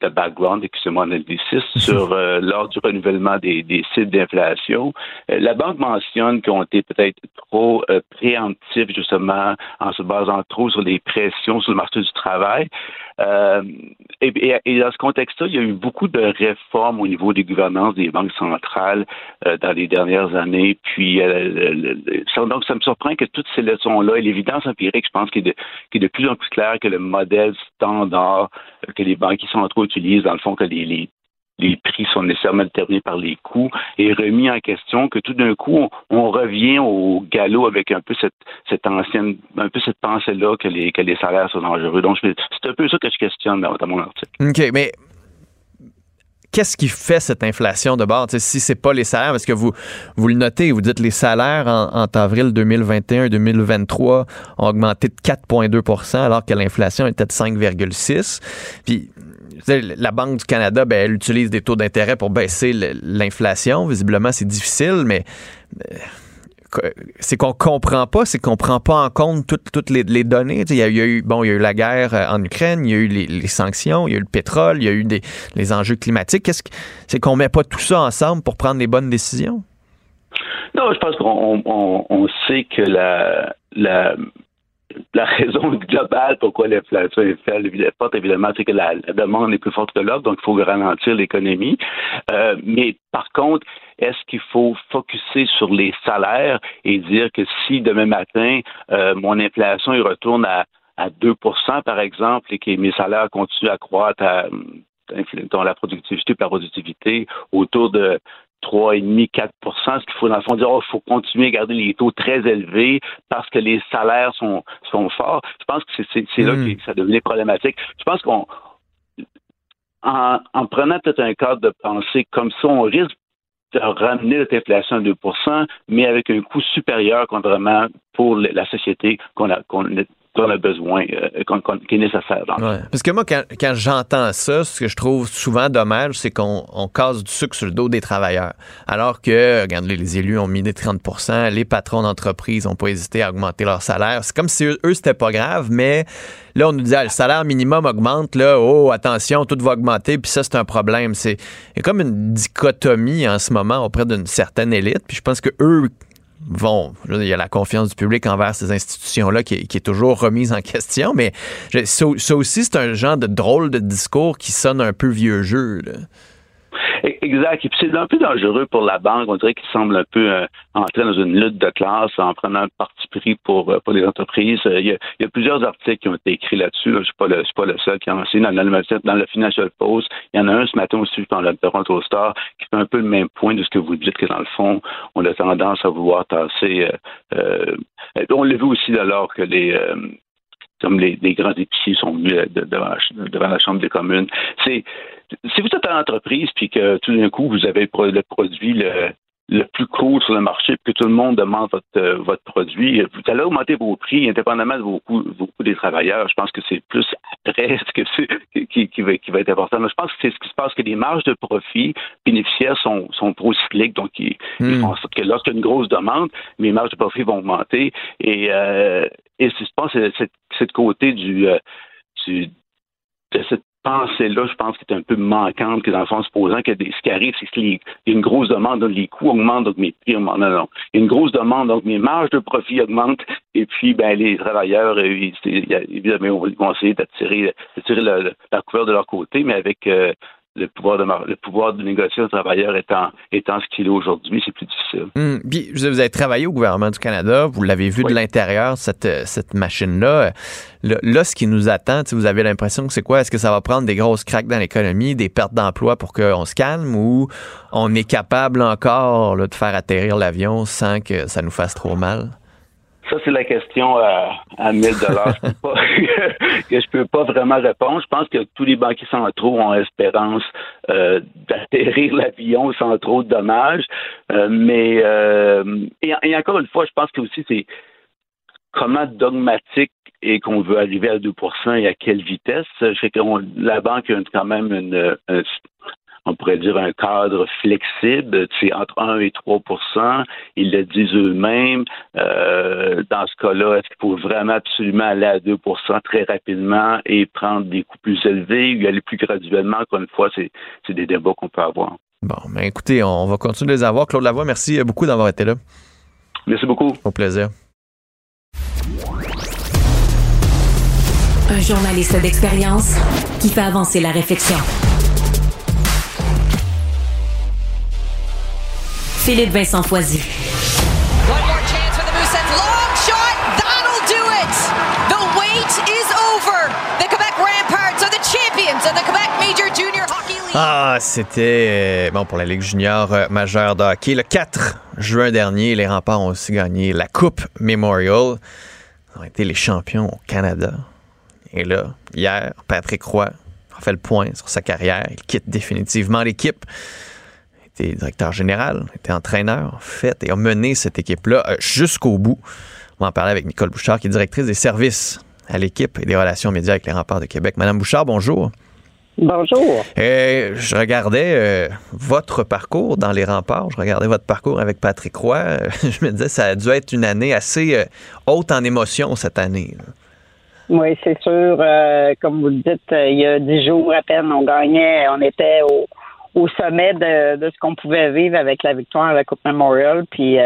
de, background, excusez-moi, sur euh, lors du renouvellement des, des sites d'inflation. Euh, la banque mentionne qu'on été peut-être trop euh, préemptifs justement en se basant trop sur les pressions sur le marché du travail. Euh, et, et, dans ce contexte-là, il y a eu beaucoup de réformes au niveau des gouvernances des banques centrales dans les dernières années. Puis, donc, ça me surprend que toutes ces leçons-là et l'évidence empirique, je pense, qui est, de, qui est de plus en plus clair que le modèle standard que les banquiers centraux utilisent, dans le fond, que les, les, prix sont nécessairement déterminés par les coûts, et remis en question, que tout d'un coup, on, revient au galop avec un peu cette, cette ancienne, un peu cette pensée-là que les, que les salaires sont dangereux. Donc, c'est un peu ça que je questionne dans, mon article. OK, mais qu'est-ce qui fait cette inflation de bord? si c'est pas les salaires, parce que vous, vous le notez, vous dites les salaires en, avril 2021-2023 ont augmenté de 4,2% alors que l'inflation était de 5,6% Puis la Banque du Canada, ben, elle utilise des taux d'intérêt pour baisser l'inflation. Visiblement, c'est difficile, mais euh, c'est qu'on comprend pas, c'est qu'on prend pas en compte toutes, les, données. Il y, a, eu bon, il y a eu la guerre euh, en Ukraine, il y a eu les, sanctions, il y a eu le pétrole, il y a eu des, les enjeux climatiques. Qu'est-ce que c'est qu'on met pas tout ça ensemble pour prendre les bonnes décisions? Non, je pense qu'on sait que la, la la raison globale pourquoi l'inflation est forte, évidemment, c'est que la, demande est plus forte que l'offre, donc il faut ralentir l'économie. Euh, mais par contre, est-ce qu'il faut focuser sur les salaires et dire que si demain matin, euh, mon inflation il retourne à, à 2% par exemple, et que mes salaires continuent à croître à dans la productivité, la productivité autour de 3,5, 4% ce qu'il faut dans le fond dire, oh, il faut continuer à garder les taux très élevés parce que les salaires sont, sont forts. Je pense que c'est là hmm. que ça devenait problématique. Je pense qu'on en, en, prenant peut-être un cadre de pensée comme ça, on risque ramener cette inflation à 2% mais avec un coût supérieur vraiment pour la société qu'on a, qu'on qu'on a besoin, euh, qui est nécessaire. Parce que moi, quand, j'entends ça, ce que je trouve souvent dommage, c'est qu'on casse du sucre sur le dos des travailleurs. Alors que, regarde, les élus ont mis des 30% les patrons d'entreprise n'ont pas hésité à augmenter leur salaire. C'est comme si eux, c'était pas grave, mais là, on nous dit, ah, le salaire minimum augmente, là, oh, attention, tout va augmenter, puis ça, c'est un problème. C'est comme une dichotomie en ce moment auprès d'une certaine élite, puis je pense que eux vont. Il y a la confiance du public envers ces institutions-là qui, est toujours remise en question, mais ça, aussi, c'est un genre de drôle de discours qui sonne un peu vieux jeu. Exact. Et puis c'est un peu dangereux pour la banque. On dirait qu'il semble un peu euh, entrer dans une lutte de classe en prenant un parti pris pour, euh, pour les entreprises. Euh, il, y a, plusieurs articles qui ont été écrits là-dessus. Je ne suis, pas le, le seul qui en a dans, dans, dans le Financial Post. Il y en a un ce matin aussi dans le Toronto Star qui fait un peu le même point de ce que vous dites, que dans le fond, on a tendance à vouloir tasser. on l'a vu aussi alors que les comme les, grands épiciers sont venus devant, devant la Chambre des communes. C'est si vous êtes une entreprise puis que tout d'un coup vous avez le produit le, le plus court sur le marché, puis que tout le monde demande votre, euh, votre produit, vous allez augmenter vos prix indépendamment de vos coûts, vos coûts des travailleurs. Je pense que c'est plus après ce que c'est qui, qui, va, qui va être important. Mais je pense que c'est ce qui se passe, que les marges de profit bénéficiaires sont, sont trop cycliques, donc ils, hmm. font en sorte que lorsqu'il y a une grosse demande, mes marges de profit vont augmenter. Et, euh, et je pense que c'est cette côté du, euh, du de cette pensée-là, je pense, qu'elle est un peu manquante, que dans le fond, supposant que ce qui arrive, c'est qu'il y a une grosse demande, donc les coûts augmentent, donc mes prix augmentent. Non, non. Il y a une grosse demande, donc mes marges de profit augmentent, et puis, ben, les travailleurs, euh, évidemment, ils vont essayer d'attirer, la couverture de leur côté, mais avec euh, le pouvoir de le pouvoir de négocier un travailleur étant, étant ce qu'il est aujourd'hui, c'est plus difficile. Hum, puis vous avez travaillé au gouvernement du Canada, vous l'avez vu de l'intérieur, cette, cette machine-là. Là, ce qui nous attend, vous avez l'impression que c'est quoi? Est-ce que ça va prendre des grosses craques dans l'économie, des pertes d'emploi pour qu'on se calme ou on est capable encore de faire atterrir l'avion sans que ça nous fasse trop mal? Ça, c'est la question à, à 1000 dollars que je peux pas vraiment répondre. Je pense que tous les banquiers centraux ont espérance euh, d'atterrir l'avion sans trop de dommages. Euh, mais euh, et, encore une fois, je pense que aussi c'est comment dogmatique et qu'on veut arriver à 2% et à quelle vitesse? Je sais que la banque a quand même une, on pourrait dire, un cadre flexible, c'est entre 1 et 3% Ils le disent eux-mêmes. Euh, dans ce cas-là, est-ce qu'il faut vraiment absolument aller à 2% très rapidement et prendre des coûts plus élevés ou aller plus graduellement? Encore une fois, c'est des débats qu'on peut avoir. Bon, mais écoutez, on va continuer de les avoir. Claude Lavoie, merci beaucoup d'avoir été là. Merci beaucoup. Au plaisir. Un journaliste d'expérience qui fait avancer la réflexion. Junior Hockey League. Ah, c'était euh, bon pour la Ligue junior euh, majeure de hockey. Le 4 juin dernier, les Remparts ont aussi gagné la Coupe Memorial. Ils ont été les champions au Canada. Et là, hier, Patrick Roy a fait le point sur sa carrière. Il quitte définitivement l'équipe était directeur général, était entraîneur, fait et a mené cette équipe-là euh, jusqu'au bout. On va en parler avec Nicole Bouchard, qui est directrice des services à l'équipe et des relations médias avec les remparts de Québec. Madame Bouchard, bonjour. Bonjour. Euh, je regardais euh, votre parcours dans les remparts. Je regardais votre parcours avec Patrick Roy. je me disais, ça a dû être une année assez euh, haute en émotion cette année. Oui, c'est sûr. comme vous le dites, il y a dix jours à peine, on gagnait, on était au, sommet de, de ce qu'on pouvait vivre avec la victoire à la Coupe Memorial. Puis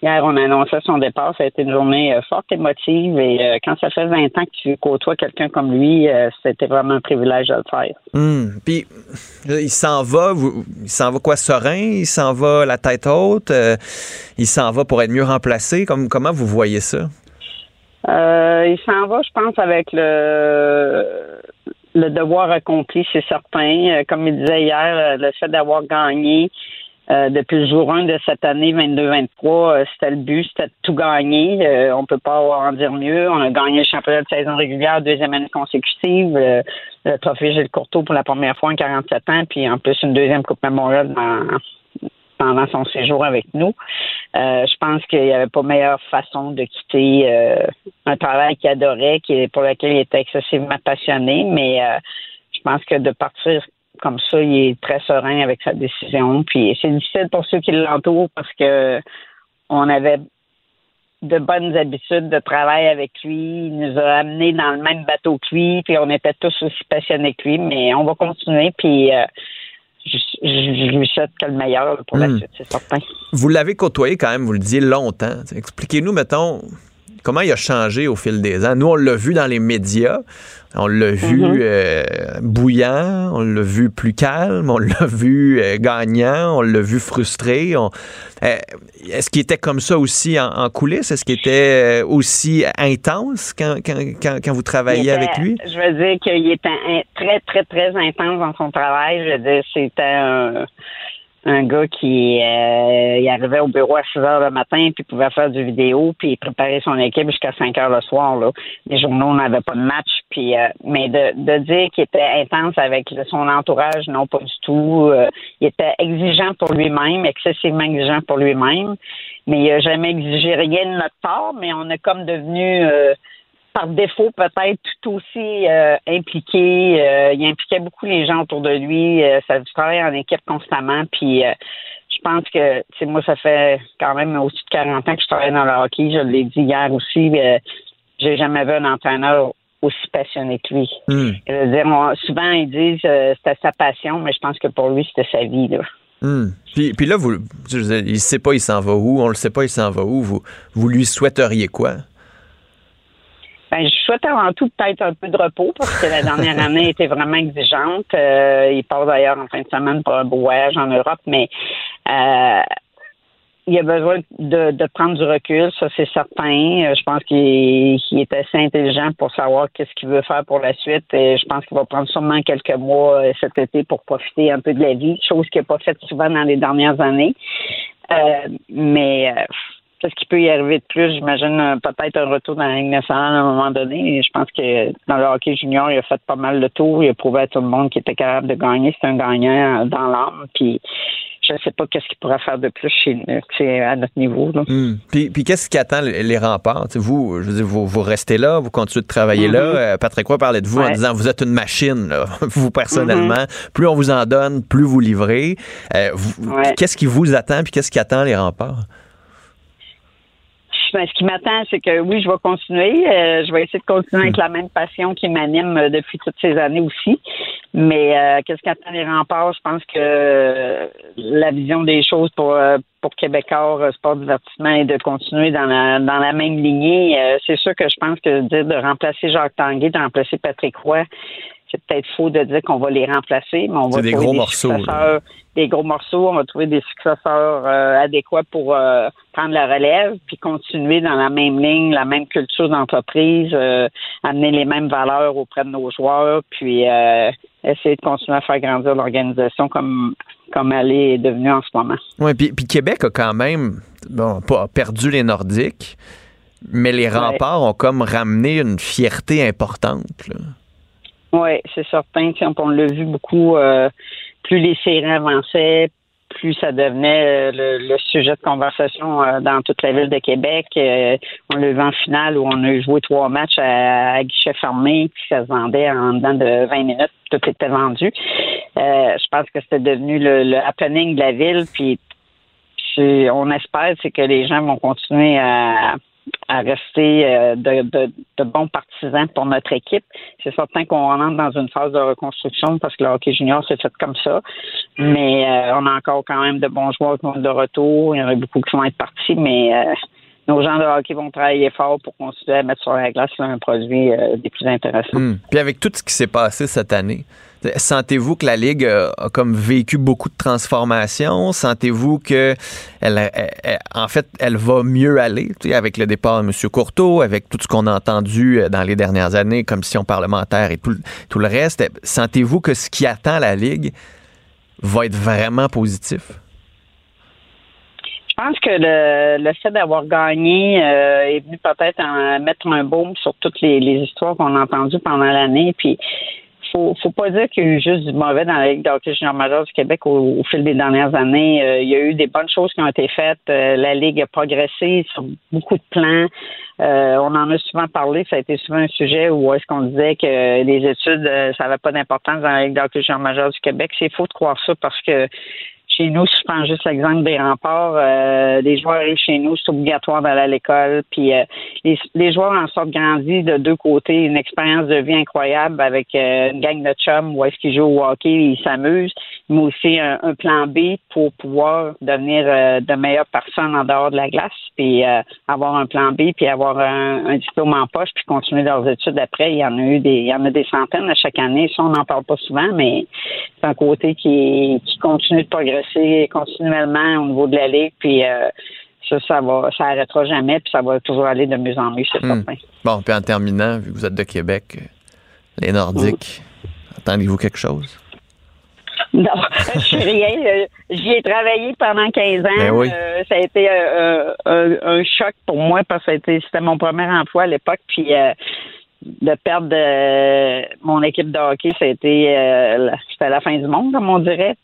Hier, on a annoncé son départ. Ça a été une journée euh, forte, émotive. Et euh, quand ça fait 20 ans que tu côtoies quelqu'un comme lui, euh, c'était vraiment un privilège de le faire. Hum. Puis, il s'en va, il s'en va quoi, serein? Il s'en va la tête haute? il s'en va pour être mieux remplacé? Comme, comment vous voyez ça? il s'en va, je pense, avec le le devoir accompli, c'est certain. Comme il disait hier, le fait d'avoir gagné, euh, depuis le jour 1 de cette année 22-23, euh, c'était le but, c'était de tout gagner. Euh, on peut pas en dire mieux. On a gagné le championnat de saison régulière deuxième année consécutive, le trophée Gilles Courteau pour la première fois en 47 ans, puis en plus une deuxième Coupe Memorial pendant son séjour avec nous. je pense qu'il n'y avait pas meilleure façon de quitter un travail qu'il adorait, qui, pour lequel il était excessivement passionné, mais je pense que de partir comme ça, il est très serein avec sa décision. Puis c'est difficile pour ceux qui l'entourent parce que on avait de bonnes habitudes de travail avec lui. Il nous a amenés dans le même bateau que lui, puis on était tous aussi passionnés que lui. Mais on va continuer, puis euh, je, lui souhaite que le meilleur pour la hmm. suite, c'est certain. Vous l'avez côtoyé quand même, vous le disiez longtemps. Expliquez-nous, mettons, comment il a changé au fil des ans. Nous, on l'a vu dans les médias. On l'a vu mm-hmm. euh, bouillant, on l'a vu plus calme, on l'a vu euh, gagnant, on l'a vu frustré. Euh, est-ce qu'il était comme ça aussi en, coulisses? Est-ce qu'il était aussi intense quand, quand, vous travailliez avec lui? Je veux dire qu'il était très, très, très intense dans son travail. Je veux dire, c'était un un gars qui euh, il arrivait au bureau à 6 heures le matin, puis pouvait faire du vidéo, puis préparer son équipe jusqu'à 5 heures le soir. Là. Les journaux, on n'avait pas de match. Puis, euh, mais de, de dire qu'il était intense avec son entourage, non, pas du tout. Euh, il était exigeant pour lui-même, excessivement exigeant pour lui-même. Mais il n'a jamais exigé rien de notre part, mais on est comme devenu par défaut peut-être tout aussi euh, impliqué. Euh, il impliquait beaucoup les gens autour de lui. Euh, ça travaille en équipe constamment. Puis je pense que tu moi, ça fait quand même au-dessus de 40 ans que je travaille dans le hockey. Je l'ai dit hier aussi. j'ai jamais vu un entraîneur aussi passionné que lui. Hmm. souvent ils disent c'était sa passion, mais je pense que pour lui, c'était sa vie. Là. Hmm. Puis, puis, là, vous, il ne sait pas, il s'en va où, on le sait pas, il s'en va où. Vous, vous lui souhaiteriez quoi? Ben, je souhaite avant tout peut-être un peu de repos parce que la dernière année était vraiment exigeante. Euh, il part d'ailleurs en fin de semaine pour un beau voyage en Europe, mais euh, il a besoin de, de, prendre du recul, ça c'est certain. Euh, je pense qu'il est assez intelligent pour savoir qu'est-ce qu'il veut faire pour la suite. Et je pense qu'il va prendre sûrement quelques mois euh, cet été pour profiter un peu de la vie, chose qu'il n'a pas faite souvent dans les dernières années. Euh, mais Qu'est-ce qui peut y arriver de plus? J'imagine euh, peut-être un retour dans la Ligue nationale à un moment donné. je pense que dans le hockey junior, il a fait pas mal de tours. Il a prouvé à tout le monde qu'il était capable de gagner. C'est un gagnant euh, dans l'âme. Puis je ne sais pas qu'est-ce qu'il pourrait faire de plus chez nous, à notre niveau. Hmm. Puis, qu'est-ce qui attend les remparts? vous, je veux dire, vous, restez là, vous continuez de travailler là. Mm-hmm. Euh, Patrick quoi parlait de vous en disant vous êtes une machine, vous personnellement. Mm-hmm. Plus on vous en donne, plus vous livrez. Qu'est-ce qui vous attend puis qu'est-ce qui attend les remparts? Ce qui m'attend, c'est que oui, je vais continuer. Euh, je vais essayer de continuer avec hmm. la même passion qui m'anime euh, depuis toutes ces années aussi. Mais euh, qu'est-ce qu'attend les remparts? Je pense que la vision des choses pour pour Québécois sport divertissement est de continuer dans la dans la même lignée. c'est sûr que je pense que dire de remplacer Jacques Tanguay, de remplacer Patrick Roy, c'est peut-être faux de dire qu'on va les remplacer, mais on va des gros morceaux, des gros morceaux. On va trouver des successeurs euh, adéquats pour euh, prendre la relève, puis continuer dans la même ligne, la même culture d'entreprise, euh, amener les mêmes valeurs auprès de nos joueurs, puis essayer de continuer à faire grandir l'organisation comme comme elle est devenue en ce moment. Oui, puis, Québec a quand même bon, pas perdu les Nordiques, mais les remparts ont comme ramené une fierté importante. Là. Oui, c'est certain. On l'a vu beaucoup. Euh, plus les séries avançaient, plus ça devenait le, sujet de conversation dans toute la ville de Québec. on l'a vu en finale où on a joué trois matchs à, guichet fermé, puis ça se vendait en dedans de 20 minutes. Tout était vendu. je pense que c'était devenu le, le happening de la ville, puis on espère c'est que les gens vont continuer à, rester euh, de, bons partisans pour notre équipe. C'est certain qu'on rentre dans une phase de reconstruction parce que le hockey junior s'est fait comme ça. Mais euh, on a encore quand même de bons joueurs qui vont de retour. Il y en a beaucoup qui vont être partis, mais euh, nos gens de hockey vont travailler fort pour continuer à mettre sur la glace un produit des plus intéressants. Hmm. Puis avec tout ce qui s'est passé cette année, Sentez-vous que la Ligue a, comme vécu beaucoup de transformations? Sentez-vous que elle, en fait, elle va mieux aller avec le départ de M. Courteau, avec tout ce qu'on a entendu euh, dans les dernières années, commission parlementaire et tout, le reste? Sentez-vous que ce qui attend la Ligue va être vraiment positif? Je pense que le, le fait d'avoir gagné euh, est venu peut-être mettre un baume sur toutes les, les histoires qu'on a entendues pendant l'année. Puis faut, faut pas dire qu'il y a eu juste du mauvais dans la Ligue d'hockey junior majeur du Québec au, fil des dernières années. Euh, il y a eu des bonnes choses qui ont été faites. Euh, la Ligue a progressé sur beaucoup de plans. Euh, on en a souvent parlé. Ça a été souvent un sujet où est-ce qu'on disait que les études, ça n'avait pas d'importance dans la Ligue d'hockey junior majeur du Québec. C'est faux de croire ça parce que chez nous, si je prends juste l'exemple des remparts, euh, les joueurs arrivent chez nous, c'est obligatoire d'aller à l'école. Puis euh, les, joueurs en sortent grandis de deux côtés, une expérience de vie incroyable avec euh, une gang de chums où est-ce qu'ils jouent au hockey, ils s'amusent, mais aussi un, plan B pour pouvoir devenir de meilleures personnes en dehors de la glace, puis avoir un plan B, puis avoir un, diplôme en poche, puis continuer leurs études après. Il y en a eu des, il y en a des centaines à chaque année. Ça, on n'en parle pas souvent, mais c'est un côté qui, qui continue de progresser continuellement au niveau de la Ligue, puis euh, ça, ça va, ça arrêtera jamais, puis ça va toujours aller de mieux en mieux, c'est hmm. certain. Bon, puis en terminant, vu que vous êtes de Québec, euh, les Nordiques, attendez-vous quelque chose? Non, je suis rien. Euh, j'y ai travaillé pendant 15 ans. Ben ça a été un, choc pour moi parce que c'était mon premier emploi à l'époque. Puis de perdre mon équipe de hockey, ça a été c'était la fin du monde, comme on dirait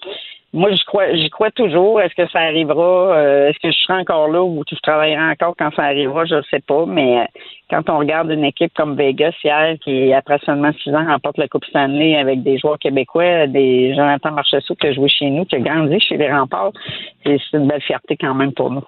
moi, j'y crois, j'y crois toujours. Est-ce que ça arrivera? Euh, est-ce que je serai encore là ou tu travailleras encore quand ça arrivera? Je ne sais pas. Mais euh, quand on regarde une équipe comme Vegas hier, qui, après seulement six ans, remporte la Coupe Stanley avec des joueurs québécois, des Jonathan Marchessault qui a joué chez nous, qui a grandi chez les remparts, c'est une belle fierté quand même pour nous.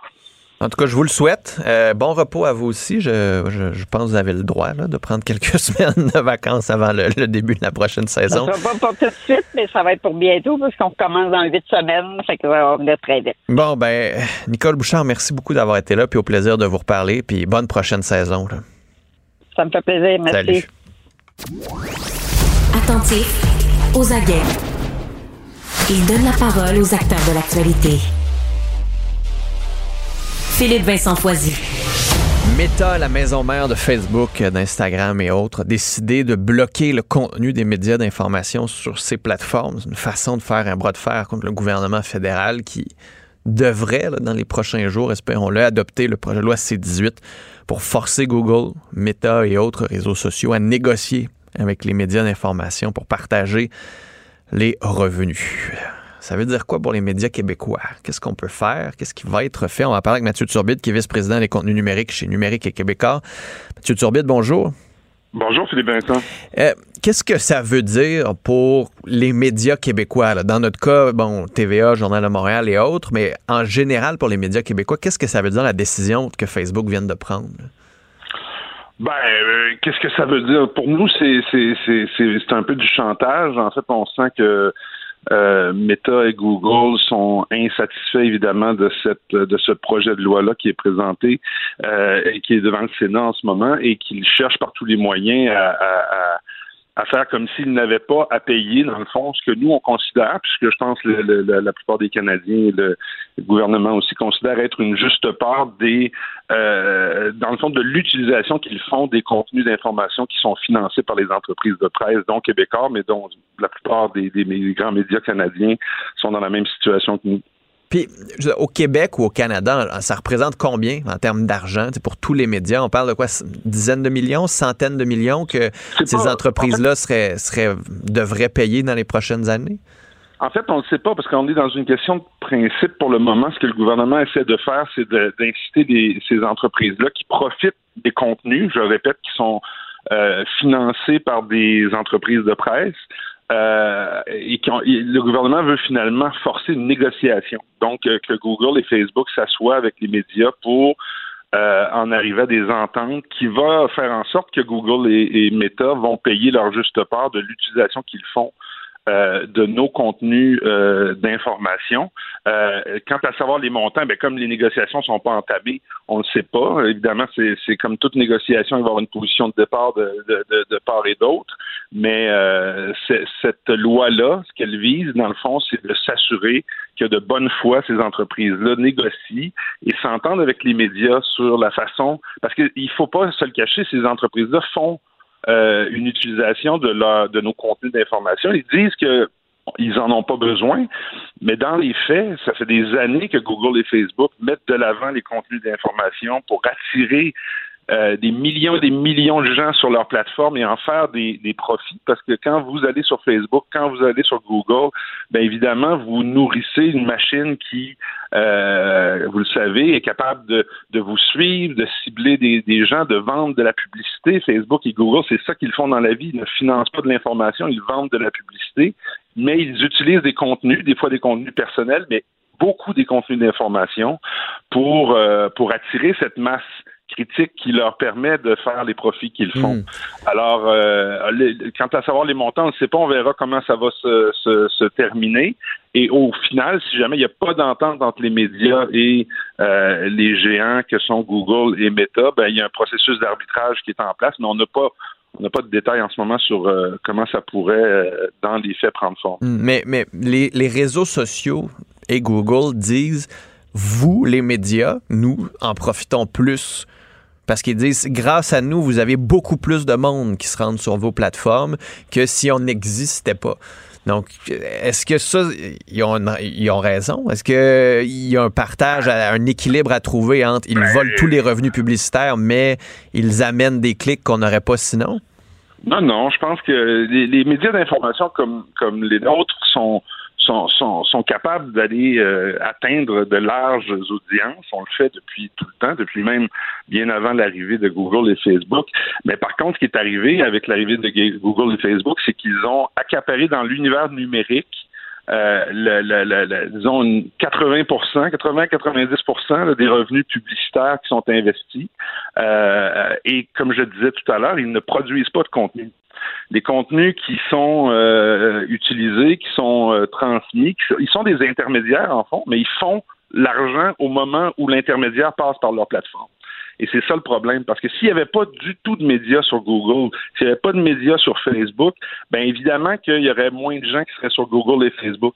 En tout cas, je vous le souhaite. Euh, bon repos à vous aussi. Je, je, pense que vous avez le droit de prendre quelques semaines de vacances avant le, début de la prochaine saison. Ça sera pas pour tout de suite, mais ça va être pour bientôt parce qu'on commence dans huit semaines. Fait que ça va venir très vite. Bon, ben, Nicole Bouchard, merci beaucoup d'avoir été là. Puis au plaisir de vous reparler. Puis bonne prochaine saison. Ça me fait plaisir. Merci. Salut. Attentif aux aguets. Il donne la parole aux acteurs de l'actualité. Philippe Vincent Foisy. Meta, la maison mère de Facebook, d'Instagram et autres, a décidé de bloquer le contenu des médias d'information sur ces plateformes. C'est une façon de faire un bras de fer contre le gouvernement fédéral qui devrait, dans les prochains jours, espérons-le, adopter le projet de loi C-18 pour forcer Google, Meta et autres réseaux sociaux à négocier avec les médias d'information pour partager les revenus. Ça veut dire quoi pour les médias québécois? Qu'est-ce qu'on peut faire? Qu'est-ce qui va être fait? On va parler avec Mathieu Turbide, qui est vice-président des contenus numériques chez Numérique et Québécois. Mathieu Turbide, bonjour. Bonjour Philippe Vincent. Euh, qu'est-ce que ça veut dire pour les médias québécois? Dans notre cas, bon, TVA, Journal de Montréal et autres, mais en général pour les médias québécois, qu'est-ce que ça veut dire la décision que Facebook vient de prendre? Ben, euh, qu'est-ce que ça veut dire? Pour nous, c'est un peu du chantage. En fait, on sent que euh, Meta et Google sont insatisfaits évidemment de cette de ce projet de loi là qui est présenté euh, et qui est devant le Sénat en ce moment et qu'ils cherchent par tous les moyens à à faire comme s'ils n'avaient pas à payer, dans le fond, ce que nous, on considère, puisque je pense que la plupart des Canadiens et le, gouvernement aussi considèrent être une juste part des, euh, dans le fond, de l'utilisation qu'ils font des contenus d'information qui sont financés par les entreprises de presse, dont Québécois, mais dont la plupart des grands médias canadiens sont dans la même situation que nous. Puis au Québec ou au Canada, ça représente combien en termes d'argent? Pour tous les médias? On parle de quoi? Dizaines de millions, centaines de millions que ces entreprises-là seraient, seraient, devraient payer dans les prochaines années? En fait, on ne sait pas parce qu'on est dans une question de principe pour le moment. Ce que le gouvernement essaie de faire, c'est d'inciter ces entreprises-là qui profitent des contenus, je répète, qui sont euh, financés par des entreprises de presse. Euh, et, le gouvernement veut finalement forcer une négociation. Donc, euh, que Google et Facebook s'assoient avec les médias pour euh, en arriver à des ententes qui va faire en sorte que Google et Meta vont payer leur juste part de l'utilisation qu'ils font euh, de nos contenus euh, d'information. Euh, quant à savoir les montants, ben, comme les négociations sont pas entamées, on ne sait pas. Évidemment, c'est comme toute négociation, il va y avoir une position de départ de, de, part et d'autre. Mais euh, cette loi-là, ce qu'elle vise, dans le fond, c'est de s'assurer que de bonne foi, ces entreprises-là négocient et s'entendent avec les médias sur la façon. Parce qu'il ne faut pas se le cacher, ces entreprises-là font euh, une utilisation de, leur, de nos contenus d'information. Ils disent que ils en ont pas besoin, mais dans les faits, ça fait des années que Google et Facebook mettent de l'avant les contenus d'information pour attirer euh, des millions et des millions de gens sur leur plateforme et en faire des, profits parce que quand vous allez sur Facebook, quand vous allez sur Google, bien évidemment, vous nourrissez une machine qui, euh, vous le savez, est capable de, de vous suivre, de cibler des, des gens, de vendre de la publicité. Facebook et Google, c'est ça qu'ils font dans la vie. Ils ne financent pas de l'information, ils vendent de la publicité, mais ils utilisent des contenus, des fois des contenus personnels, mais beaucoup des contenus d'information pour, euh, pour attirer cette masse critique qui leur permet de faire les profits qu'ils font. Alors, euh, les- quant à savoir les montants, on ne sait pas, on verra comment ça va se, se, se terminer. Et au final, si jamais il n'y a pas d'entente entre les médias et euh, les géants que sont Google et Meta, ben, il y a un processus d'arbitrage qui est en place, mais on n'a pas on n'a pas de détails en ce moment sur euh, comment ça pourrait, euh, dans les faits, prendre forme. Mm, Mais, mais les, les réseaux sociaux et Google disent, vous, les médias, nous, en profitons plus. Parce qu'ils disent, grâce à nous, vous avez beaucoup plus de monde qui se rendent sur vos plateformes que si on n'existait pas. Donc, est-ce que ça, ils ont, ils ont raison? Est-ce qu'il y a un partage, un équilibre à trouver entre ils volent tous les revenus publicitaires, mais ils amènent des clics qu'on n'aurait pas sinon? Non, non, je pense que les, médias d'information comme, comme les nôtres sont, sont, sont, capables d'aller euh, atteindre de larges audiences. On le fait depuis tout le temps, depuis même bien avant l'arrivée de Google et Facebook. Mais par contre, ce qui est arrivé avec l'arrivée de Google et Facebook, c'est qu'ils ont accaparé dans l'univers numérique euh, disons une 80% 80-90% des revenus publicitaires qui sont investis. Euh, et comme je disais tout à l'heure, ils ne produisent pas de contenu. Les contenus qui sont euh, utilisés, qui sont euh, transmis, qui ils sont des intermédiaires en fond, mais ils font l'argent au moment où l'intermédiaire passe par leur plateforme. Et c'est ça le problème, parce que s'il n'y avait pas du tout de médias sur Google, s'il n'y avait pas de médias sur Facebook, bien évidemment qu'il y aurait moins de gens qui seraient sur Google et Facebook.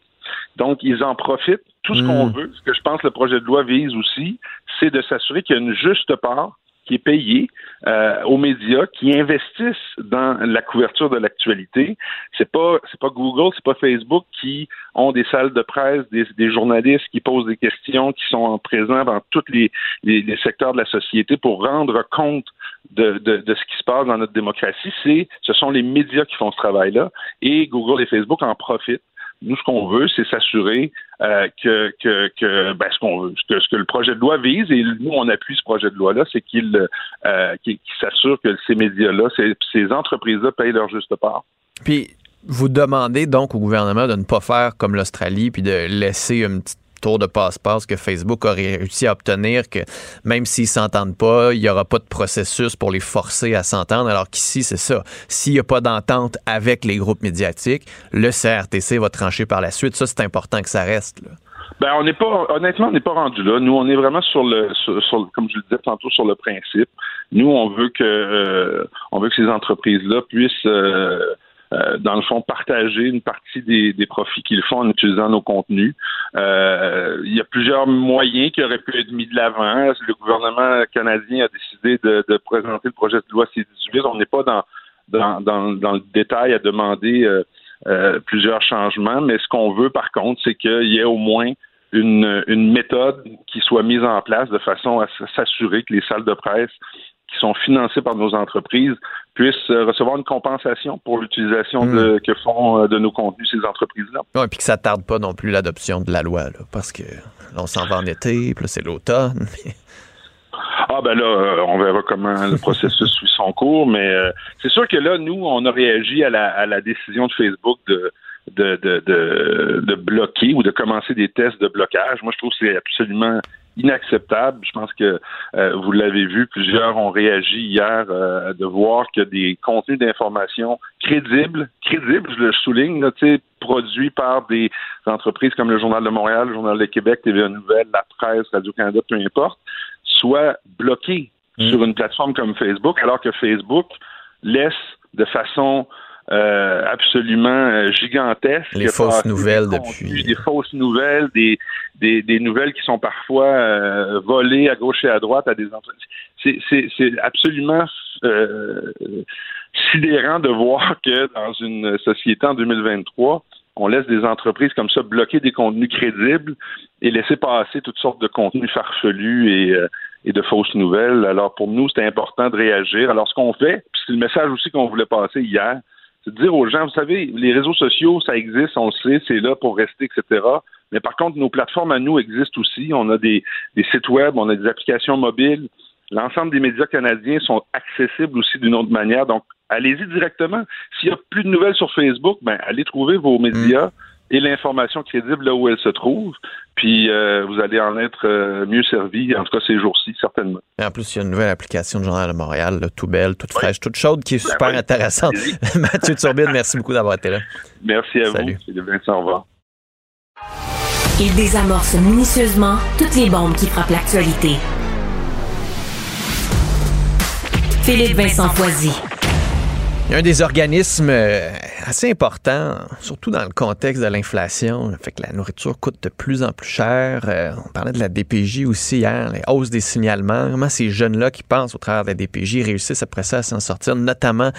Donc, ils en profitent. Tout ce qu'on veut, ce que je pense que le projet de loi vise aussi, c'est de s'assurer qu'il y a une juste part qui est payée euh, aux médias qui investissent dans la couverture de l'actualité. C'est pas c'est pas Google, c'est pas Facebook qui ont des salles de presse, des, journalistes qui posent des questions, qui sont présents dans tous les secteurs de la société pour rendre compte de, de, de ce qui se passe dans notre démocratie. C'est ce sont les médias qui font ce travail-là et Google et Facebook en profitent. Nous, ce qu'on veut, c'est s'assurer euh, que, ben, ce qu'on veut, que, ce que le projet de loi vise, et nous, on appuie ce projet de loi-là, c'est qu'il euh, qu'il s'assure que ces médias-là, ces, ces entreprises-là payent leur juste part. Puis, vous demandez donc au gouvernement de ne pas faire comme l'Australie, puis de laisser un petit tour de passe-passe que Facebook aurait réussi à obtenir, que même s'ils s'entendent pas, il n'y aura pas de processus pour les forcer à s'entendre, alors qu'ici, c'est ça. S'il n'y a pas d'entente avec les groupes médiatiques, le CRTC va trancher par la suite. Ça, c'est important que ça reste. Ben, on n'est pas, honnêtement, on n'est pas rendu là. Nous, on est vraiment sur le, sur- comme je le disais tantôt, sur le principe. Nous, on veut que, euh, on veut que ces entreprises-là puissent, euh, euh, dans le fond, partager une partie des, des profits qu'ils font en utilisant nos contenus. Euh, il y a plusieurs moyens qui auraient pu être mis de l'avant. Le gouvernement canadien a décidé de, de présenter le projet de loi C-18. On n'est pas dans, dans, dans, le détail à demander euh, euh, plusieurs changements, mais ce qu'on veut, par contre, c'est qu'il y ait au moins une, une méthode qui soit mise en place de façon à s'assurer que les salles de presse qui sont financés par nos entreprises puissent euh, recevoir une compensation pour l'utilisation de, que font euh, de nos contenus ces entreprises-là. Ouais, puis que ça tarde pas non plus l'adoption de la loi, là, parce que là, on s'en va en été, puis là, c'est l'automne. Ah ben là, euh, on verra comment le processus suit son cours, mais euh, c'est sûr que là, nous, on a réagi à la, à la décision de Facebook de, de, de, de, de bloquer ou de commencer des tests de blocage. Moi, je trouve que c'est absolument inacceptable. Je pense que euh, vous l'avez vu, plusieurs ont réagi hier euh, de voir que des contenus d'information crédibles, crédibles, je le souligne, là, produits par des entreprises comme le Journal de Montréal, le Journal de Québec, TVA Nouvelle, la presse, Radio-Canada, peu importe, soient bloqués sur une plateforme comme Facebook, alors que Facebook laisse de façon euh, absolument euh, gigantesque. Les fausses nouvelles depuis. Des fausses nouvelles, des, des, des nouvelles qui sont parfois euh, volées à gauche et à droite à des entreprises. C'est, c'est, c'est absolument euh, sidérant de voir que dans une société en 2023, on laisse des entreprises comme ça bloquer des contenus crédibles et laisser passer toutes sortes de contenus farfelus et, euh, et de fausses nouvelles. Alors pour nous, c'était important de réagir. Alors ce qu'on fait, puis c'est le message aussi qu'on voulait passer hier, c'est de dire aux gens, vous savez, les réseaux sociaux, ça existe, on le sait, c'est là pour rester, etc. Mais par contre, nos plateformes à nous existent aussi. On a des, sites web, on a des applications mobiles. L'ensemble des médias canadiens sont accessibles aussi d'une autre manière. Donc, allez-y directement. S'il n'y a plus de nouvelles sur Facebook, ben, allez trouver vos médias et l'information crédible là où elle se trouve. Puis, euh, vous allez en être euh, mieux servi, en tout cas ces jours-ci, certainement. Et en plus, il y a une nouvelle application du Journal de Montréal, là, tout belle, toute fraîche, toute chaude, qui est super oui. intéressante. Mathieu Turbine, merci beaucoup d'avoir été là. Merci à Salut. vous. C'est Vincent, au revoir. Il désamorce minutieusement toutes les bombes qui frappent l'actualité. Philippe Vincent Foisy. Un des organismes euh, assez importants, surtout dans le contexte de l'inflation, fait que la nourriture coûte de plus en plus cher. Euh, on parlait de la DPJ aussi hier, les hausses des signalements. Comment ces jeunes-là qui pensent au travers de la DPJ réussissent après ça à s'en sortir, notamment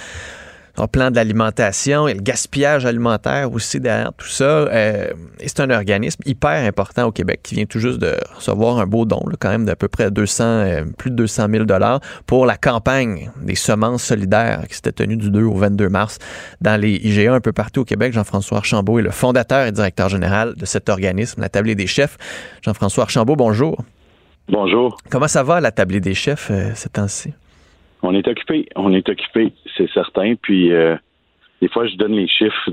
au plan de l'alimentation et le gaspillage alimentaire aussi derrière tout ça. Euh, et c'est un organisme hyper important au Québec qui vient tout juste de recevoir un beau don, là, quand même d'à peu près 200, euh, plus de 200 000 dollars pour la campagne des semences solidaires qui s'était tenue du 2 au 22 mars dans les IGA un peu partout au Québec. Jean-François Archambault est le fondateur et directeur général de cet organisme, la Tablée des chefs. Jean-François Archambault, bonjour. Bonjour. Comment ça va, la Tablée des chefs, euh, ces temps-ci? On est occupé, on est occupé, c'est certain. Puis euh, des fois, je donne les chiffres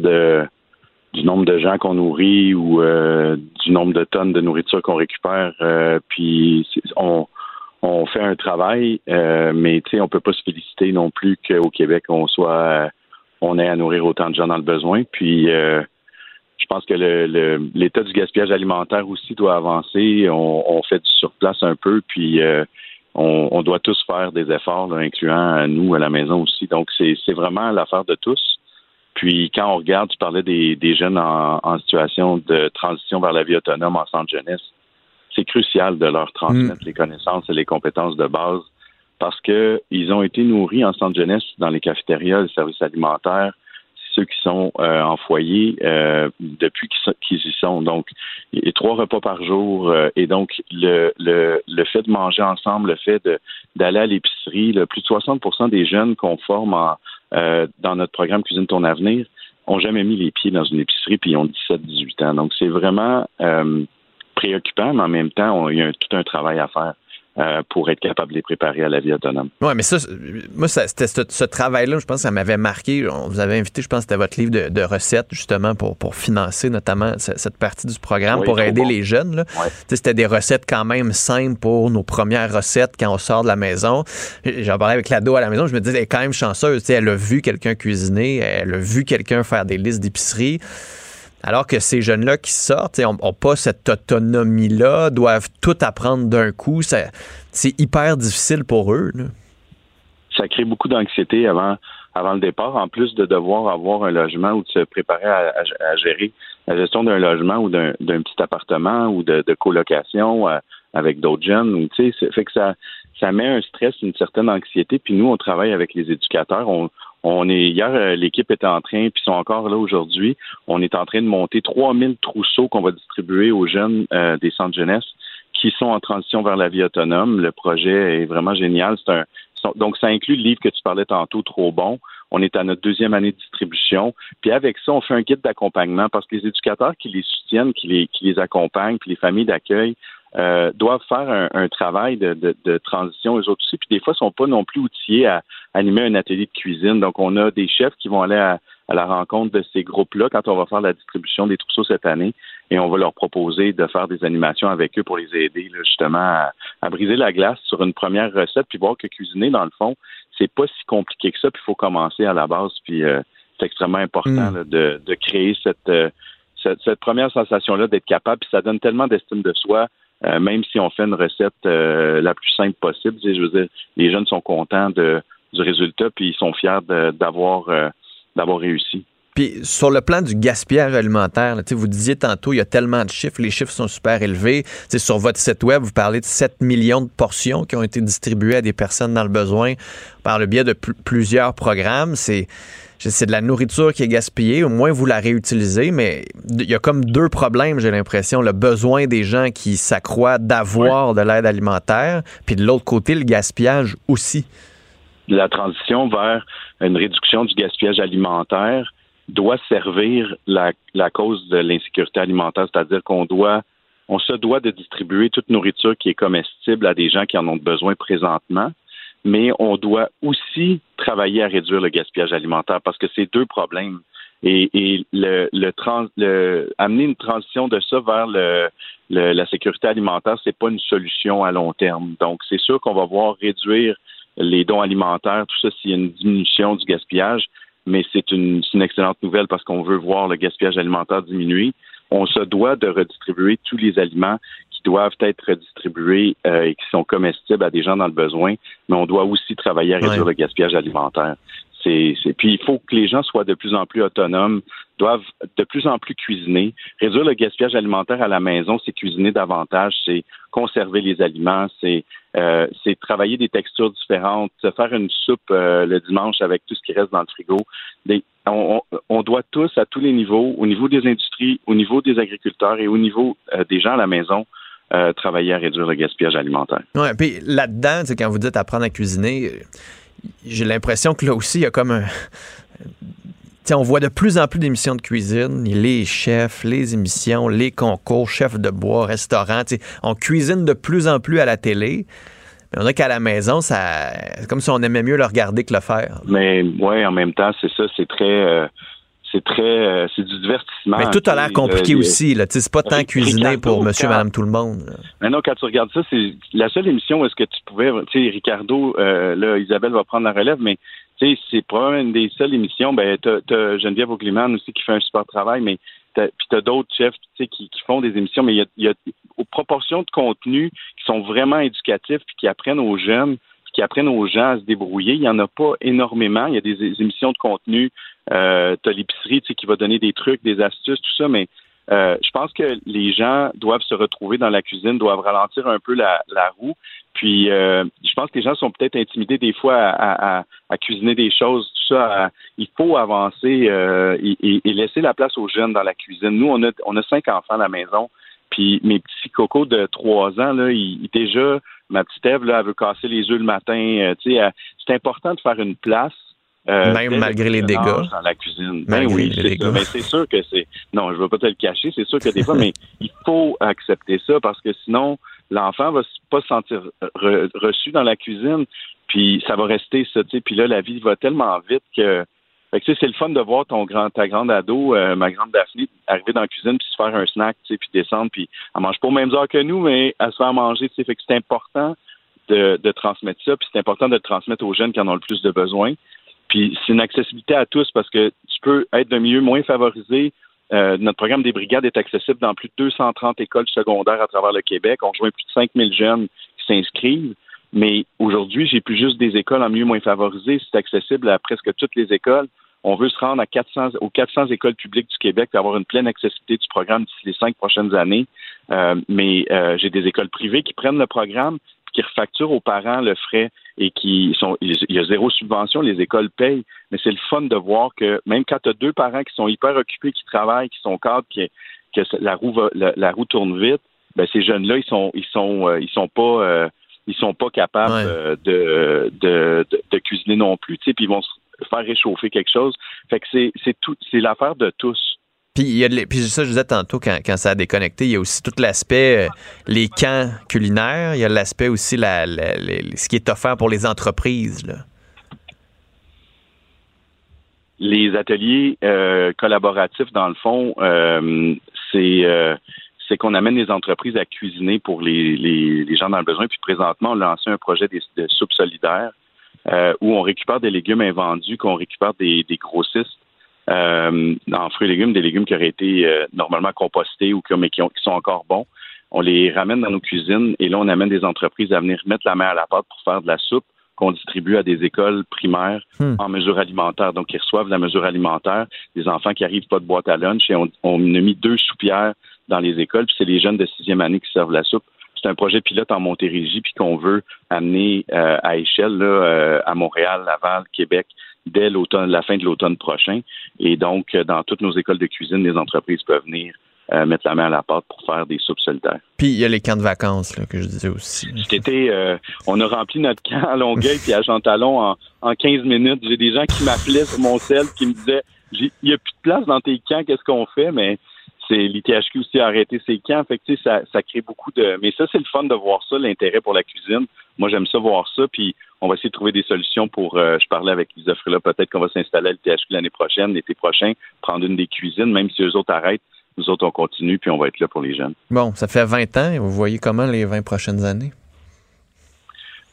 du nombre de gens qu'on nourrit ou euh, du nombre de tonnes de nourriture qu'on récupère. Euh, puis on, fait un travail, mais tu sais, on peut pas se féliciter non plus qu'au Québec on soit on ait à nourrir autant de gens dans le besoin. Puis je pense que l'état du gaspillage alimentaire aussi doit avancer. On, on fait du surplace un peu, puis on, on doit tous faire des efforts, là, incluant euh, nous à la maison aussi. Donc, c'est vraiment l'affaire de tous. Puis, quand on regarde, tu parlais des, des jeunes en, en situation de transition vers la vie autonome en centre jeunesse, c'est crucial de leur transmettre les connaissances et les compétences de base parce que ils ont été nourris en centre jeunesse dans les cafétérias, les services alimentaires, ceux qui sont euh, en foyer euh, depuis qu'ils y sont. Donc, et trois repas par jour. euh, et donc, le, le, fait de manger ensemble, le fait d'aller à l'épicerie, plus de 60% des jeunes qu'on forme en, dans notre programme Cuisine ton avenir ont jamais mis les pieds dans une épicerie puis ils ont 17-18 ans. Donc, c'est vraiment préoccupant, mais en même temps, il y a tout un travail à faire euh, pour être capable de les préparer à la vie autonome. Oui, mais ça, moi, ça- c'était ce, ce travail-là, je pense que ça m'avait marqué. On vous avait invité, je pense que c'était votre livre de, de recettes, justement, pour, pour financer notamment ce- cette partie du programme, Oui, pour aider bon. les jeunes. là. Tu sais, C'était des recettes quand même simples pour nos premières recettes quand on sort de la maison. J'en parlais avec l'ado à la maison, je me disais, elle est quand même chanceuse. Tu sais, Elle a vu quelqu'un cuisiner, elle a vu quelqu'un faire des listes d'épicerie. Alors que ces jeunes-là qui sortent n'ont pas cette autonomie-là, doivent tout apprendre d'un coup. C'est hyper difficile pour eux. ça crée beaucoup d'anxiété avant avant le départ, en plus de devoir avoir un logement ou de se préparer à, gérer la gestion d'un logement ou d'un petit appartement ou de, colocation euh, avec d'autres jeunes. Tu fait que ça ça met un stress, une certaine anxiété. Puis nous, on travaille avec les éducateurs. On est hier, euh, l'équipe était en train, puis sont encore là aujourd'hui. On est en train de monter 3000 trousseaux qu'on va distribuer aux jeunes euh, des centres jeunesse qui sont en transition vers la vie autonome. Le projet est vraiment génial. C'est un, Donc, ça inclut le livre que tu parlais tantôt, Trop bon. On est à notre deuxième année de distribution. Puis avec ça, on fait un guide d'accompagnement parce que les éducateurs qui les soutiennent, qui les, qui les accompagnent, puis les familles d'accueil, euh, doivent faire un, travail de, de, transition eux autres aussi. Puis des fois, ils sont pas non plus outillés à animer un atelier de cuisine. Donc, on a des chefs qui vont aller à, la rencontre de ces groupes-là quand on va faire la distribution des trousseaux cette année et on va leur proposer de faire des animations avec eux pour les aider justement à, briser la glace sur une première recette puis voir que cuisiner dans le fond c'est pas si compliqué que ça puis il faut commencer à la base puis euh, c'est extrêmement important mm. de, de, créer euh, cette, cette, première sensation là d'être capable puis ça donne tellement d'estime de soi euh, même si on fait une recette la plus simple possible je veux dire les jeunes sont contents de du résultat puis ils sont fiers d'avoir d'avoir réussi. Puis sur le plan du gaspillage alimentaire, vous disiez tantôt, il y a tellement de chiffres, les chiffres sont super élevés. sur votre site web, vous parlez de 7 millions de portions qui ont été distribuées à des personnes dans le besoin par le biais de plusieurs programmes. C'est de la nourriture qui est gaspillée, au moins vous la réutilisez, mais il y a comme deux problèmes, j'ai l'impression. Le besoin des gens qui s'accroît d'avoir de l'aide alimentaire, puis de l'autre côté, le gaspillage aussi. La transition vers une réduction du gaspillage alimentaire doit servir la, cause de l'insécurité alimentaire, c'est-à-dire qu'on doit, on se doit de distribuer toute nourriture qui est comestible à des gens qui en ont besoin présentement, mais on doit aussi travailler à réduire le gaspillage alimentaire parce que c'est deux problèmes. Et, le, le, amener une transition de ça vers le, la sécurité alimentaire, c'est pas une solution à long terme. Donc, c'est sûr qu'on va voir réduire les dons alimentaires, tout ça, s'il y a une diminution du gaspillage, mais c'est une, excellente nouvelle parce qu'on veut voir le gaspillage alimentaire diminuer. On se doit de redistribuer tous les aliments doivent être redistribués euh, et qui sont comestibles à des gens dans le besoin, mais on doit aussi travailler à réduire le gaspillage alimentaire. C'est, puis il faut que les gens soient de plus en plus autonomes, doivent de plus en plus cuisiner. Réduire le gaspillage alimentaire à la maison, c'est cuisiner davantage, c'est conserver les aliments, c'est euh, c'est travailler des textures différentes, se faire une soupe euh, le dimanche avec tout ce qui reste dans le frigo. on, doit tous, à tous les niveaux, au niveau des industries, au niveau des agriculteurs et au niveau euh, des gens à la maison, travailler à réduire le gaspillage alimentaire. Oui, puis là-dedans, quand vous dites apprendre à cuisiner, j'ai l'impression que là aussi, il y a comme un on voit de plus en plus d'émissions de cuisine, les chefs, les émissions, les concours, chefs de bois, restaurants. On cuisine de plus en plus à la télé. Mais on a qu'à la maison, ça, c'est comme si on aimait mieux le regarder que le faire. Mais ouais, en même temps, c'est ça, c'est très, euh, c'est très, euh, c'est du divertissement. Mais tout a l'air compliqué aussi. Là, c'est pas tant cuisiner pour Monsieur, Madame, tout le monde. Mais non, quand tu regardes ça, c'est la seule émission où est-ce que tu pouvais, tu sais, Ricardo, euh, là, Isabelle va prendre la relève, mais tu sais, c'est probablement une des seules émissions. Ben, t'as, as Geneviève Aucliman aussi qui fait un super travail, mais puis t'as d'autres chefs, tu sais, qui, font des émissions, mais il y a, y a aux proportions de contenu qui sont vraiment éducatifs puis qui apprennent aux jeunes qui apprennent aux gens à se débrouiller. Il n'y en a pas énormément. Il y a des, émissions de contenu. Euh, tu as l'épicerie tu sais, qui va donner des trucs, des astuces, tout ça, mais euh, je pense que les gens doivent se retrouver dans la cuisine, doivent ralentir un peu la, roue. Puis, euh, je pense que les gens sont peut-être intimidés des fois à, cuisiner des choses, tout ça. il faut avancer euh, et, laisser la place aux jeunes dans la cuisine. Nous, on a, on a cinq enfants à la maison. Puis mes petits cocos de trois ans, là, ils, déjà, ma petite Ève, là, elle veut casser les œufs le matin. c'est important de faire une place euh, Même malgré les dégâts. Dans la cuisine. Ben oui, c'est sûr que c'est. Non, je ne veux pas te le cacher. C'est sûr que des fois, mais il faut accepter ça parce que sinon, l'enfant va pas se sentir reçu dans la cuisine. Puis ça va rester ça. Puis là, la vie va tellement vite que. Fait que c'est le fun de voir ton grand, ta grande ado, euh, ma grande Daphné, arriver dans la cuisine puis se faire un snack, tu sais, puis descendre, puis elle mange pas aux mêmes heures que nous, mais elle se fait manger, tu sais. Fait que c'est important de, de transmettre ça, puis c'est important de le transmettre aux jeunes qui en ont le plus de besoin. Puis c'est une accessibilité à tous parce que tu peux être d'un milieu moins favorisé. Euh, notre programme des brigades est accessible dans plus de 230 écoles secondaires à travers le Québec. On rejoint plus de 5000 jeunes qui s'inscrivent. Mais aujourd'hui, j'ai plus juste des écoles en milieu moins favorisé. C'est accessible à presque toutes les écoles. On veut se rendre à 400, aux 400 écoles publiques du Québec pour avoir une pleine accessibilité du programme d'ici les cinq prochaines années. Euh, mais euh, j'ai des écoles privées qui prennent le programme, qui refacturent aux parents le frais et qui sont il y a zéro subvention, les écoles payent, mais c'est le fun de voir que même quand tu as deux parents qui sont hyper occupés, qui travaillent, qui sont cadres, que la roue va, la, roue tourne vite, ben ces jeunes-là, ils sont ils sont euh, ils sont pas euh, ils sont pas capables euh, de, de, de, de cuisiner non plus, puis ils vont se faire réchauffer quelque chose. Fait que c'est c'est tout, c'est l'affaire de tous. Puis, il y a de- puis ça, je disais tantôt, quand, quand ça a déconnecté, il y a aussi tout l'aspect, euh, les camps culinaires, il y a l'aspect aussi, la, la- ce qui est offert pour les entreprises. Là. les ateliers euh, collaboratifs, dans le fond, euh, c'est c'est qu'on amène les entreprises à cuisiner pour les, les, les gens dans le besoin. Puis présentement, on a lancé un projet des- de soupe solidaire euh, où on récupère des légumes invendus, qu'on récupère des, des grossistes euh, en fruits et légumes, des légumes qui auraient été euh, normalement compostés ou qui, mais qui, ont- qui sont encore bons. On les ramène dans nos cuisines et là, on amène des entreprises à venir mettre la main à la pâte pour faire de la soupe qu'on distribue à des écoles primaires Hmm. en mesure alimentaire. Donc, ils reçoivent la mesure alimentaire, des enfants qui arrivent pas de boîte à lunch et on, on a mis deux soupières dans les écoles, puis c'est les jeunes de sixième année qui servent la soupe. C'est un projet pilote en Montérégie, puis qu'on veut amener euh, à échelle là, euh, à Montréal, Laval, Québec, dès l'automne, la fin de l'automne prochain. Et donc, euh, dans toutes nos écoles de cuisine, les entreprises peuvent venir euh, mettre la main à la pâte pour faire des soupes solidaires. Puis il y a les camps de vacances là, que je disais aussi. Cet été, euh, on a rempli notre camp à Longueuil puis à Jean Talon en, en 15 minutes. J'ai des gens qui m'appelaient sur mon sel qui me disaient il n'y a plus de place dans tes camps, qu'est-ce qu'on fait? Mais l'ITHQ aussi a arrêté ses camps. Fait que, ça, ça crée beaucoup de. Mais ça, c'est le fun de voir ça, l'intérêt pour la cuisine. Moi, j'aime ça voir ça. Puis on va essayer de trouver des solutions pour. euh, je parlais avec Lisa Frela, peut-être qu'on va s'installer à l'ITHQ l'année prochaine, l'été prochain, prendre une des cuisines, même si eux autres arrêtent. Nous autres, on continue, puis on va être là pour les jeunes. Bon, ça fait 20 ans, et vous voyez comment les 20 prochaines années?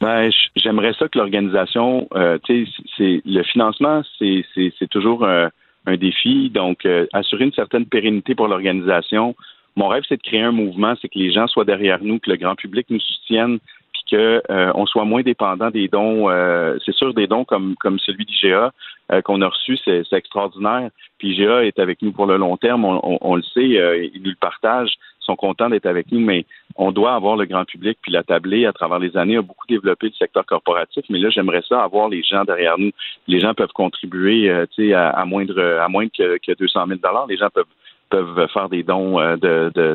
Ben, j'aimerais ça que l'organisation, euh, tu sais, c'est le financement, c'est toujours euh, un défi. Donc, euh, assurer une certaine pérennité pour l'organisation. Mon rêve, c'est de créer un mouvement, c'est que les gens soient derrière nous, que le grand public nous soutienne, puis que euh, on soit moins dépendant des dons. euh, c'est sûr des dons comme comme celui d'IGA euh, qu'on a reçu, c'est c'est extraordinaire. Puis IGA est avec nous pour le long terme, on, on- on le sait, euh, ils nous le partagent, ils sont contents d'être avec nous, mais on doit avoir le grand public, puis la tablée à travers les années a beaucoup développé le secteur corporatif, mais là, j'aimerais ça avoir les gens derrière nous. Les gens peuvent contribuer, euh, à, à moindre, à moins que, que 200 000 dollars. Les gens peuvent peuvent faire des dons euh,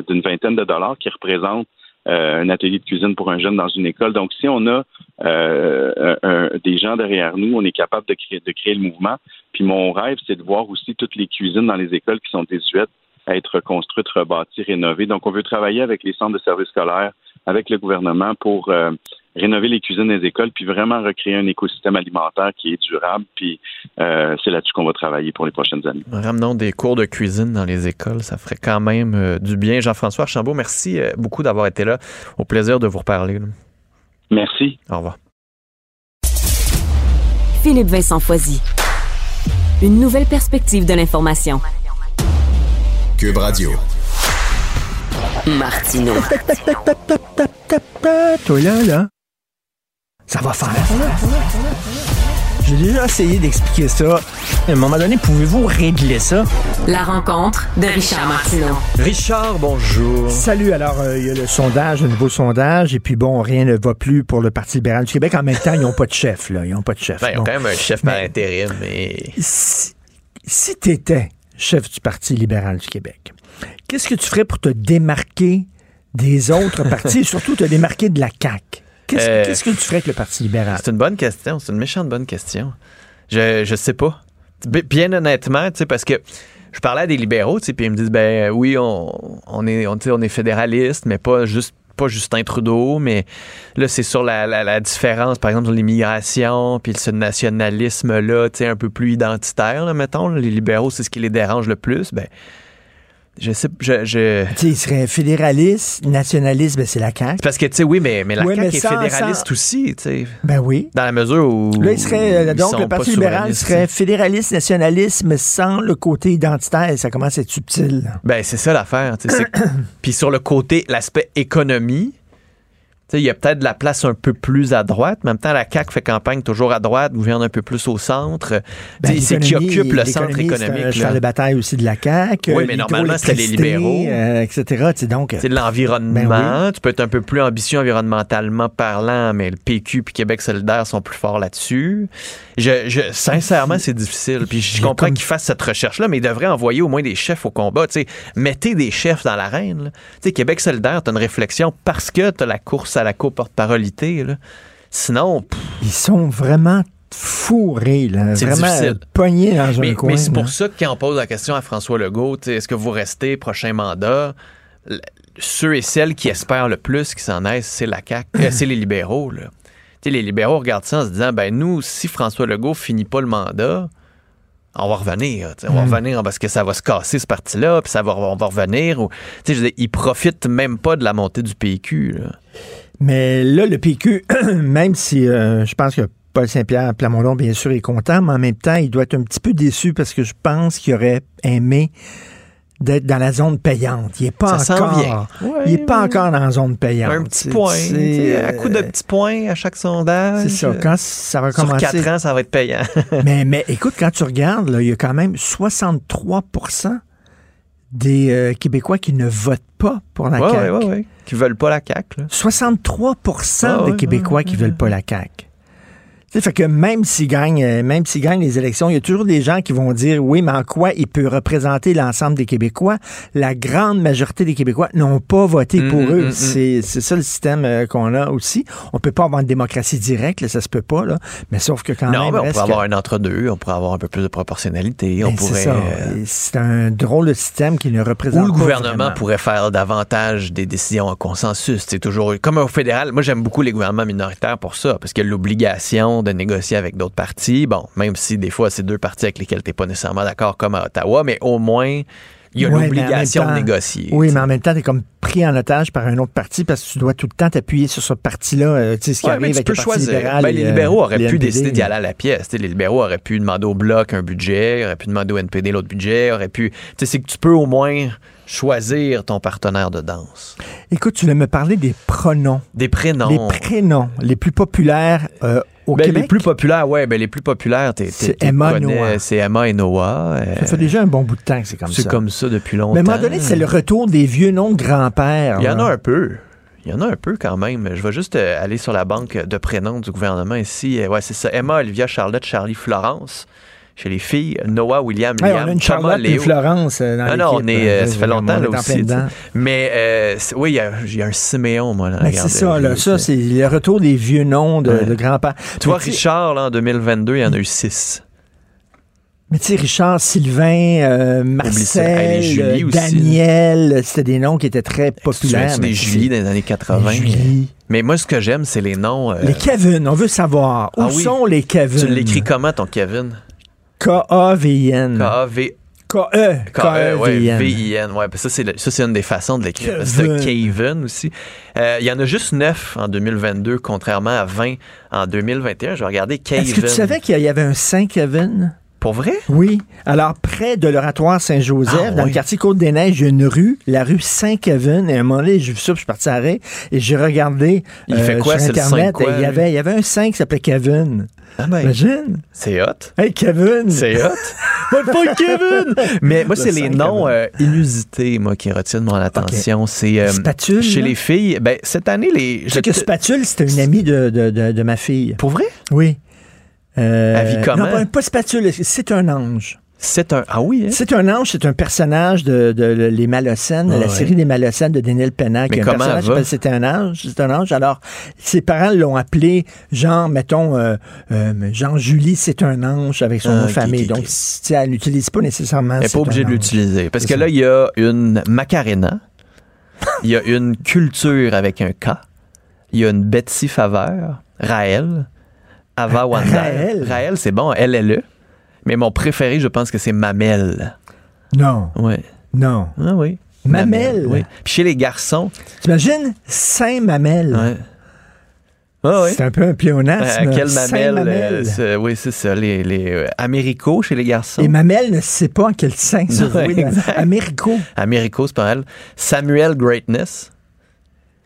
d'une vingtaine de dollars qui représentent euh, un atelier de cuisine pour un jeune dans une école. Donc, si on a des gens derrière nous, on est capable de créer, de créer le mouvement. Puis mon rêve, c'est de voir aussi toutes les cuisines dans les écoles qui sont désuètes être construites, rebâties, rénovées. Donc, on veut travailler avec les centres de services scolaires, avec le gouvernement pour euh, rénover les cuisines des écoles, puis vraiment recréer un écosystème alimentaire qui est durable. Puis euh, c'est là-dessus qu'on va travailler pour les prochaines années. Ramenons des cours de cuisine dans les écoles, ça ferait quand même euh, du bien. Jean-François Archambault, merci beaucoup d'avoir été là. Au plaisir de vous reparler. là. Merci. Au revoir. Philippe Vincent Foisy. Une nouvelle perspective de l'information. Cube Radio. Martino. Toi là, là, ça va faire. J'ai déjà essayé d'expliquer ça. À un moment donné, pouvez-vous régler ça? La rencontre de Richard Martineau. Richard, bonjour. Salut. Alors, euh, il y a le sondage, le nouveau sondage, et puis bon, rien ne va plus pour le Parti libéral du Québec. En même temps, ils n'ont pas de chef, là. Ils n'ont pas de chef. Ben, ils ont Bon. quand même un chef par intérim, mais. Si, si tu étais chef du Parti libéral du Québec, qu'est-ce que tu ferais pour te démarquer des autres partis et surtout te démarquer de la CAQ? Qu'est-ce Euh, qu'est-ce que tu ferais avec le Parti libéral? C'est une bonne question. C'est une méchante bonne question. Je, je sais pas. Bi- Bien honnêtement, tu sais, parce que je parlais à des libéraux, tu sais, puis ils me disent, ben oui, on, on est, on, on est fédéraliste, mais pas juste pas Justin Trudeau, mais là, c'est sur la, différence, par exemple, sur l'immigration, puis ce nationalisme-là, tu un peu plus identitaire, là, mettons. Les libéraux, c'est ce qui les dérange le plus. Ben, je sais, je... je... Tu sais, il serait fédéraliste, nationaliste, ben c'est la CAQ. Parce que, tu sais, oui, mais, mais la CAQ mais est fédéraliste sans- aussi, tu sais. Ben oui. Dans la mesure où. Là, il serait, euh, donc, le Parti libéral serait fédéraliste, nationalisme sans le côté identitaire. Ça commence à être subtil. Ben, c'est ça l'affaire. tu sais, Puis sur le côté, l'aspect économie, il y a peut-être de la place un peu plus à droite, mais en même temps, la CAQ fait campagne toujours à droite, gouverne un peu plus au centre. Ben, c'est qui occupe le centre l'économie, c'est un économique. de bataille aussi de la CAQ. Oui, euh, mais normalement, c'était les libéraux. euh, etc. Donc, C'est de l'environnement. Ben Tu peux être un peu plus ambitieux environnementalement parlant, mais le PQ puis Québec solidaire sont plus forts là-dessus. Je, je- sincèrement, c'est difficile. Puis je comprends qu'ils fassent cette recherche-là, mais ils devraient envoyer au moins des chefs au combat. Mettez des chefs dans l'arène. Québec solidaire, tu as une réflexion parce que tu as la course à la coporte-parolité. Sinon, pff, Ils sont vraiment fourrés, là. C'est Vraiment difficile. pognés dans un mais, coin. mais c'est pour ça que quand on pose la question à François Legault, est-ce que vous restez prochain mandat? Ceux et celles qui espèrent le plus qui s'en aissent, c'est la CAQ, euh, c'est les libéraux. Là. Les libéraux regardent ça en se disant, ben nous, si François Legault finit pas le mandat, on va revenir. On va Mm. revenir parce que ça va se casser ce parti-là, puis ça va, on va revenir. Ou, tu sais, je veux dire, ils profitent même pas de la montée du PQ. là. Mais là, le PQ, même si euh, je pense que Paul Saint-Pierre Plamondon, bien sûr, est content, mais en même temps, il doit être un petit peu déçu parce que je pense qu'il aurait aimé d'être dans la zone payante. Il n'est pas Ça encore. Ouais, il n'est pas encore dans la zone payante. Un petit point. sais, à coup de euh, petits points à chaque sondage. C'est ça. Quand ça va Sur commencer. 4 ans, ça va être payant. mais, mais écoute, quand tu regardes, là, il y a quand même 63 des euh, Québécois qui ne votent pas pour la Ouais, CAQ. ouais, ouais, ouais. Qui veulent pas la CAQ. là. 63 Ah, des Québécois qui veulent pas la CAQ. Tu sais, fait que même s'ils gagnent, euh, même s'ils gagnent les élections, il y a toujours des gens qui vont dire oui, mais en quoi il peut représenter l'ensemble des Québécois? La grande majorité des Québécois n'ont pas voté Mm, pour mm, eux. mm, mm. C'est c'est ça le système euh, qu'on a aussi. On peut pas avoir une démocratie directe, là, ça se peut pas, là. Mais sauf que quand non, même. mais on reste pourrait que- avoir un entre-deux, on pourrait avoir un peu plus de proportionnalité. on Ben, c'est pourrait. euh, C'est un drôle de système qui ne représente Ou le pas gouvernement vraiment. pourrait faire davantage des décisions en consensus. C'est toujours comme au fédéral. Moi, j'aime beaucoup les gouvernements minoritaires pour ça, parce qu'il y a l'obligation de négocier avec d'autres partis. Bon, même si des fois c'est deux partis avec lesquels t'es pas nécessairement d'accord, comme à Ottawa, mais au moins il y a Ouais, l'obligation de négocier. Oui, mais en même temps, tu es comme pris en otage par un autre parti parce que tu dois tout le temps t'appuyer sur ce parti-là. euh, tu sais, ce qui Ouais, mais arrive tu avec peux le Parti choisir. libéral. Ben, et, les euh, libéraux auraient les pu NPD. décider d'y aller à la pièce. Tu les libéraux auraient pu demander au bloc un budget, auraient pu demander au NPD l'autre budget, auraient pu. Tu sais, c'est que tu peux au moins choisir ton partenaire de danse. Écoute, tu voulais me parler des pronoms. Des prénoms. Les prénoms les plus populaires euh, au Ben, Québec? les plus populaires, ouais, ben les plus populaires, t'es, C'est Emma connais, Noah. C'est Emma et Noah. euh, Ça fait déjà un bon bout de temps que c'est comme c'est ça. comme ça depuis longtemps. Mais à un moment donné, c'est le retour des vieux noms de grand-père. Il y en a un peu. Il y en a un peu quand même. Je vais juste euh, aller sur la banque de prénoms du gouvernement ici. Ouais, c'est ça. Emma, Olivia, Charlotte, Charlie, Florence. Chez les filles, Noah, William, Hey, Liam, on a une Thomas, Charlotte et une Léo. Florence euh, dans Non, non, on est, euh, euh, ça fait longtemps là aussi. Mais euh, oui, il y, a- il y a un Siméon, moi. Dans la Ben, c'est ça, là, ça, c'est le retour des vieux noms de, Ouais. de grand-père. Tu vois, Richard, là, en 2022, il y en a eu six. Mais tu sais, Richard, Sylvain, euh, Marcel, Julie Daniel, c'était des noms qui étaient très populaires. des mais Julie dans les années 80. Les Julie. Mais moi, ce que j'aime, c'est les noms. euh, Les Kevin, on veut savoir. Où Ah oui. sont les Kevin? Tu l'écris comment, ton Kevin? K-A-V-I-N. K-A-V. K-E. K-E-V-I-N. V-I-N. Ouais, ça, c'est le- ça, c'est une des façons de l'écrire. C'est Kevin aussi. Euh, Il y en a juste 9 en 2022, contrairement à 20 en 2021. Je vais regarder Kevin. Est-ce que tu savais qu'il y avait un Saint-Kevin? Pour vrai? Oui. Alors, près de l'oratoire Saint-Joseph, Ah, dans oui. le quartier Côte-des-Neiges, il y a une rue, la rue Saint-Kevin. Et à un moment donné, j'ai vu ça, puis je suis parti à l'arrêt, et j'ai regardé Il fait quoi, sur Internet. Quoi, il, y avait, il y avait un Saint qui s'appelait Kevin. Ah ben, Imagine. c'est hot. Hey, Kevin! C'est hot. The fuck, Kevin? Mais moi, Le c'est les noms euh, inusités, moi, qui retiennent mon attention. C'est euh, Spatule, Chez là? les filles, ben, cette année, les. Tu sais que Spatule, c'était une amie de, de, de, de ma fille. Pour vrai? Oui. Euh, comment? Non, pas, pas Spatule, c'est un ange. C'est un. Ah oui, hein? C'est un ange, c'est un personnage de, de, de Les Malocènes, la ouais. série des Malocènes de Daniel Pennac. Mais Il y a un personnage qui un ange, c'est un ange. Alors, ses parents l'ont appelé, genre, mettons, euh, euh, Jean-Julie, c'est un ange avec son Ah, nom de ok, famille. Donc, elle n'utilise pas nécessairement. Elle n'est pas obligée de l'utiliser. Parce que ça. là, il y a une Macarena, il y a une culture avec un K, il y a une Betsy Faveur, Raël, Ava Wanda. Raël? Raël, c'est bon, LLE. Mais mon préféré, je pense que c'est Mamel. Non, Ouais. non. Ah oui. Mamel? Oui. Puis chez les garçons, T'imagines Saint-Mamel? ouais. Ah oui. C'est un peu un pléonasme. Euh, quel mamel? Saint-Mamel. euh, c'est- oui, c'est ça. Les, les euh, Américo chez les garçons. Et Mamel ne sait pas en quel sein se exact. Américo. Américo, c'est pas mal. Samuel Greatness.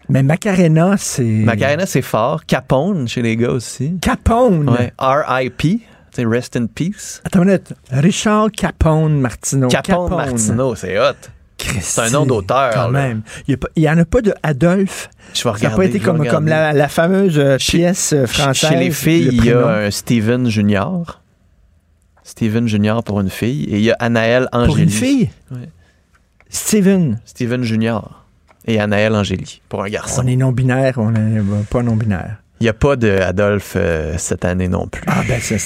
Mais Macarena, c'est. Macarena, c'est fort. Capone chez les gars aussi. Capone? Ouais. R.I.P. Rest in Peace. Attends une minute. Richard Capone Martineau. Capone, Martineau, c'est hot. C'est un nom d'auteur. Quand là. même. Il n'y en a pas de Adolphe. Je vais Ça n'a regarder. pas été comme, regarder. comme la, la fameuse euh, pièce euh, française. Chez les filles, le il y a un Steven Junior. Steven Junior pour une fille. Et il y a Anaël Angéli. Pour une fille? Ouais. Steven. Steven Junior. Et Anaël Angéli pour un garçon. On est non-binaire, on n'est pas non-binaire. Il n'y a pas de Adolphe euh, cette année non plus. Ah ben c'est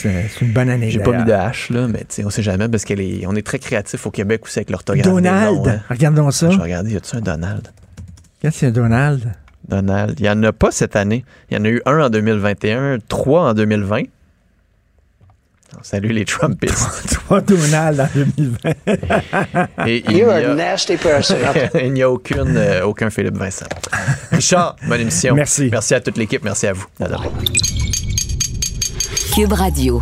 une bonne année. J'ai pas mis de. H, là, mais tu sais, on sait jamais parce qu'on est, on est très créatif au Québec aussi avec l'orthographe. Donald, noms, hein. regardons ça. Je vais regarder, y a-tu un Donald? Qu'est-ce que c'est Donald? Donald. Il n'y en a pas cette année. Il y en a eu un en 2021, trois en 2020. On salue les Trumpistes. Trois Donald en 2020. Et il You're n'y a a- nasty person. il n'y a aucune, euh, aucun Philippe Vincent. Richard, bonne émission. Merci. Merci à toute l'équipe. Merci à vous. À. Cube Radio.